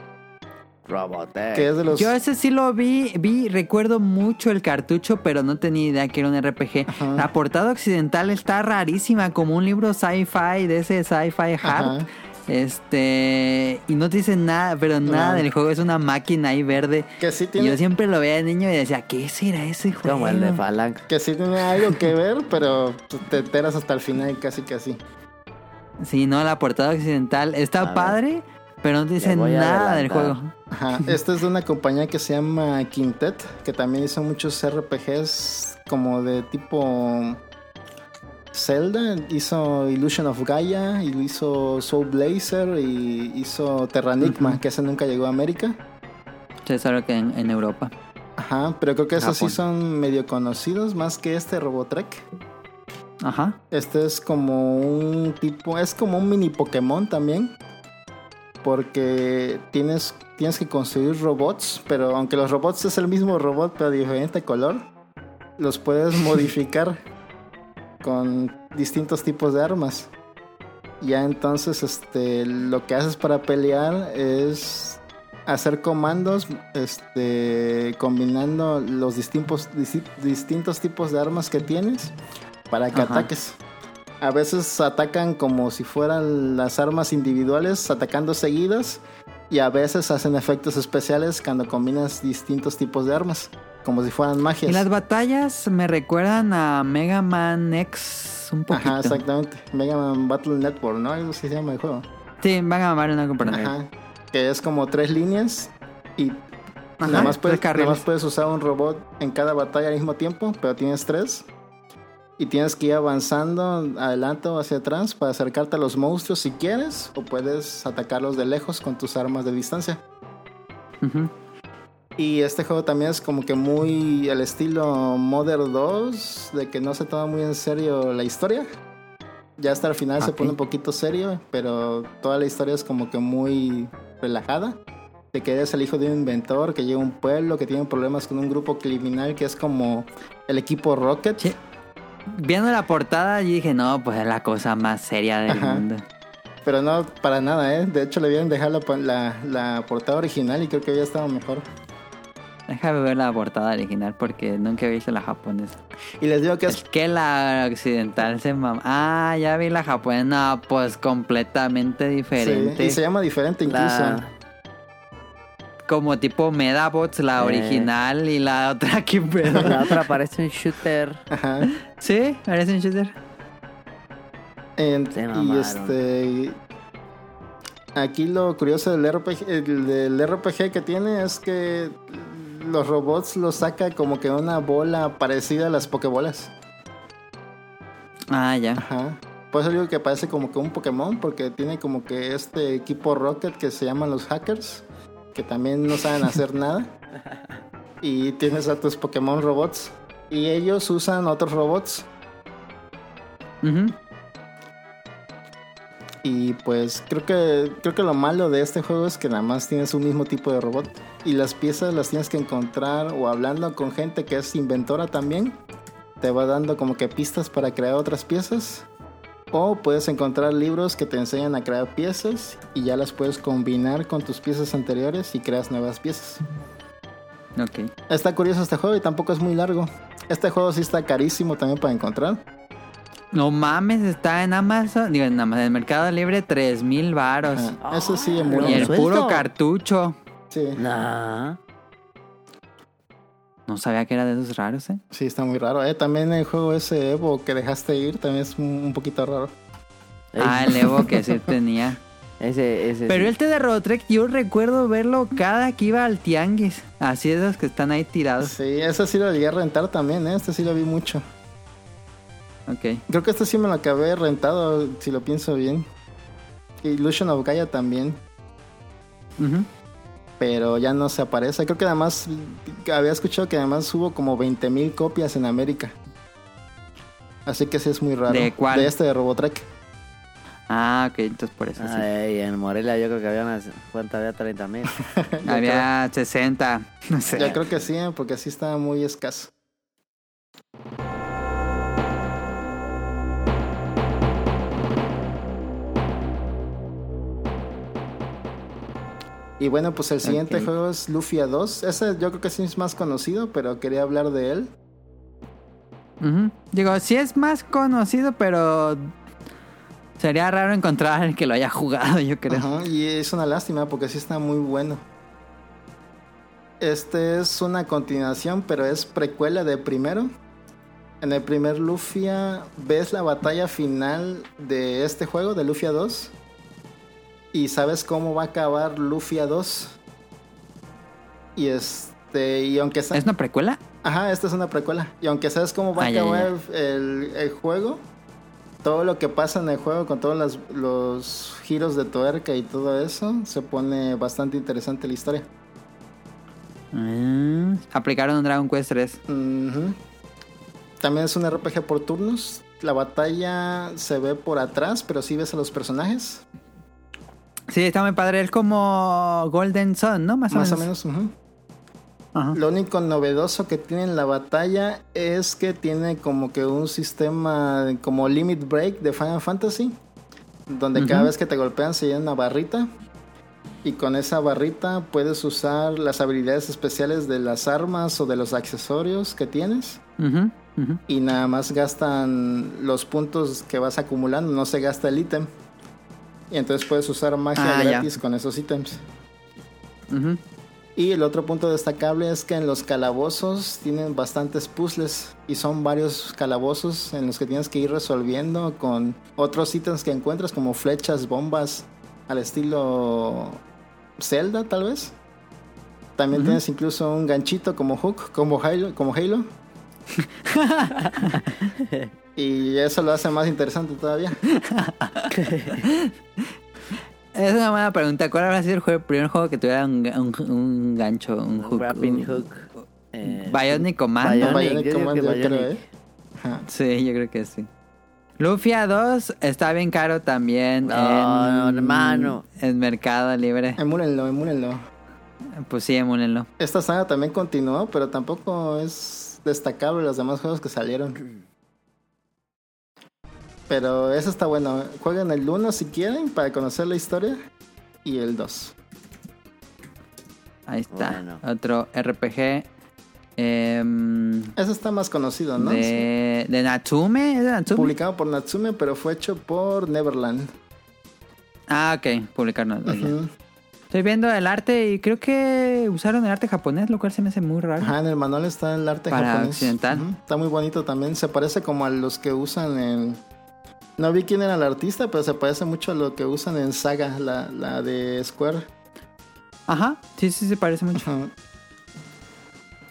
S5: Robotech.
S6: Que es de los.
S3: Yo ese sí lo vi, vi, recuerdo mucho el cartucho, pero no tenía idea que era un RPG.
S6: Ajá.
S3: La portada occidental está rarísima, como un libro sci-fi de ese sci-fi hard.
S6: Ajá.
S3: Este, y no te dice nada, pero nada
S6: No.
S3: del juego, es una máquina ahí verde.
S6: Que sí
S3: Y
S6: tiene.
S3: yo siempre lo veía de niño y decía, ¿qué será ese juego?
S5: Como el de Falang.
S6: Que sí tiene algo que ver, pero te enteras hasta el final casi casi.
S3: Sí, no, la portada occidental está
S5: A ver.
S3: Pero no te dice
S5: Le voy a
S3: nada del juego.
S6: Ajá. Este es de una compañía que se llama Quintet, que también hizo muchos RPGs como de tipo Zelda. Hizo Illusion of Gaia, y hizo Soul Blazer y hizo Terranigma,
S3: Ujú.
S6: que ese nunca llegó a América.
S3: Sí, solo que en, en Europa.
S6: Ajá, pero creo que esos sí son medio conocidos más que este Robotrek.
S3: Ajá.
S6: Este es como un tipo, es como un mini Pokémon también. Porque tienes, tienes que construir robots, pero aunque los robots es el mismo robot pero de diferente color, los puedes modificar con distintos tipos de armas. Ya entonces este, lo que haces para pelear es hacer comandos este, combinando los distintos, disti- distintos tipos de armas que tienes para que
S3: Ajá.
S6: ataques. A veces atacan como si fueran las armas individuales, atacando seguidas. Y a veces hacen efectos especiales cuando combinas distintos tipos de armas, como si fueran magias.
S3: Y las batallas me recuerdan a Mega Man X un poquito.
S6: Ajá, exactamente. Mega Man Battle Network, ¿no? Algo así se llama el juego.
S3: Sí, van a mamar una comparación.
S6: Ajá. Que es como tres líneas y
S3: Ajá,
S6: nada, más puedes, nada más puedes usar un robot en cada batalla al mismo tiempo, pero tienes tres. Y tienes que ir avanzando adelante o hacia atrás para acercarte a los monstruos si quieres, o puedes atacarlos de lejos con tus armas de distancia. Y este juego también es como que muy al estilo Modern 2, de que no se toma muy en serio la historia. Ya hasta el final se pone un poquito serio, pero toda la historia es como que muy relajada. De que eres el hijo de un inventor que llega a un pueblo que tiene problemas con un grupo criminal que es como el equipo Rocket.
S3: Sí. Viendo la portada, yo dije, no, pues es la cosa más seria del
S6: Ajá.
S3: mundo.
S6: Pero no para nada, ¿eh? De hecho, le vieron dejar la, la, la portada original y creo que había estado mejor.
S3: Déjame ver la portada original porque nunca he visto la japonesa.
S6: Y les digo que
S3: Es
S6: es
S3: que la occidental se mama. Ah, ya vi la japonesa. No, pues completamente
S6: sí,
S3: diferente.
S6: y se llama diferente incluso.
S5: La-
S3: Como tipo Medabots, la
S5: Eh.
S3: original y la otra que pedo.
S5: La otra parece un shooter.
S6: Ajá.
S3: Sí, parece un shooter.
S6: En-
S5: Se
S6: y este. Aquí lo curioso del RPG, el del RPG que tiene es que los robots los saca como que una bola parecida a las pokebolas.
S3: Ah, ya.
S6: Ajá. Por eso digo que parece como que un Pokémon, porque tiene como que este equipo Rocket que se llaman los hackers, que también no saben hacer nada. Y tienes a tus Pokémon robots. Y ellos usan otros robots.
S3: Ujú.
S6: Y pues creo que creo que lo malo de este juego es que nada más tienes un mismo tipo de robot y las piezas las tienes que encontrar o hablando con gente que es inventora también. Te va dando como que pistas para crear otras piezas. O puedes encontrar libros que te enseñan a crear piezas y ya las puedes combinar con tus piezas anteriores y creas nuevas piezas.
S3: Ok.
S6: Está curioso este juego y tampoco es muy largo. Este juego sí está carísimo también para encontrar.
S3: No mames, está en Amazon. Digo, en Amazon, en el Mercado Libre, 3000 varos.
S6: Ajá. Eso sí, en
S5: Ah,
S6: buena-
S3: Y el
S5: ¿Suelto?
S3: puro cartucho.
S6: Sí,
S5: Nah.
S3: No sabía que era de esos raros, ¿eh?
S6: sí, está muy raro. Eh, también el juego ese Evo que dejaste ir también es un, poquito raro.
S3: Ah, el Evo que sí tenía.
S5: Ese, ese.
S3: Pero
S5: sí.
S3: el té de Robotrek, yo recuerdo verlo cada que iba al tianguis. Así esos que están ahí tirados.
S6: Sí, ese sí lo llegué a rentar también, ¿eh? este sí lo vi mucho.
S3: Ok.
S6: Creo que este sí me lo acabé rentado, si lo pienso bien. Illusion of Gaia también,
S3: Ujú.
S6: Pero ya no se aparece. Creo que además, había escuchado que además hubo como 20.000 copias en América. Así que sí es muy raro.
S3: ¿De cuál?
S6: De este de Robotrek.
S3: Ah, ok, entonces por eso sí.
S5: Ay, en Morelia yo creo que había unas. ¿Cuánto había? 30 mil.
S3: Había 60, no sé.
S6: Yo creo que sí, ¿eh? porque sí está muy escaso. Y bueno, pues el siguiente juego es Lufia 2. Ese yo creo que sí es más conocido, pero quería hablar de él.
S3: Ujú. Digo, sí es más conocido, pero sería raro encontrar el que lo haya jugado, yo creo.
S6: Ajá, y es una lástima porque sí está muy bueno. Este es una continuación, pero es precuela de primero. En el primer Lufia ves la batalla final de este juego, de Lufia 2. Y sabes cómo va a acabar Lufia 2. Y este, y aunque
S3: ¿Es una precuela?
S6: Ajá, esta es una precuela. Y aunque sabes cómo va
S3: Ah,
S6: a
S3: ya,
S6: acabar
S3: ya.
S6: El, el juego, todo lo que pasa en el juego con todos los giros de tuerca y todo eso, se pone bastante interesante la historia.
S3: Mm, aplicaron Dragon Quest 3.
S6: Ujú. También es un RPG por turnos. La batalla se ve por atrás, pero sí ves a los personajes.
S3: Sí, está muy padre. Es como Golden Sun, ¿no? Más,
S6: Más
S3: o
S6: o
S3: menos.
S6: menos. ujú.
S3: Ajá.
S6: Lo único novedoso que tiene en la batalla es que tiene como que un sistema como Limit Break de Final Fantasy, donde cada vez que te golpean se llena una barrita y con esa barrita puedes usar las habilidades especiales de las armas o de los accesorios que tienes y nada más gastan los puntos que vas acumulando, no se gasta el ítem. Y entonces puedes usar magia
S3: Ah, ya.
S6: gratis con esos ítems. Y el otro punto destacable es que en los calabozos tienen bastantes puzzles y son varios calabozos en los que tienes que ir resolviendo con otros ítems que encuentras como flechas, bombas al estilo Zelda tal vez. También tienes incluso un ganchito como Hook, como Halo, como Halo. y eso lo hace más interesante todavía.
S3: Es una buena pregunta. ¿Cuál habrá sido el, juego- el primer juego que tuviera un, un- un gancho, un hook?
S5: Grappling
S3: un-
S5: hook. Eh,
S3: Bionic Commando.
S5: Bionic,
S6: Bionic
S5: yo
S6: Command, creo. ¿eh?
S3: Sí, yo creo que sí. Lufia 2 está bien caro también
S5: No,
S3: en,
S5: hermano.
S3: en Mercado Libre.
S6: Emúlenlo, emúlenlo.
S3: Pues sí, emúlenlo.
S6: Esta saga también continuó, pero tampoco es destacable los demás juegos que salieron. Pero eso está bueno. Jueguen el 1 si quieren para conocer la historia. Y el 2.
S3: Ahí está.
S5: Bueno.
S3: Otro RPG em,
S6: Ese está más conocido, ¿no?
S3: de, de Natsume. ¿Es de Natsume?
S6: Publicado por Natsume, pero fue hecho por Neverland.
S3: Ah, ok. Publicarnos.
S6: Ujú.
S3: Estoy viendo el arte y creo que usaron el arte japonés, lo cual se me hace muy raro.
S6: Ajá, en el manual está el arte
S3: Para
S6: japonés.
S3: occidental.
S6: Está muy bonito también. Se parece como a los que usan en... No vi quién era el artista, pero se parece mucho a lo que usan en Saga, la, la de Square.
S3: Ajá. Sí, sí, se parece mucho.
S6: Ajá.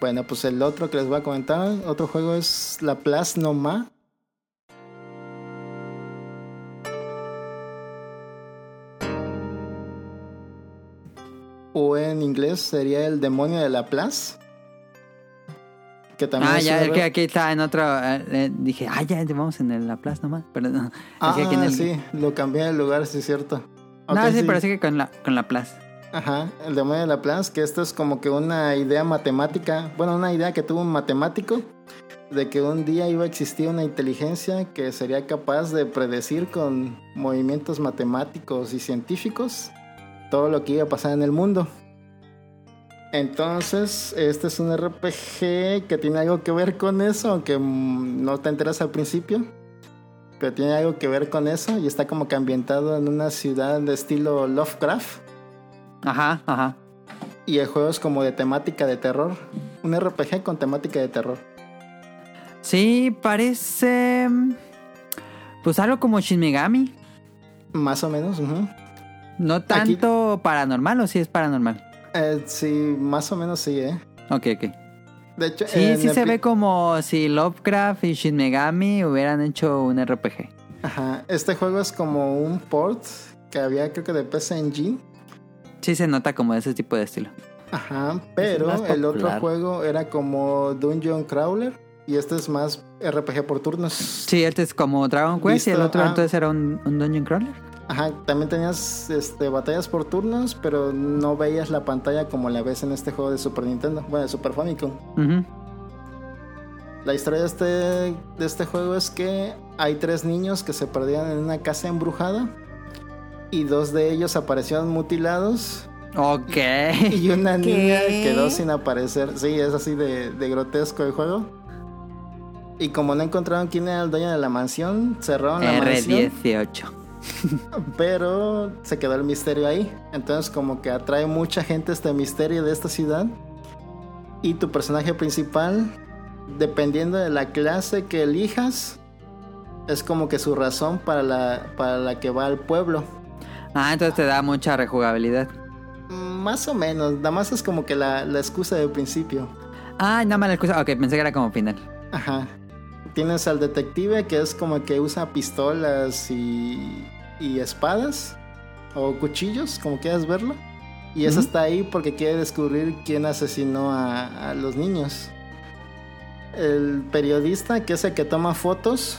S6: Bueno, pues el otro que les voy a comentar, otro juego es La Place Noma. O en inglés sería El Demonio de la Place. Que también
S3: Ah, ya, es que aquí está en otro. eh, eh, dije, ah, ya vamos en el- la plaza nomás. Pero no.
S6: Ah,
S3: aquí en el-
S6: sí, lo cambié de lugar, sí es cierto.
S3: No, sí, pero sí que con la, con la plaza.
S6: Ajá, el demonio de la Place, que esto es como que una idea matemática, bueno, una idea que tuvo un matemático de que un día iba a existir una inteligencia que sería capaz de predecir con movimientos matemáticos y científicos todo lo que iba a pasar en el mundo. Entonces, este es un RPG que tiene algo que ver con eso, aunque mm, no te enteras al principio. Pero tiene algo que ver con eso y está como que ambientado en una ciudad de estilo Lovecraft.
S3: Ajá, ajá.
S6: Y el juego es como de temática de terror. Un RPG con temática de terror.
S3: Sí, parece. Pues algo como Shin Megami.
S6: Más o menos.
S3: No tanto paranormal, o sí es paranormal.
S6: Eh, sí, más o menos sí, ¿eh?
S3: Ok, ok.
S6: De hecho,
S3: Sí, sí se ve como si Lovecraft y Shin Megami hubieran hecho un RPG.
S6: Ajá. Este juego es como un port que había, creo que de PC Engine.
S3: Sí se nota como ese tipo de estilo.
S6: Ajá. Pero el otro juego era como Dungeon Crawler. Y este es más RPG por turnos.
S3: Sí, este es como Dragon Quest y el otro
S6: ah.
S3: entonces era un, un Dungeon Crawler.
S6: Ajá, también tenías este, batallas por turnos, pero no veías la pantalla como la ves en este juego de Super Nintendo, bueno, de Super Famicom. La historia de este, de este juego es que hay tres niños que se perdían en una casa embrujada y dos de ellos aparecieron mutilados
S3: Ok.
S6: y una
S4: ¿Qué?
S6: niña quedó sin aparecer. Sí, es así de, de grotesco el juego. Y como no encontraron quién era el dueño de la mansión, cerraron la mansión.
S3: R18.
S6: Pero se quedó el misterio ahí. Entonces como que atrae mucha gente este misterio de esta ciudad. Y tu personaje principal, dependiendo de la clase que elijas, es como que su razón para la, para la que va al pueblo.
S3: Ah, entonces te da mucha rejugabilidad.
S6: Más o menos, nada más es como que la, la excusa del principio.
S3: Ah, nada más la excusa. Ok, pensé que era como final.
S6: Ajá. Tienes al detective que es como que usa pistolas y, y espadas o cuchillos, como quieras verlo. Y eso
S3: Ujú.
S6: está ahí porque quiere descubrir quién asesinó a, a los niños. El periodista que es el que toma fotos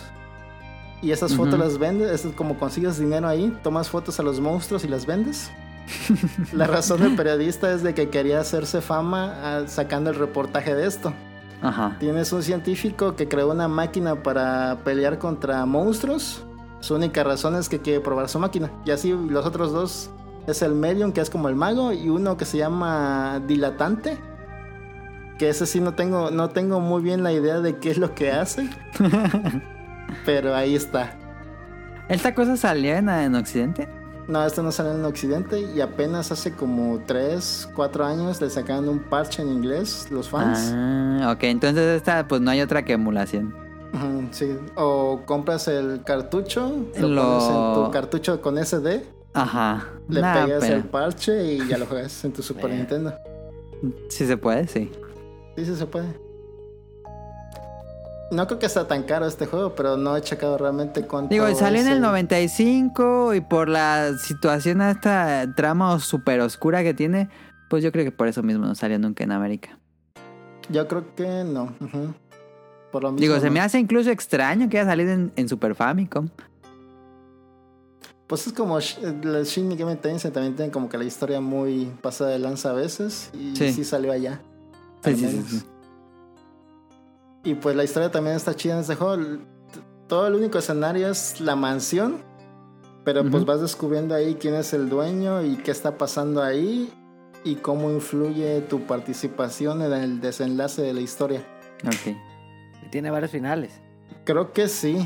S6: y esas fotos las vende, es como consigues dinero ahí, tomas fotos a los monstruos y las vendes. La razón del periodista es de que quería hacerse fama ah, sacando el reportaje de esto.
S3: Ajá.
S6: Tienes un científico que creó una máquina para pelear contra monstruos. Su única razón es que quiere probar su máquina. Y así los otros dos es el medium, que es como el mago, y uno que se llama dilatante. Que ese sí no tengo, no tengo muy bien la idea de qué es lo que hace. Pero ahí está.
S3: ¿Esta cosa salió en, en Occidente?
S6: No, este no salió en Occidente y apenas hace como 3, 4 años le sacaron un parche en inglés los fans.
S3: Ah, ok, entonces esta pues no hay otra que emulación.
S6: Sí. O compras el cartucho, lo,
S3: Lo-
S6: pones en tu cartucho con SD,
S3: Ajá.
S6: le
S3: Nah,
S6: pegas
S3: pero
S6: el parche y ya lo juegas en tu Super. Nintendo.
S3: Sí se puede, sí.
S6: Sí, sí se puede. No creo que está tan caro este juego, pero no he checado realmente cuánto.
S3: Digo, salió en el 95 y por la situación a esta trama súper oscura que tiene, pues yo creo que por eso mismo no salió nunca en América.
S6: Yo creo que no. ujú. Por lo mismo.
S3: Digo, se
S6: no.
S3: me hace incluso extraño que haya salido en, en Super Famicom.
S6: Pues es como el Shin Megami Tensei también tiene como que la historia muy pasada de lanza a veces y
S3: Sí.
S6: sí, salió allá.
S3: Sí, sí, sí,
S6: menos.
S3: sí.
S6: Y pues la historia también está chida en este juego. Todo el único escenario es la mansión, pero pues vas descubriendo ahí quién es el dueño y qué está pasando ahí y cómo influye tu participación en el desenlace de la historia.
S3: Ok.
S5: Tiene varios finales.
S6: Creo que sí,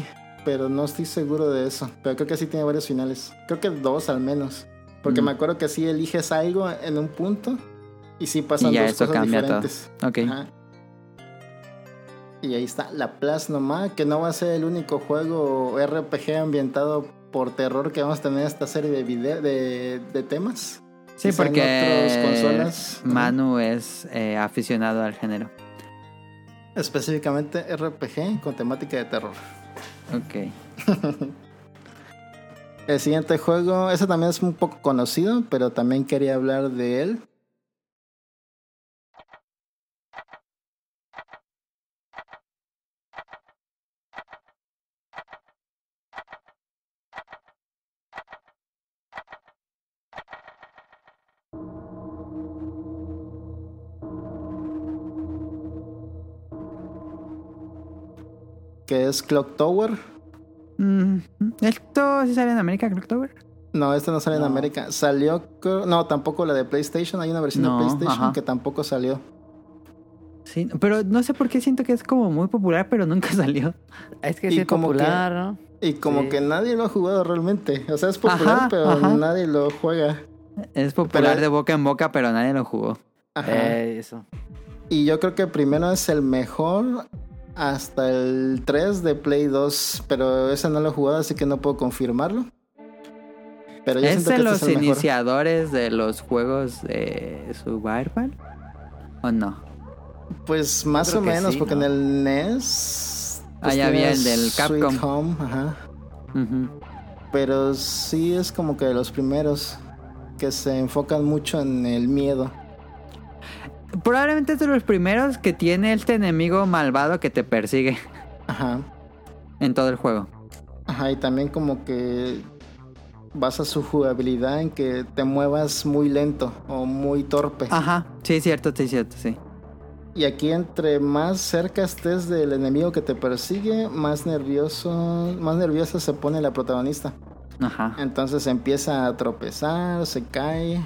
S6: pero no estoy seguro de eso. Pero creo que sí tiene varios finales. Creo que dos al menos. Porque
S3: Mm.
S6: me acuerdo que sí eliges algo en un punto y sí pasan
S3: Y ya
S6: dos
S3: eso
S6: cosas
S3: cambia todo.
S6: diferentes.
S3: Ok.
S6: Ajá. Y ahí está, la Plasma, que no va a ser el único juego RPG ambientado por terror que vamos a tener en esta serie de video, de, de temas.
S3: Sí,
S6: Quizá en
S3: porque
S6: otras consolas.
S3: Manu es eh, aficionado al género.
S6: Específicamente RPG con temática de terror.
S3: Ok.
S6: El siguiente juego, ese también es un poco conocido, pero también quería hablar de él. Que es Clock Tower.
S3: Mm, ¿Esto sí sale en América, Clock Tower?
S6: No, este no sale en. América. Salió, no, tampoco la de PlayStation. Hay una versión
S3: No,
S6: de PlayStation
S3: ajá.
S6: que tampoco salió.
S3: Sí, pero no sé por qué siento que es como muy popular, pero nunca salió.
S5: Es que sí es
S6: como que-
S5: popular, ¿no?
S6: Y como
S5: Sí.
S6: que nadie lo ha jugado realmente. O sea, es popular,
S3: Ajá,
S6: pero
S3: ajá.
S6: nadie lo juega.
S3: Es popular
S6: Pero-
S3: de boca en boca, pero nadie lo jugó.
S6: Ajá.
S5: Eh, eso.
S6: Y yo creo que primero es el mejor hasta el 3 de Play 2. Pero ese no lo he jugado, así que no puedo confirmarlo. Pero yo
S3: ¿Es
S6: siento
S3: de
S6: que este
S3: los
S6: es el mejor.
S3: iniciadores de los juegos de Survival? ¿O no?
S6: Pues más
S5: creo
S6: o menos,
S5: sí,
S6: porque
S5: ¿no?
S6: en el NES. pues
S3: ya había el del
S6: Sweet
S3: Capcom.
S6: Home, ajá. Pero sí es como que de los primeros que se enfocan mucho en el miedo.
S3: Probablemente es de los primeros que tiene este enemigo malvado que te persigue
S6: Ajá.
S3: en todo el juego.
S6: Ajá, y también como que basa su jugabilidad en que te muevas muy lento o muy torpe.
S3: Ajá, sí, cierto, sí, cierto, sí.
S6: Y aquí entre más cerca estés del enemigo que te persigue, más nervioso, más nerviosa se pone la protagonista.
S3: Ajá.
S6: Entonces empieza a tropezar, se cae,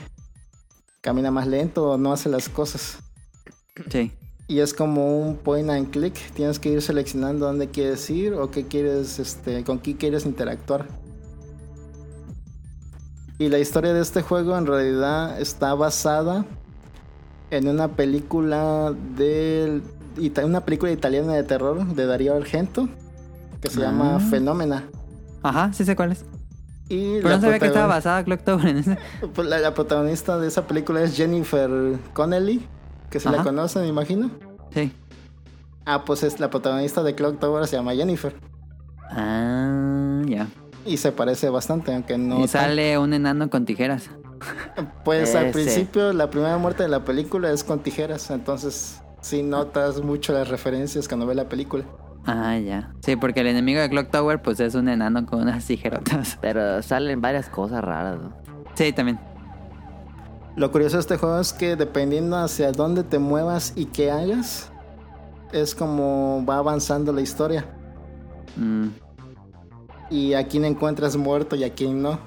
S6: camina más lento o no hace las cosas.
S3: Sí.
S6: Y es como un point and click. Tienes que ir seleccionando dónde quieres ir o qué quieres, este, con qué quieres interactuar. Y la historia de este juego en realidad está basada en una película de una película italiana de terror de Darío Argento que se
S3: Ah.
S6: llama Fenómena.
S3: Ajá, sí sé cuál es.
S6: Y
S3: Pero no sabía que estaba basada Clock Tower en ese.
S6: pues la, la protagonista de esa película es Jennifer Connelly, que se la
S3: Ajá.
S6: conocen, me imagino.
S3: Sí.
S6: Ah, pues es la protagonista de Clock Tower se llama Jennifer.
S3: Ah, ya.
S6: Y se parece bastante, aunque no.
S3: y
S6: tan-
S3: sale un enano con tijeras.
S6: Pues al principio, la primera muerte de la película es con tijeras. Entonces, sí notas mucho las referencias cuando ves la película.
S3: Ah, ya. Sí, porque el enemigo de Clock Tower, pues es un enano con unas tijerotas.
S5: Pero salen varias cosas raras, ¿no?
S3: Sí, también.
S6: Lo curioso de este juego es que dependiendo hacia dónde te muevas y qué hagas, es como va avanzando la historia.
S3: Mm,
S6: Y a quién encuentras muerto y a quién no.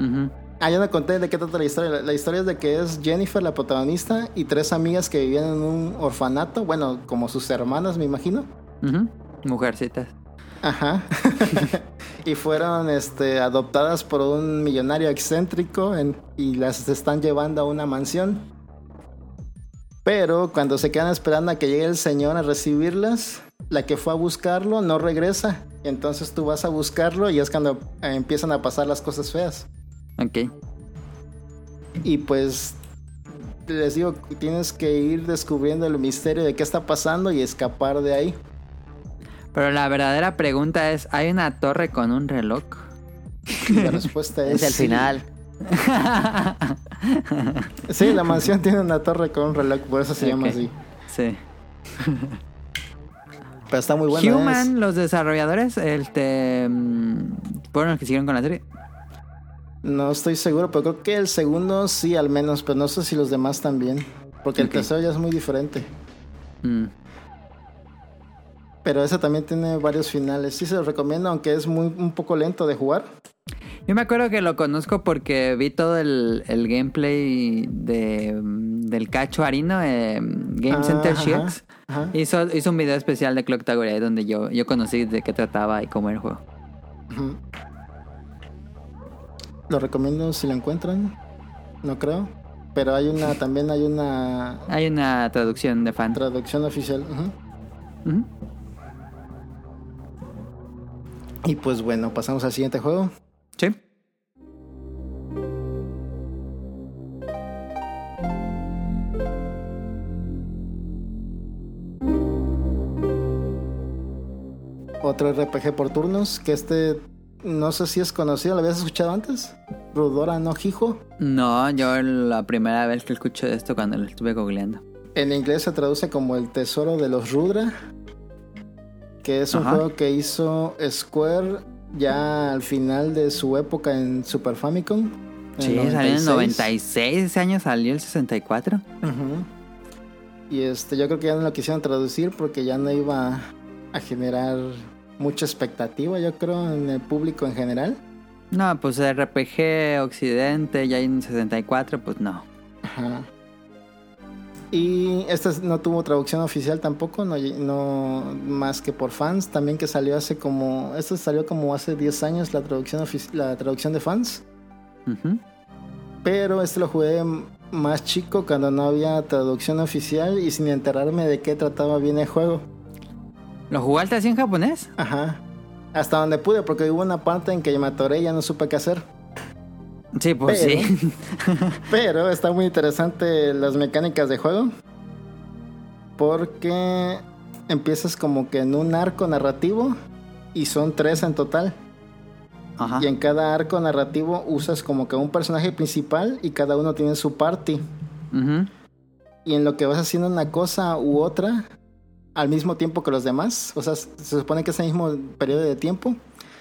S3: ujú.
S6: Ah, ya no conté de qué trata la historia. La, la historia es de que es Jennifer, la protagonista, y tres amigas que vivían en un orfanato. Bueno, como sus hermanas, me imagino.
S3: Ujú. Mujercitas.
S6: Ajá. y fueron este, adoptadas por un millonario excéntrico en- y las están llevando a una mansión. Pero cuando se quedan esperando a que llegue el señor a recibirlas, la que fue a buscarlo no regresa. Entonces tú vas a buscarlo y es cuando eh, empiezan a pasar las cosas feas.
S3: Ok.
S6: Y pues les digo, tienes que ir descubriendo el misterio de qué está pasando y escapar de ahí.
S3: Pero la verdadera pregunta es, ¿hay una torre con un reloj?
S6: La respuesta es...
S5: Es el
S6: sí.
S5: final.
S6: Sí, la mansión tiene una torre con un reloj, por eso se llama
S3: Ok.
S6: así.
S3: Sí.
S6: Pero está muy bueno.
S3: Human, los desarrolladores, este, mm, fueron los que siguieron con la serie.
S6: No estoy seguro, pero creo que el segundo sí al menos, pero no sé si los demás también. Porque el tercero ya es muy diferente.
S3: Mm.
S6: Pero ese también tiene varios finales. Sí se los recomiendo, aunque es muy un poco lento de jugar.
S3: Yo me acuerdo que lo conozco porque vi todo el, el gameplay de, del Cacho Arino, eh, Game
S6: Ah,
S3: Center
S6: ajá, ajá.
S3: Hizo, hizo un video especial de Clock Tower ahí donde yo, yo conocí de qué trataba y cómo era el juego.
S6: Lo recomiendo si lo encuentran. No creo. Pero hay una, también hay una
S3: Hay una traducción de fan.
S6: traducción oficial. Ujú. Y pues bueno, pasamos al siguiente juego.
S3: Sí.
S6: Otro RPG por turnos, que este no sé si es conocido, ¿lo habías escuchado antes? Rudora no Hijo.
S3: No, yo la primera vez que escucho esto cuando lo estuve googleando.
S6: En inglés se traduce como el tesoro de los Rudra, que es un
S3: Ajá.
S6: juego que hizo Square ya al final de su época en Super Famicom. en
S3: Sí, salió en el
S6: 96.
S3: 96, ese año salió el 64.
S6: Ujú. Y este, yo creo que ya no lo quisieron traducir porque ya no iba a generar mucha expectativa, yo creo, en el público en general.
S3: No, pues RPG Occidente, ya en 64, pues no.
S6: Ajá. Y este no tuvo traducción oficial tampoco, no, no más que por fans, también que salió hace como, este salió como hace 10 años la traducción la traducción de fans,
S3: Ujú.
S6: pero este lo jugué más chico cuando no había traducción oficial y sin enterarme de qué trataba bien el juego.
S3: ¿Lo jugaste así en japonés?
S6: Ajá. Hasta donde pude, porque hubo una parte en que me atoré y ya no supe qué hacer.
S3: Sí, pues
S6: Pero-
S3: sí.
S6: Pero está muy interesante las mecánicas de juego. Porque empiezas como que en un arco narrativo y son tres en total.
S3: Ajá.
S6: Y en cada arco narrativo usas como que un personaje principal y cada uno tiene su party.
S3: Ujú.
S6: Y en lo que vas haciendo una cosa u otra al mismo tiempo que los demás, o sea, se supone que es el mismo periodo de tiempo,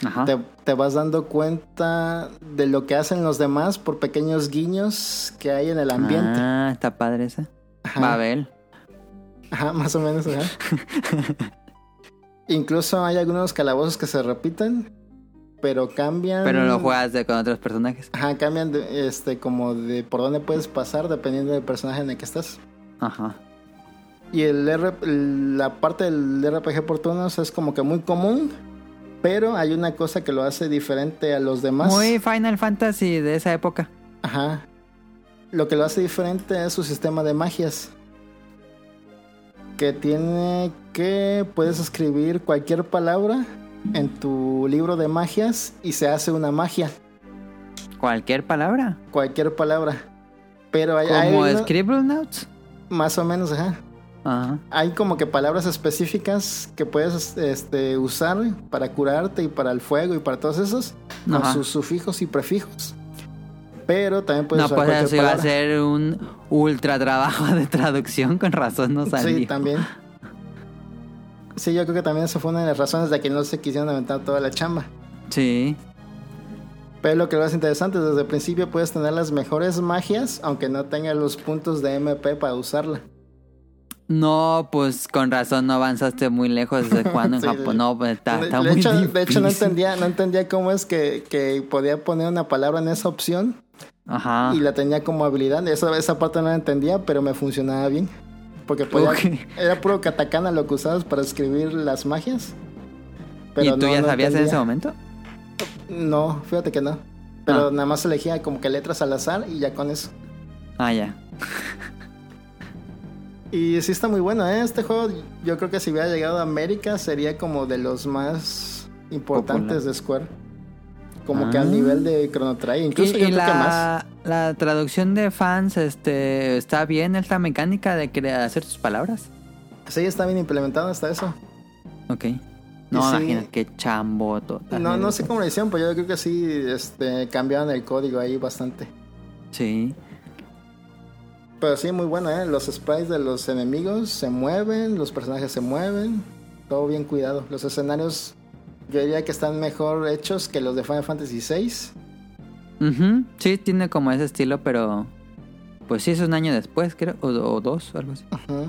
S3: Ajá.
S6: te, te vas dando cuenta de lo que hacen los demás por pequeños guiños que hay en el ambiente.
S3: Ah, está padre ese.
S6: Ajá.
S3: Babel.
S6: Ajá, más o menos, ajá. Incluso hay algunos calabozos que se repiten, pero cambian.
S3: Pero lo juegas de- con otros personajes.
S6: Ajá, cambian de, este, como de por dónde puedes pasar dependiendo del personaje en el que estás.
S3: Ajá.
S6: Y el R- la parte del RPG por turnos es como que muy común, pero hay una cosa que lo hace diferente a los demás.
S3: Muy Final Fantasy de esa época.
S6: Ajá. Lo que lo hace diferente es su sistema de magias. Que tiene que puedes escribir cualquier palabra en tu libro de magias y se hace una magia.
S3: Cualquier palabra.
S6: Cualquier palabra. Pero hay,
S3: Como
S6: hay una-
S3: Scribble Notes.
S6: más o menos, ajá.
S3: Ajá.
S6: Hay como que palabras específicas que puedes este, usar para curarte y para el fuego y para todos esos, con sus sufijos y prefijos. Pero también puedes
S3: No,
S6: usar
S3: pues eso iba a ser un ultra trabajo de traducción, con razón no salió.
S6: Sí, también. Sí, yo creo que también esa fue una de las razones de que no se quisieron aventar toda la chamba.
S3: Sí.
S6: Pero lo que lo hace interesante, desde el principio puedes tener las mejores magias, aunque no tengas los puntos de MP para usarla.
S3: No, pues con razón no avanzaste muy lejos desde cuando en
S6: Sí,
S3: Japón.
S6: sí.
S3: No, pues está,
S6: de,
S3: está
S6: de
S3: muy
S6: hecho, de hecho, no entendía, no entendía cómo es que, que podía poner una palabra en esa opción
S3: Ajá.
S6: y la tenía como habilidad. Esa, esa parte no la entendía, pero me funcionaba bien. Porque podía-
S3: Ok.
S6: era puro katakana lo que usabas para escribir las magias.
S3: ¿Y tú
S6: no-
S3: ya
S6: no
S3: sabías en ese momento?
S6: No, fíjate que no. Pero
S3: Ah.
S6: nada más elegía como que letras al azar y ya con eso.
S3: Ah, ya.
S6: Y sí está muy bueno, ¿eh? Este juego yo creo que si hubiera llegado a América sería como de los más importantes
S3: Popular.
S6: de Square. Como que
S3: Ah.
S6: al nivel de Chrono Trigger. Incluso
S3: y,
S6: yo
S3: y
S6: creo que más.
S3: la, la traducción de fans, este, ¿está bien esta mecánica de hacer tus palabras?
S6: Sí, está bien implementado hasta eso.
S3: Ok. No,
S6: sí.
S3: imagínate qué chambo total.
S6: No, no sé cómo lo hicieron, pero yo creo que sí este, cambiaron el código ahí bastante.
S3: Sí.
S6: Pero sí, muy bueno, ¿eh? Los sprites de los enemigos se mueven, los personajes se mueven, todo bien cuidado. Los escenarios, yo diría que están mejor hechos que los de Final Fantasy VI.
S3: Ujú, Sí, tiene como ese estilo, pero... Pues sí, es un año después, creo. O, o dos, algo así.
S6: Ujú.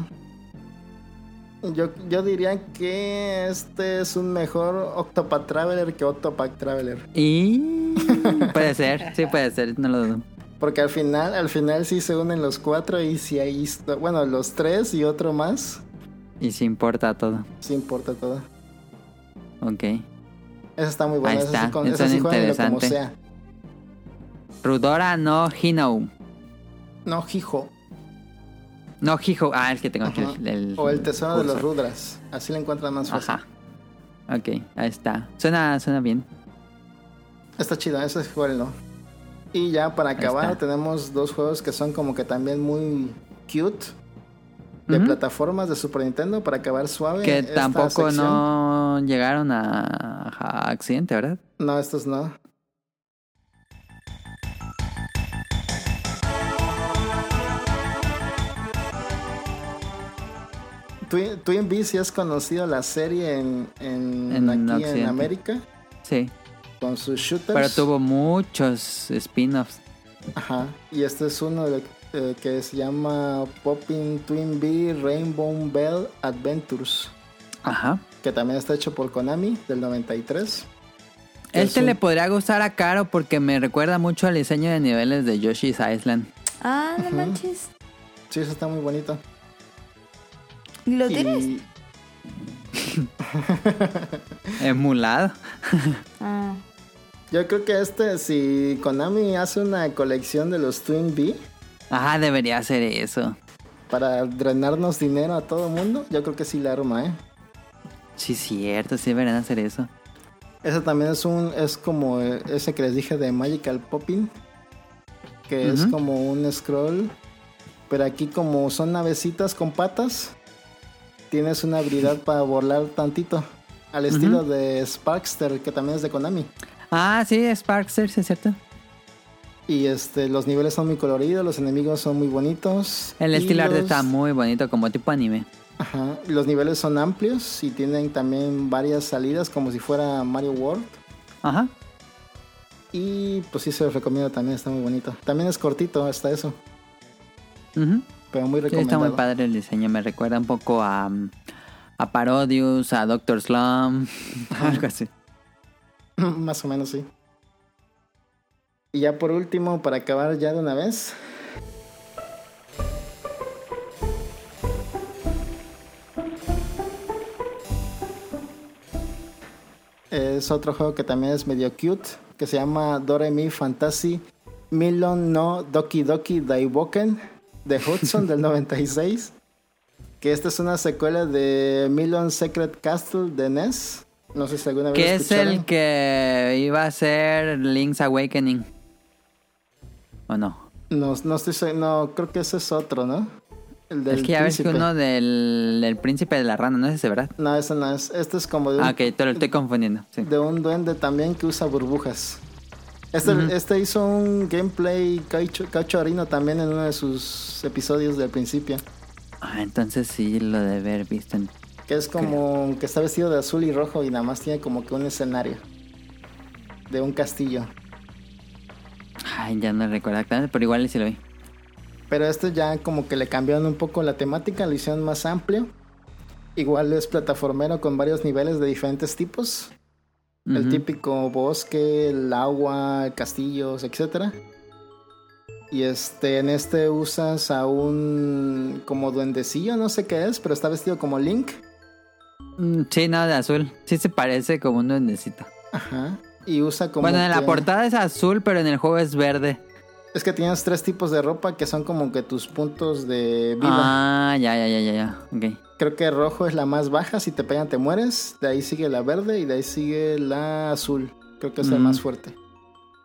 S6: Yo, yo diría que este es un mejor Octopath Traveler que Octopath Traveler.
S3: Y... puede ser, sí puede ser, no lo dudo.
S6: Porque al final, al final sí se unen los cuatro y si hay, bueno, los tres y otro más,
S3: Y sí importa todo.
S6: sí importa todo.
S3: Ok.
S6: Eso está muy bueno.
S3: Ahí está,
S6: sí, con,
S3: eso es
S6: sí jueguenlo como
S3: interesante.
S6: sea.
S3: Rudora no Hino.
S6: No, Hijo.
S3: No Hijo. Ah, el que tengo aquí.
S6: Ajá.
S3: El, el
S6: O el tesoro de los. Rudras. Así lo encuentran más fácil.
S3: Ajá. Ok, ahí está. Suena, suena bien.
S6: Está chido, ese jueguenlo. Y ya para acabar, tenemos dos juegos que son como que también muy cute. De plataformas de Super Nintendo para acabar suave.
S3: Que
S6: esta
S3: tampoco
S6: sección.
S3: no llegaron a, a accidente, ¿verdad?
S6: No, estos no. Twin, Twin Bee sí has conocido la serie en, en,
S3: En
S6: aquí en. América
S3: Sí.
S6: Con sus shooters.
S3: Pero tuvo muchos spin-offs.
S6: Ajá. Y este es uno de- eh, que se llama Popping Twin Bee Rainbow Bell Adventures.
S3: Ajá.
S6: Que también está hecho por Konami del 93.
S3: Este
S6: un-
S3: le podría gustar a Caro porque me recuerda mucho al diseño de niveles de Yoshi's Island.
S4: Ah, no manches.
S6: Sí, eso está muy bonito.
S4: ¿Y lo
S6: Y-
S4: tienes?
S3: Emulado.
S4: Ah.
S6: Yo creo que este, si Konami hace una colección de los Twin Bee
S3: Ajá, debería ser eso.
S6: para drenarnos dinero a todo mundo, yo creo que sí la arma, ¿eh?
S3: Sí, cierto, sí deberían hacer eso.
S6: Ese también es un, es como eh, ese que les dije de Magical Popping, que es como un scroll, pero aquí como son navecitas con patas, tienes una habilidad para volar tantito, al estilo de Sparkster, que también es de Konami.
S3: Ah, sí, Sparkster, sí es cierto.
S6: Y este, los niveles son muy coloridos, los enemigos son muy bonitos.
S3: El estilo arte
S6: los-
S3: está muy bonito, como tipo anime.
S6: Ajá, los niveles son amplios y tienen también varias salidas como si fuera Mario World.
S3: Ajá.
S6: Y pues sí se los recomiendo también, está muy bonito. También es cortito hasta eso,
S3: Ujú.
S6: pero muy
S3: Sí, está
S6: recomendado.
S3: muy padre el diseño. Me recuerda un poco a, a Parodius, a Doctor Slum, algo así.
S6: Más o menos sí. Y ya por último, para acabar ya de una vez. Es otro juego que también es medio cute, que se llama Doremi Fantasy Milon no Doki Doki Daiboken de Hudson del 96. Que esta es una secuela de Milon Secret Castle de NES. No sé si alguna vez
S3: Que es el que iba a ser Link's Awakening. ¿O no?
S6: No, no estoy no, creo que ese es otro, ¿no? El del
S3: es que ya ves que
S6: príncipe.
S3: uno del, del príncipe de la rana, ¿no es ese, verdad?
S6: No, ese no es. Este es como de un,
S3: Ah, ok, te lo estoy confundiendo. Sí.
S6: de un duende también que usa burbujas. Este, este hizo un gameplay cacho, cachorrino también en uno de sus episodios del principio.
S3: Ah, entonces sí lo de haber visto. en-
S6: Que es como que está vestido de azul y rojo y nada más tiene como que un escenario. De un castillo.
S3: Ay, ya no recuerdo exactamente, pero igual sí lo vi.
S6: Pero este ya como que le cambiaron un poco la temática, lo hicieron más amplio. Igual es plataformero con varios niveles de diferentes tipos. El típico bosque, el agua, castillos, etcétera. Y este, en este usas a un como duendecillo, no sé qué es, pero está vestido como Link.
S3: Mm, Sí, no, de azul. Sí se parece como un duendecito.
S6: Ajá. Y usa como.
S3: bueno, en la portada es azul, pero en el juego es verde.
S6: Es que tienes tres tipos de ropa que son como que tus puntos de vida.
S3: Ah, ya, ya, ya, ya, ya. Ok.
S6: Creo que rojo es la más baja, si te pegan te mueres. De ahí sigue la verde y de ahí sigue la azul. Creo que es
S3: Mm.
S6: más fuerte.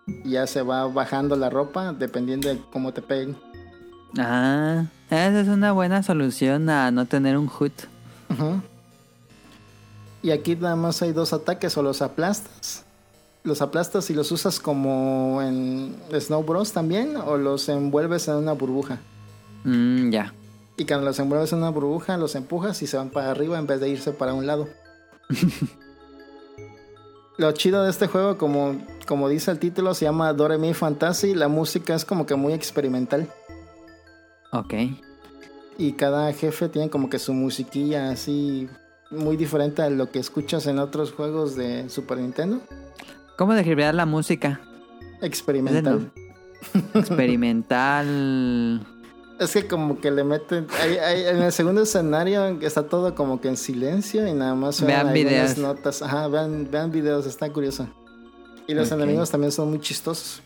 S6: Y ya se va bajando la ropa dependiendo de cómo te peguen.
S3: Ah, esa es una buena solución a no tener un hood.
S6: Ujú. Y aquí nada más hay dos ataques, o los aplastas. Los aplastas y los usas como en Snow Bros también, o los envuelves en una burbuja.
S3: Mm, ya.
S6: Y cuando los envuelves en una burbuja, los empujas y se van para arriba en vez de irse para un lado. Lo chido de este juego, como, como dice el título, se llama Doremi Fantasy. La música es como que muy experimental.
S3: Ok.
S6: Y cada jefe tiene como que su musiquilla así muy diferente a lo que escuchas en otros juegos de Super Nintendo.
S3: ¿Cómo describir la música?
S6: Experimental.
S3: Experimental.
S6: Es que como que le meten... en el segundo escenario está todo como que en silencio y nada más
S3: Vean videos.
S6: notas. Ajá, vean, vean videos, está curioso. Y los enemigos también son muy chistosos.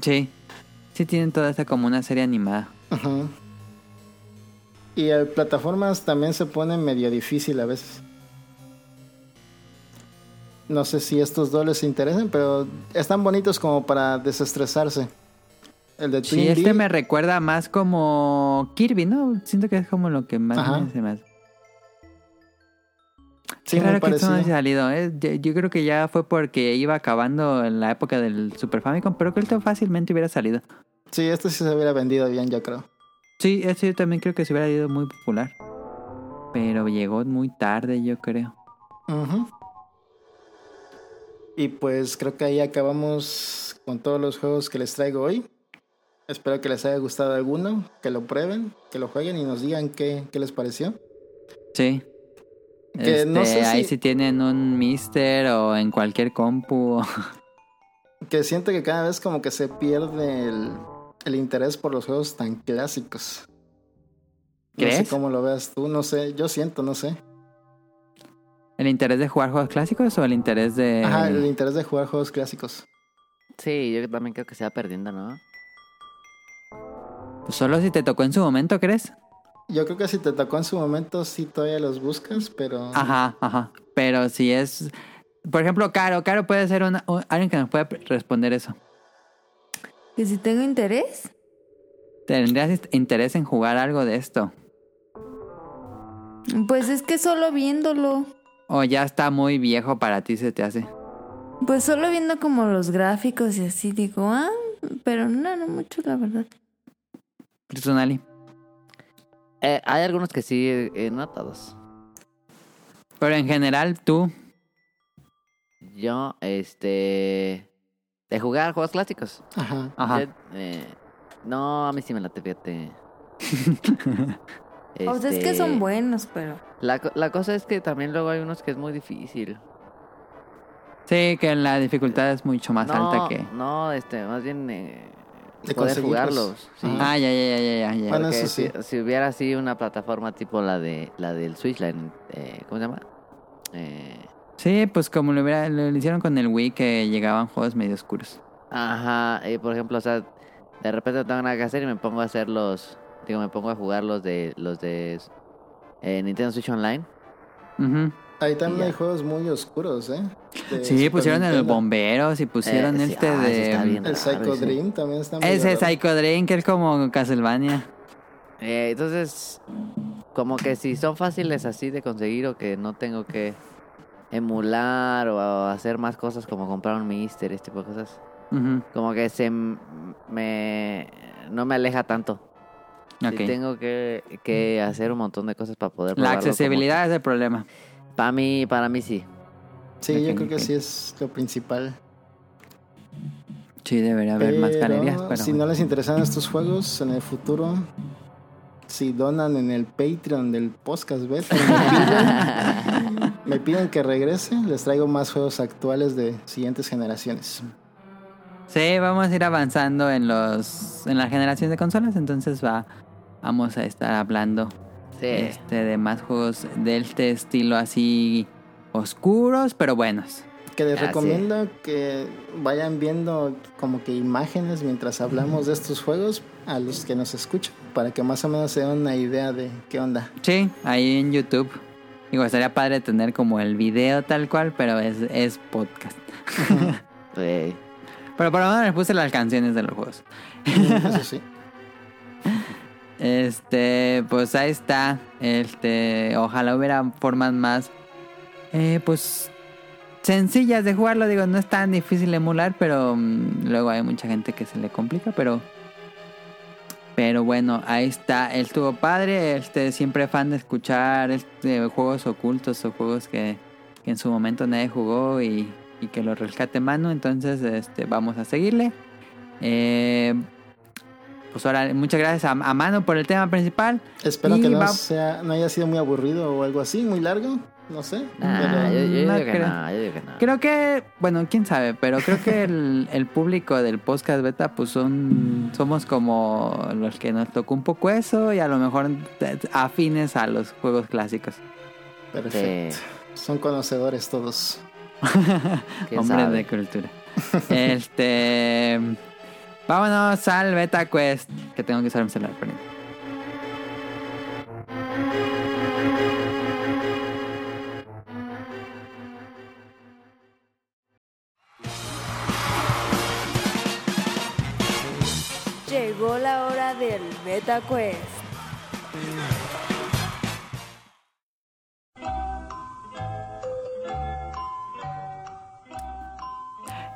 S3: Sí. Sí tienen toda esta como una serie animada.
S6: Ajá. Y el plataformas también se pone medio difícil a veces. No sé si estos dos les interesan, pero están bonitos como para desestresarse. El de Twin
S3: Sí, este me recuerda más como Kirby, ¿no? Siento que es como lo que más
S6: Ajá.
S3: me- hace.
S6: sí,
S3: Qué raro que esto no haya salido. ¿eh? Yo, yo creo que ya fue porque iba acabando en la época del Super Famicom, pero que esto fácilmente hubiera salido.
S6: Sí, este sí se hubiera vendido bien, yo creo.
S3: Sí, este yo también creo que se hubiera ido muy popular. Pero llegó muy tarde, yo creo.
S6: Ujú. Y pues creo que ahí acabamos con todos los juegos que les traigo hoy. Espero que les haya gustado alguno, que lo prueben, que lo jueguen y nos digan qué, qué les pareció.
S3: Sí.
S6: Que no
S3: Este,
S6: sé
S3: ahí
S6: si-
S3: si tienen un Mister o en cualquier compu.
S6: Que siento que cada vez como que se pierde el, el interés por los juegos tan clásicos. No sé
S3: ¿Crees?
S6: cómo lo veas tú, no sé, yo siento, no sé.
S3: ¿El interés de jugar juegos clásicos o el interés de...?
S6: Ajá, el interés de jugar juegos clásicos.
S5: Sí, yo también creo que se va perdiendo, ¿no?
S3: Pues solo si te tocó en su momento, ¿crees?
S6: Yo creo que si te tocó en su momento, sí todavía los buscas, pero...
S3: Ajá, ajá. Pero si es... Por ejemplo, Caro. Caro puede ser una, un- alguien que nos pueda responder eso.
S4: Que si tengo interés,
S3: ¿Tendrías interés en jugar algo de esto?
S4: pues es que solo viéndolo.
S3: ¿O ya está muy viejo para ti se te hace?
S4: Pues solo viendo como los gráficos y así digo, ah, pero no, no mucho, la verdad.
S3: Personally.
S5: Eh, hay algunos que sí, eh, no todos.
S3: Pero en general, tú...
S5: Yo, este... De jugar juegos clásicos.
S6: Ajá.
S3: Ajá.
S5: Yo, eh, no, a mí sí me late, fíjate.
S4: O sea, es que
S5: Este,
S4: son buenos, pero...
S5: La, co- la cosa es que también luego hay unos que es muy difícil.
S3: Sí, que la dificultad es mucho más
S5: no,
S3: alta que...
S5: No, este, más bien eh,
S6: De
S5: poder
S6: conseguirlos.
S5: jugarlos. Sí.
S6: Ajá.
S3: Ah, ya, ya, ya, ya, ya.
S6: Bueno,
S5: Porque
S6: eso sí.
S5: si, si hubiera así una plataforma tipo la de la del Switch, la en- eh, ¿cómo se llama? Eh,
S3: Sí, pues como lo, hubiera, lo hicieron con el Wii, que llegaban juegos medio oscuros.
S5: ajá, eh, por ejemplo, o sea, de repente no tengo nada que hacer y me pongo a hacer los, digo, me pongo a jugar los de los de eh, Nintendo Switch Online.
S3: Ujú.
S6: Ahí también hay juegos muy oscuros, ¿eh? De
S3: Sí,
S6: Super
S3: pusieron el
S6: Nintendo.
S3: bomberos y pusieron
S5: Eh, sí,
S3: este
S5: ah,
S3: de...
S5: bien.
S6: El
S5: raro
S6: Psycho
S5: ese.
S6: Dream también está muy
S3: Ese
S6: raro.
S3: Psycho Dream, que es como Castlevania.
S5: Eh, entonces, como que si son fáciles así de conseguir o que no tengo que emular o hacer más cosas como comprar un Mister, este tipo de cosas.
S3: Ujú,
S5: Como que se me no me aleja tanto. Sí
S3: ok.
S5: tengo que, que hacer un montón de cosas para poder
S3: La
S5: probarlo como-
S3: accesibilidad es el problema.
S5: Para mí, para mí sí.
S6: Sí, yo creo que sí es lo principal.
S3: Sí, debería haber más
S6: Pero
S3: galerías, pero...
S6: si no les interesan estos juegos en el futuro, si donan en el Patreon del podcast beta, me piden, que regrese, les traigo más juegos actuales de siguientes generaciones.
S3: Sí, vamos a ir avanzando en los en la generación de consolas, entonces va vamos a estar hablando
S5: Sí.
S3: este de más juegos de este estilo así oscuros, pero buenos.
S6: Que les
S5: Así
S6: recomiendo que vayan viendo como que imágenes mientras hablamos de estos juegos a los que nos escuchan, para que más o menos se den una idea de qué onda.
S3: Sí, ahí en YouTube. Digo, estaría padre tener como el video tal cual, pero es, es podcast.
S5: Sí.
S3: Pero por lo menos les puse las canciones de los juegos.
S6: Eso sí.
S3: Este, pues ahí está. Este, ojalá hubiera formas más, eh, pues, sencillas de jugarlo. Digo, no es tan difícil emular, pero mm, luego hay mucha gente que se le complica, pero... Pero bueno, ahí está. Él estuvo padre. Este, siempre fan de escuchar este, juegos ocultos o juegos que, que en su momento nadie jugó y, y que lo rescate mano. Entonces, este, vamos a seguirle. Eh, pues ahora, muchas gracias a, a Mano por el tema principal.
S6: Espero
S3: Y
S6: que no,
S3: va-
S6: sea, no haya sido muy aburrido o algo así, muy largo. No sé.
S5: Nah, yo,
S6: pero-
S5: yo
S3: no
S5: digo que
S3: creo.
S5: no, yo digo que no.
S3: Creo que, bueno, quién sabe, pero creo que el, el público del podcast beta, pues son, somos como los que nos tocó un poco eso y a lo mejor afines a los juegos clásicos.
S6: Perfecto. Son conocedores todos.
S5: ¿Quién
S3: Hombres
S5: sabe?
S3: de cultura. este. Vámonos al Beta Quest. Que tengo que usar mi celular, perdón.
S4: Llegó la hora del Beta Quest.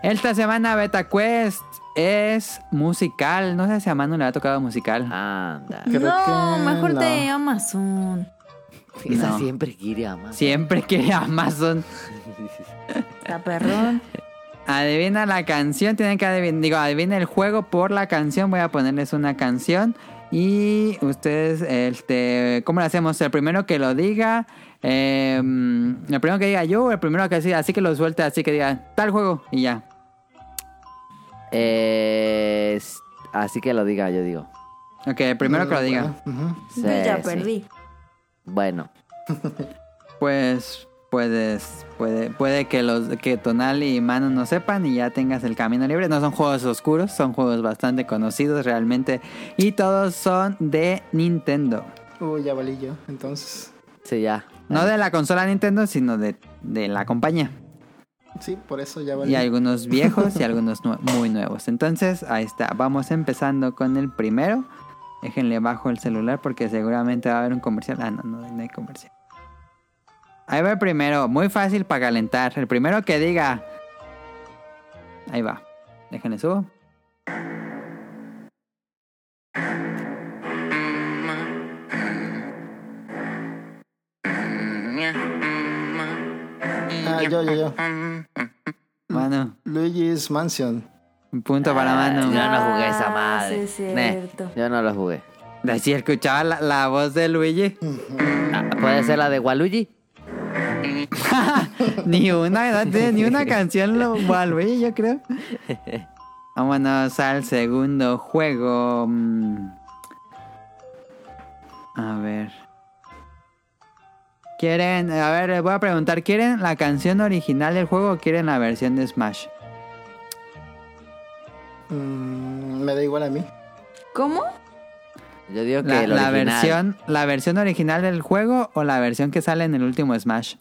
S3: Esta semana Beta Quest es musical. No sé si a Manu le ha tocado musical.
S5: Anda.
S6: Creo
S4: no,
S6: que
S4: mejor
S6: no.
S4: de Amazon.
S5: Esa
S3: No.
S5: siempre quiere a más.
S3: Siempre que Amazon.
S4: Está perrón.
S3: Adivina la canción, tienen que adivinar, digo, adivina el juego por la canción. Voy a ponerles una canción y ustedes, este, ¿cómo lo hacemos? El primero que lo diga, eh, el primero que diga yo, o el primero que diga, así que lo suelte, así que diga tal juego y ya.
S5: Eh, así que lo diga, yo digo.
S3: Ok, el primero que lo diga.
S5: Sí,
S4: Yo ya
S5: sí.
S4: perdí.
S5: Bueno,
S3: Pues puedes, puede, puede que los que Tonal y Manu no sepan y ya tengas el camino libre. No son juegos oscuros, son juegos bastante conocidos realmente y todos son de Nintendo.
S6: Uy, ya valí yo. Entonces,
S5: sí, ya.
S3: No de la consola Nintendo, sino de, de la compañía.
S6: sí, por eso ya valí.
S3: Y algunos viejos y algunos muy nuevos. Entonces, ahí está. Vamos empezando con el primero. Déjenle bajo el celular porque seguramente va a haber un comercial. Ah, no, no, no hay comercial. Ahí va el primero. Muy fácil para calentar. El primero que diga. Ahí va. Déjenle subo.
S6: Ah, yo, yo, yo.
S3: Mano.
S6: Luigi's Mansion.
S3: Un punto para mano.
S5: Yo no jugué esa
S4: Ah,
S5: madre.
S4: sí, es cierto.
S5: yo no lo jugué.
S3: Así escuchaba la, la voz de Luigi.
S5: Ah, ¿Puede ser la de Waluigi?
S3: ni una, ni una canción lo Luigi, yo creo. Vámonos al segundo juego. Mm. A ver. ¿Quieren? A ver, les voy a preguntar. ¿Quieren la canción original del juego o quieren la versión de Smash?
S6: Mm, me da igual a mí.
S4: ¿Cómo?
S5: Yo digo que
S3: La,
S5: el
S3: la
S5: original.
S3: versión, ¿La versión original del juego o la versión que sale en el último Smash?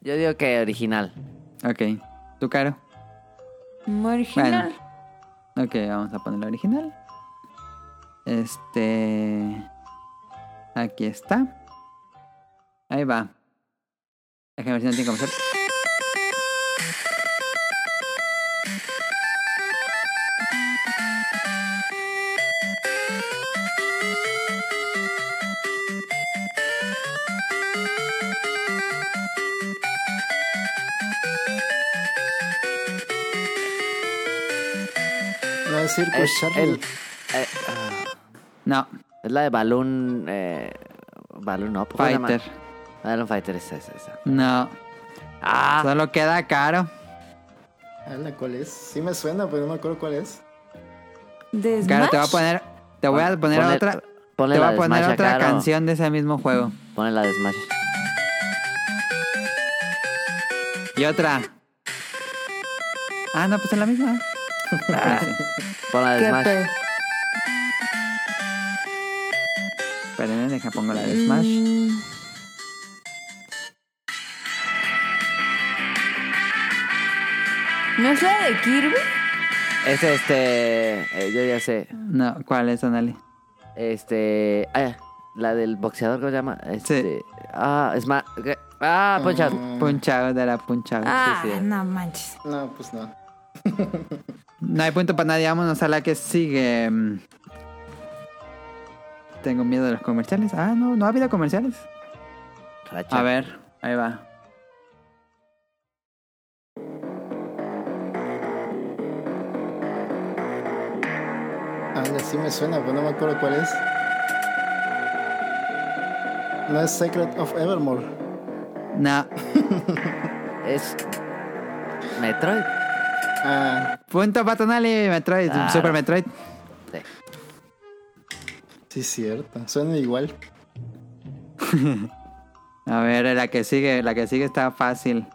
S5: Yo digo que original.
S3: Ok. ¿Tú, Caro?
S4: Original.
S3: Ok, vamos a poner la original. Este. Aquí está. Ahí va. Déjame ver si no tiene
S6: Circus
S5: Es,
S6: Charlie.
S5: el, eh,
S3: No,
S5: es la de Balloon. Eh, Balloon Up. ¿cómo se llama?
S3: Fighter.
S5: Balloon Fighter es esa. esa.
S3: No.
S5: Ah,
S3: Solo queda caro.
S6: ¿Cuál es? Sí me suena, pero no me acuerdo cuál es.
S4: ¿De
S3: Caro, te voy a poner. Te voy a poner
S5: Ponle-
S3: otra.
S5: ponle
S3: Te voy a poner otra
S5: Caro.
S3: canción de ese mismo juego.
S5: Ponle la de Smash.
S3: Y otra. Ah, no, pues es la misma. Ah, sí.
S5: Pon la de
S4: ¿Qué
S5: Smash.
S4: pe-
S3: Espérenme, deja pongo la de Smash.
S4: Mm. ¿No es la de Kirby?
S5: Es este. eh, yo ya sé.
S3: No, ¿cuál es, Anali?
S5: Este. Ah, la del boxeador, ¿cómo se llama? Este. Ah, es más. Ah, Punch Out.
S6: Mm,
S3: Punch Out de la Punch Out.
S4: Ah,
S5: sí.
S4: no manches.
S6: No, pues no.
S3: No hay punto para nadie. Vámonos a la que sigue. Tengo miedo de los comerciales. Ah, no, no ha habido comerciales.
S5: Racha.
S3: A ver, ahí va.
S6: Ah, sí me suena, pero no me acuerdo cuál es. No es Secret of Evermore.
S3: No.
S5: Es. Metroid.
S6: Ah,
S3: Punto para Tonali, Metroid,
S5: Claro.
S3: Super Metroid.
S5: Sí.
S6: sí, cierto. Suena igual.
S3: A ver, la que sigue, la que sigue está fácil.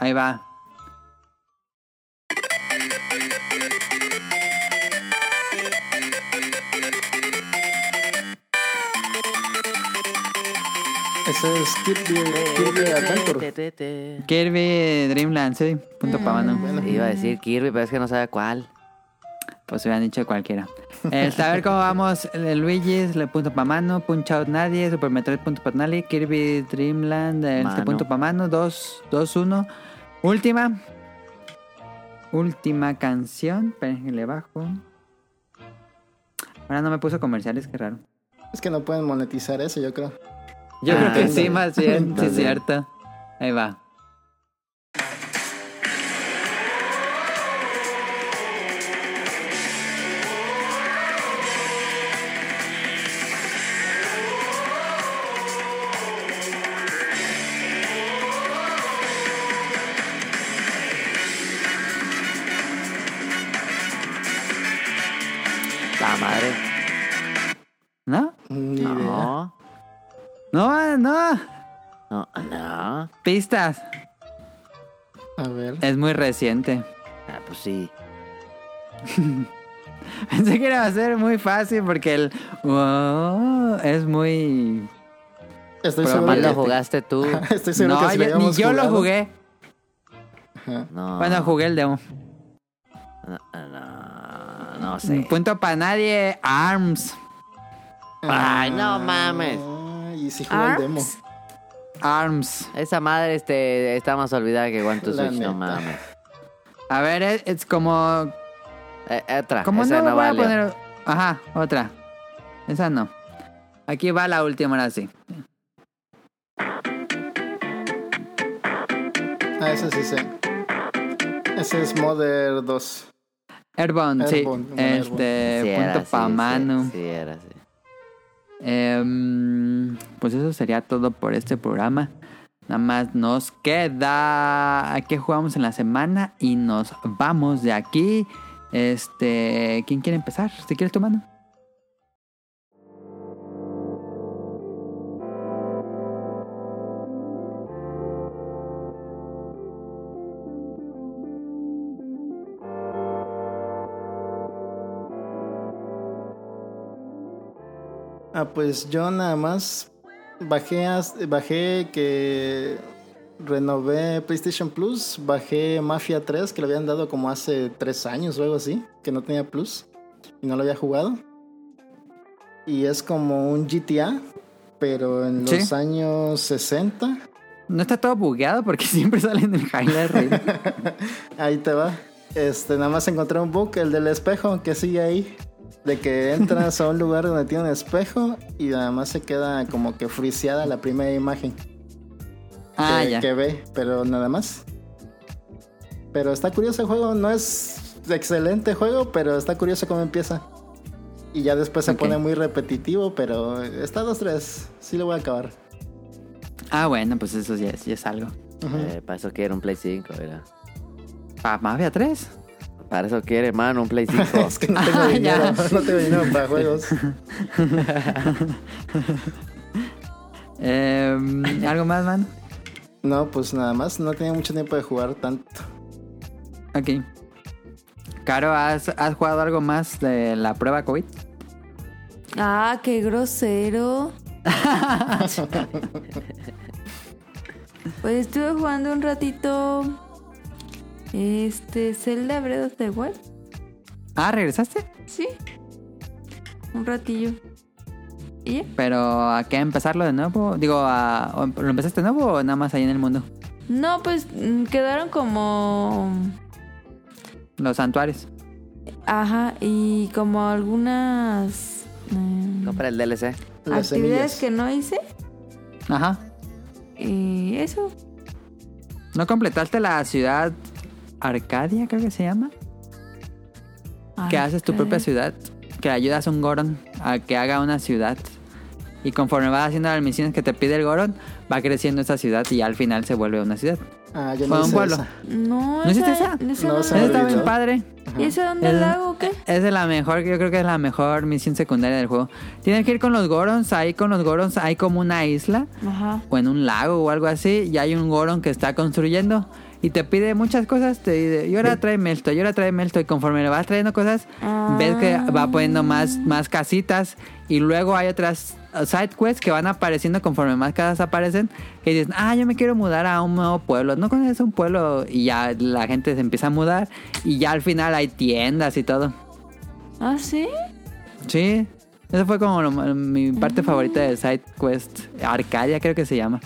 S3: Ahí va.
S6: Es Kirby, Kirby Adventure.
S3: Kirby Dreamland, sí. Punto para mano.
S6: Bueno,
S5: Iba a decir Kirby, pero es que no sabe cuál.
S3: Pues hubieran dicho cualquiera. Este, a ver cómo vamos. Le punto para mano. Punch Out nadie. Super Metroid punto para Tonali. Kirby Dreamland, este punto para mano. 2, 2, 1. Última. Última canción. Esperen que le bajo. Ahora no me puso comerciales, qué raro.
S6: es que no pueden monetizar eso, yo creo.
S3: Yo
S6: Ah,
S3: creo que
S6: entiendo.
S3: sí, más bien, sí, cierto. Ahí va. No,
S5: no.
S3: No, no. Pistas.
S6: A ver.
S3: Es muy reciente.
S5: Ah, pues sí.
S3: Pensé que iba a ser muy fácil porque el wow es muy...
S6: Estoy
S3: Pero
S6: que
S5: lo jugaste tú.
S6: Estoy seguro
S3: No,
S6: que si
S3: yo- ni yo lo jugué.
S5: No.
S3: Bueno, jugué el demo.
S5: No, no, no sé.
S3: Punto para nadie. ARMS.
S5: Ay, no mames.
S6: El demo.
S4: Arms.
S3: ARMS.
S5: Esa madre este, está más olvidada que One to
S6: La
S5: Switch, no
S6: neta.
S5: mames.
S3: A ver, es, es como...
S5: Eh, otra.
S3: Como
S5: esa
S3: no,
S5: no,
S3: voy a poner... Ajá, otra. Esa no. Aquí va la última, ahora sí.
S6: Ah, ese sí sé. Ese es Mother 2.
S3: Airborne, sí.
S6: Airborne, bueno,
S3: Este,
S5: Sí era,
S3: punto
S5: sí,
S3: para
S5: sí,
S3: mano.
S5: Sí, era, sí.
S3: Em, pues eso sería todo por este programa. Nada más nos queda a qué jugamos en la semana y nos vamos de aquí. Este, ¿quién quiere empezar? Si quieres tu mano.
S6: Ah, pues yo nada más bajé, bajé que renové PlayStation Plus, bajé Mafia 3, que lo habían dado como hace tres años o algo así, que no tenía Plus y no lo había jugado. Y es como un GTA, pero en
S3: Sí.
S6: los años 60.
S3: No está todo bugueado porque siempre sale en el highlight reel.
S6: Ahí te va. Este, nada más encontré un bug, el del espejo, que sigue ahí. De que entras a un lugar donde tiene un espejo y nada más se queda como que friseada la primera imagen
S3: Ah,
S6: que,
S3: ya.
S6: que ve, pero nada más. Pero está curioso el juego, no es excelente juego, pero está curioso cómo empieza. Y ya después se pone muy repetitivo, pero está 2-3, sí lo voy a acabar.
S3: Ah, bueno, pues eso ya es, ya es algo.
S5: Eh, para eso quiere un Play 5, mira.
S3: ¿Para Mafia 3?
S5: Para eso quiere, mano, un Play 5.
S6: es que no tengo
S3: Ah,
S6: dinero,
S3: ya.
S6: no tengo dinero para juegos.
S3: Em, ¿Algo más, man?
S6: No, pues nada más, no tenía mucho tiempo de jugar tanto.
S3: Ok. Caro, ¿has, ¿has jugado algo más de la prueba COVID?
S4: Ah, qué grosero. pues estuve jugando un ratito. Este, Zelda Breath of the Wild.
S3: Ah, ¿regresaste?
S4: Sí. Un ratillo. ¿Y ya?
S3: Pero ¿a qué empezarlo de nuevo? Digo, ¿a- o- ¿lo empezaste de nuevo o nada más ahí en el mundo?
S4: No, pues mm, quedaron como.
S3: Los santuarios.
S4: Ajá, y como algunas. mm,
S5: Compra el DLC.
S6: Las
S4: actividades
S6: semillas.
S4: que no hice.
S3: Ajá.
S4: Y eso.
S3: ¿No completaste la ciudad Arcadia, creo que se llama? Que haces tu propia ciudad. Que ayudas a un Goron a que haga una ciudad. Y conforme vas haciendo las misiones que te pide el Goron, va creciendo esa ciudad y al final se vuelve una ciudad.
S6: Ah, yo
S3: Fue
S6: no
S3: un
S6: hice
S3: pueblo.
S6: esa.
S4: No,
S3: ¿No hiciste esa?
S4: esa, esa
S6: No,
S4: no
S3: Está bien padre.
S4: ¿Y esa dónde
S3: El-
S4: la hago o qué?
S3: Es de la mejor, yo creo que es la mejor misión secundaria del juego. Tienes que ir con los Gorons, ahí con los Gorons hay como una isla
S4: Ajá.
S3: o en un lago o algo así y hay un Goron que está construyendo y te pide muchas cosas, te dice, y ahora tráeme esto, y ahora tráeme esto y conforme le vas trayendo cosas,
S4: Ah.
S3: ves que va poniendo más, más casitas y luego hay otras side quests que van apareciendo conforme más casas aparecen que dicen, ah, yo me quiero mudar a un nuevo pueblo, no conoces un pueblo y ya la gente se empieza a mudar y ya al final hay tiendas y todo.
S4: ¿Ah, sí?
S3: Sí, esa fue como lo- mi parte favorita de Side Quest. Arcadia creo que se llama.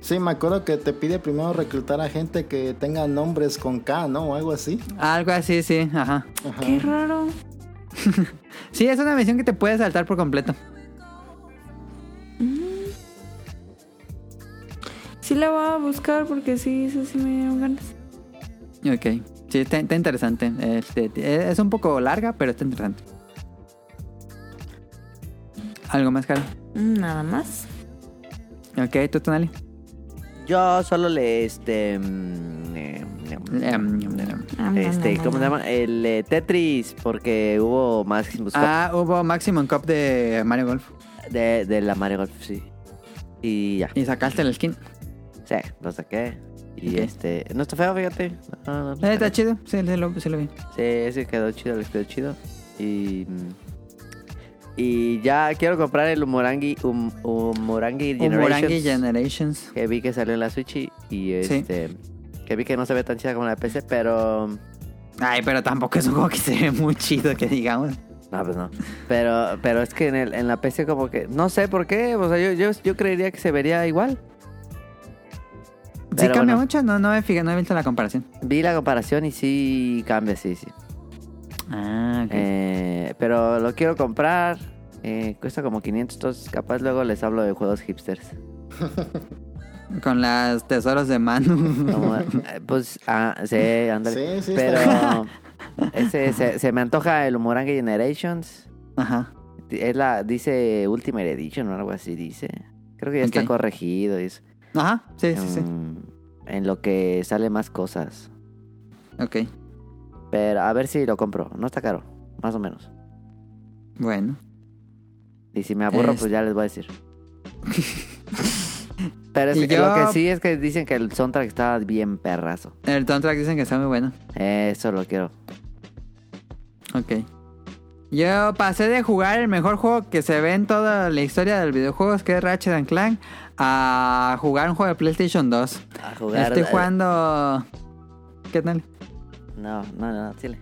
S6: Sí, me acuerdo que te pide primero reclutar a gente que tenga nombres con K, ¿no? O algo así.
S3: Algo así, sí, ajá.
S6: Ajá.
S4: Qué raro.
S3: Sí, es una misión que te puedes saltar por completo.
S4: Sí la voy a buscar porque sí, eso sí me dieron ganas.
S3: Ok, sí, está, está interesante. Este, es un poco larga, pero está interesante. ¿Algo más, caro?
S4: Mm, Nada más.
S3: Ok, ¿tú, Tonali?
S5: Yo solo le, este... mm, eh,
S3: Em,
S5: Este, ¿cómo se llama? El eh, Tetris, porque hubo Maximus Cup
S3: Ah, hubo Maximum Cup de Mario Golf.
S5: de, de la Mario Golf, sí. Y ya,
S3: Y sacaste el skin.
S5: sí, lo saqué. Y este, no está feo, fíjate. No, no, no
S3: Eh,
S5: está
S3: chido, sí, lo, sí lo vi.
S5: Sí, ese quedó chido, les quedó chido. Y. Y ya quiero comprar el Umurangi, um, Umurangi Generations.
S3: Umurangi Generations.
S5: Que vi que salió en la Switch y,
S3: Sí.
S5: este. Que vi que no se ve tan chida como la de PC, pero.
S3: Ay, pero tampoco es un juego que se ve muy chido, que digamos.
S5: No, pues no. Pero, pero es que en, el, en la PC como que... No sé por qué. O sea, yo, yo, yo creería que se vería igual.
S3: Sí cambia
S5: bueno.
S3: mucho, no, no, he fijado, no he visto la comparación.
S5: Vi la comparación y sí cambia, sí, sí.
S3: Ah, ok.
S5: Eh, pero lo quiero comprar. Eh, cuesta como 500, entonces capaz luego les hablo de juegos hipsters.
S3: Con las tesoros de Manu.
S5: Como, eh, pues, ah, sí, ándale.
S6: Sí, sí,
S5: Pero ese, se, se me antoja el Umurangi Generations.
S3: Ajá.
S5: Es la, dice Ultimate Edition o algo así, dice. Creo que ya está corregido y eso.
S3: Ajá, sí, sí, sí.
S5: Mm, En lo que sale más cosas.
S3: Ok.
S5: Pero a ver si lo compro. No está caro, más o menos.
S3: Bueno.
S5: Y si me aburro,
S3: Es-
S5: pues ya les voy a decir. Pero es que
S3: yo-
S5: lo que sí es que dicen que el soundtrack está bien perrazo.
S3: El soundtrack dicen que está muy bueno.
S5: Eso lo quiero.
S3: Ok. Yo pasé de jugar el mejor juego que se ve en toda la historia del videojuegos, que es Ratchet and Clank, a jugar un juego de PlayStation 2.
S5: A jugar.
S3: Estoy jugando... ¿Qué tal?
S5: No, no, no, chile.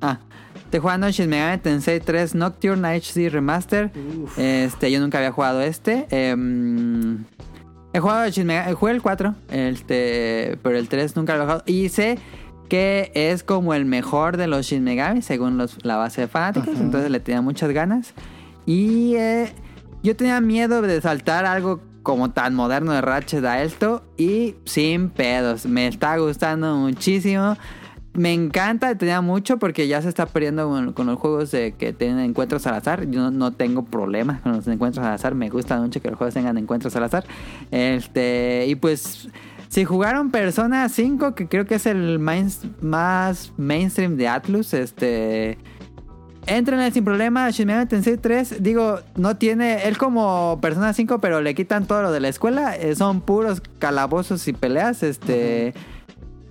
S3: Ah, estoy jugando Shin Megami Tensei 3 Nocturne HD Remaster. Este, yo nunca había jugado este. Em, he jugado Shin Megami, jugué el 4, este, pero el 3 nunca lo he jugado. Y sé que es como el mejor de los Shin Megami, según los- la base de fanáticos. Entonces le tenía muchas ganas. Y eh, yo tenía miedo de saltar algo como tan moderno de Ratchet a esto. Y sin pedos. Me está gustando muchísimo. Me encanta, tenía mucho porque ya se está perdiendo con, con los juegos de que tienen encuentros al azar. Yo no, tengo problemas con los encuentros al azar. Me gusta mucho que los juegos tengan encuentros al azar. Este, y pues, si jugaron Persona 5, que creo que es el más mainstream de Atlus, este. Entrenle sin problema, Shin Megami Tensei 3, digo, no tiene, él como Persona 5, pero le quitan todo lo de la escuela, eh, son puros calabozos y peleas, este,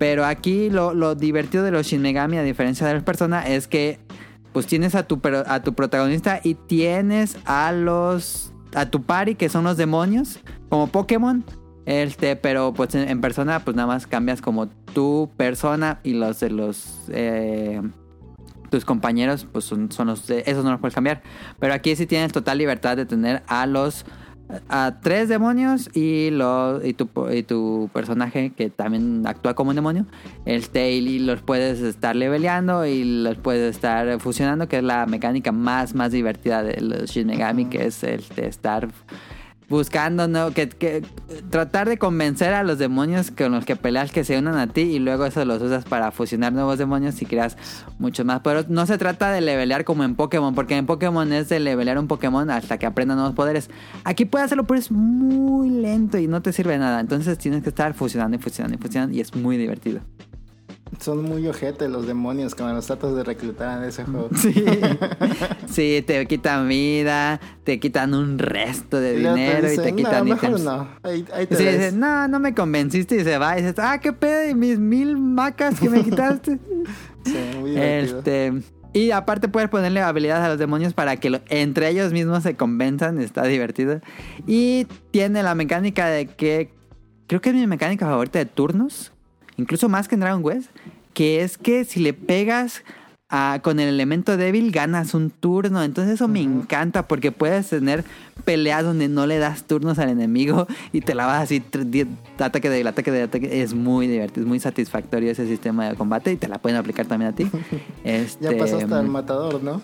S3: Pero aquí lo, lo divertido de los Shin Megami, a diferencia de las personas, es que pues tienes a tu, a tu protagonista y tienes a los... a tu party, que son los demonios, como Pokémon. Este, pero pues en, persona, pues nada más cambias como tu persona y los de los... eh, tus compañeros, pues son, son los esos no los puedes cambiar. Pero aquí sí tienes total libertad de tener a los a tres demonios y lo y tu, y tu personaje que también actúa como un demonio. Este y los puedes estar leveleando y los puedes estar fusionando, que es la mecánica más más divertida de los Shin Megami, que es el de estar buscando, ¿no? Que, que tratar de convencer a los demonios con los que peleas que se unan a ti y luego eso los usas para fusionar nuevos demonios y creas mucho más. Pero no se trata de levelear como en Pokémon, porque en Pokémon es de levelear un Pokémon hasta que aprenda nuevos poderes. Aquí puedes hacerlo, pero es muy lento y no te sirve nada. Entonces tienes que estar fusionando y fusionando y fusionando y es muy divertido.
S6: Son muy ojete los demonios cuando los tratas de reclutar en ese juego.
S3: Sí. sí, te quitan vida, te quitan un resto de
S6: Y
S3: dinero y te quitan
S6: no,
S3: ítems.
S6: no. Ahí, ahí te
S3: Sí, no, no me convenciste y se va. Y dices, ah, qué pedo, y mis mil macas que me quitaste.
S6: Sí, muy divertido.
S3: este. Y aparte puedes ponerle habilidades a los demonios para que lo- entre ellos mismos se convenzan. Está divertido. Y tiene la mecánica de que. Creo que es mi mecánica favorita de turnos. Incluso más que en Dragon Quest. Que es que si le pegas a- con el elemento débil, ganas un turno. Entonces eso me encanta porque puedes tener peleas donde no le das turnos al enemigo y te la vas así, ataque débil, ataque débil, ataque. Es muy divertido, es muy satisfactorio ese sistema de combate y te la pueden aplicar también a ti. Este,
S6: Ya pasaste al matador, ¿no?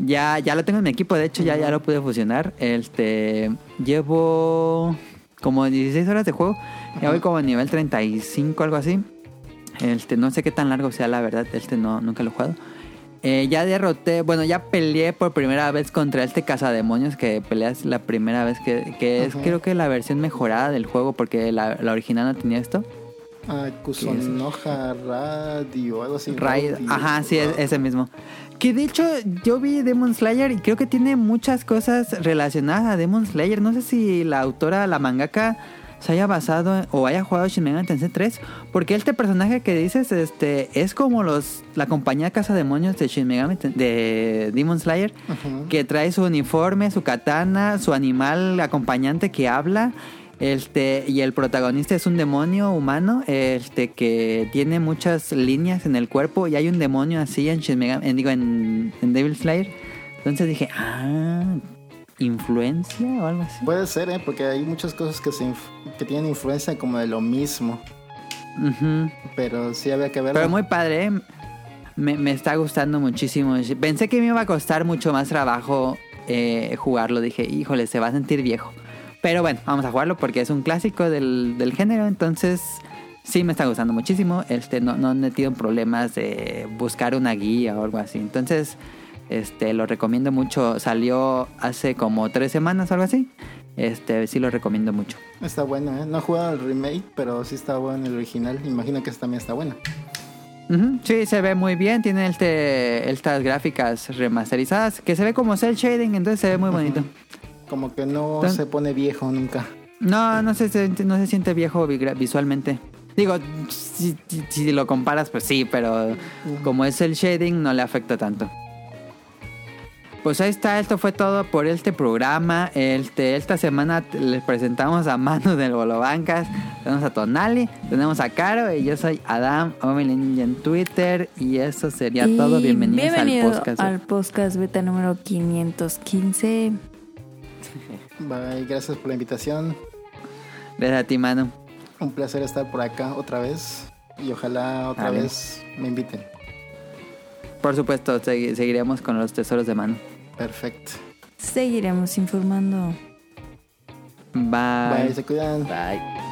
S3: ya, ya lo tengo en mi equipo, de hecho ya, ya lo pude fusionar. Este, llevo como 16 horas de juego. Ya voy como a nivel 35, algo así. Este, no sé qué tan largo sea la verdad, este no, nunca lo he jugado. Eh, ya derroté, bueno, ya peleé por primera vez contra este cazademonios que peleas la primera vez que, que es
S6: Ujú.
S3: creo que la versión mejorada del juego porque la, la original no tenía esto.
S6: Ah, Kusonoja Radio, algo así.
S3: Raid,
S6: Radio.
S3: ajá, sí, es- ese mismo. Que de hecho yo vi Demon Slayer y creo que tiene muchas cosas relacionadas a Demon Slayer. No sé si la autora, la mangaka, se haya basado o haya jugado Shin Megami Tensei 3. Porque este personaje que dices este, es como los la compañía Casa Demonios de Shin Megami de Demon Slayer. Que trae su uniforme, su katana, su animal acompañante que habla. Este, y el protagonista es un demonio humano, este, que tiene muchas líneas en el cuerpo. Y hay un demonio así en Shin Megami- en, digo, en, en Devil Slayer. Entonces dije, ah, influencia o algo así.
S6: Puede ser, ¿eh? Porque hay muchas cosas que, se inf- que tienen influencia como de lo mismo.
S3: Ujú.
S6: Pero sí había que verlo.
S3: Pero muy padre, ¿eh? me, me está gustando muchísimo. Pensé que me iba a costar mucho más trabajo eh, jugarlo. Dije, híjole, se va a sentir viejo. Pero bueno, vamos a jugarlo porque es un clásico del, del género. Entonces, sí me está gustando muchísimo. Este, no, no he metido en problemas de buscar una guía o algo así. Entonces, este, lo recomiendo mucho. Salió hace como tres semanas o algo así. Este, sí lo recomiendo mucho.
S6: Está bueno, ¿eh? No he jugado el remake, pero sí está bueno el original. Imagino que esta también está bueno.
S3: Ujú, Sí, se ve muy bien. Tiene este, estas gráficas remasterizadas que se ve como cel shading, entonces se ve muy bonito.
S6: Como que no
S3: Tan-
S6: se pone viejo nunca.
S3: No, no se, siente- no se siente viejo visualmente. Digo, si, si- si lo comparas, pues sí, pero como es el shading, no le afecta tanto. Pues ahí está, esto fue todo por este programa. Este, esta semana les presentamos a Manu del Bolobancas, tenemos a Tonali, tenemos a Caro y yo soy Adam Omelin en Twitter y eso sería
S4: Y
S3: todo. Bienvenidos
S4: bienvenido
S3: al podcast.
S4: al podcast beta número 515.
S6: Bye, gracias por la invitación.
S3: Gracias a ti, Manu.
S6: Un placer estar por acá otra vez. Y ojalá otra vez me inviten.
S3: Por supuesto, segui- seguiremos con los tesoros de Manu.
S6: Perfecto.
S4: Seguiremos informando.
S3: Bye.
S6: Bye, se cuidan.
S5: Bye.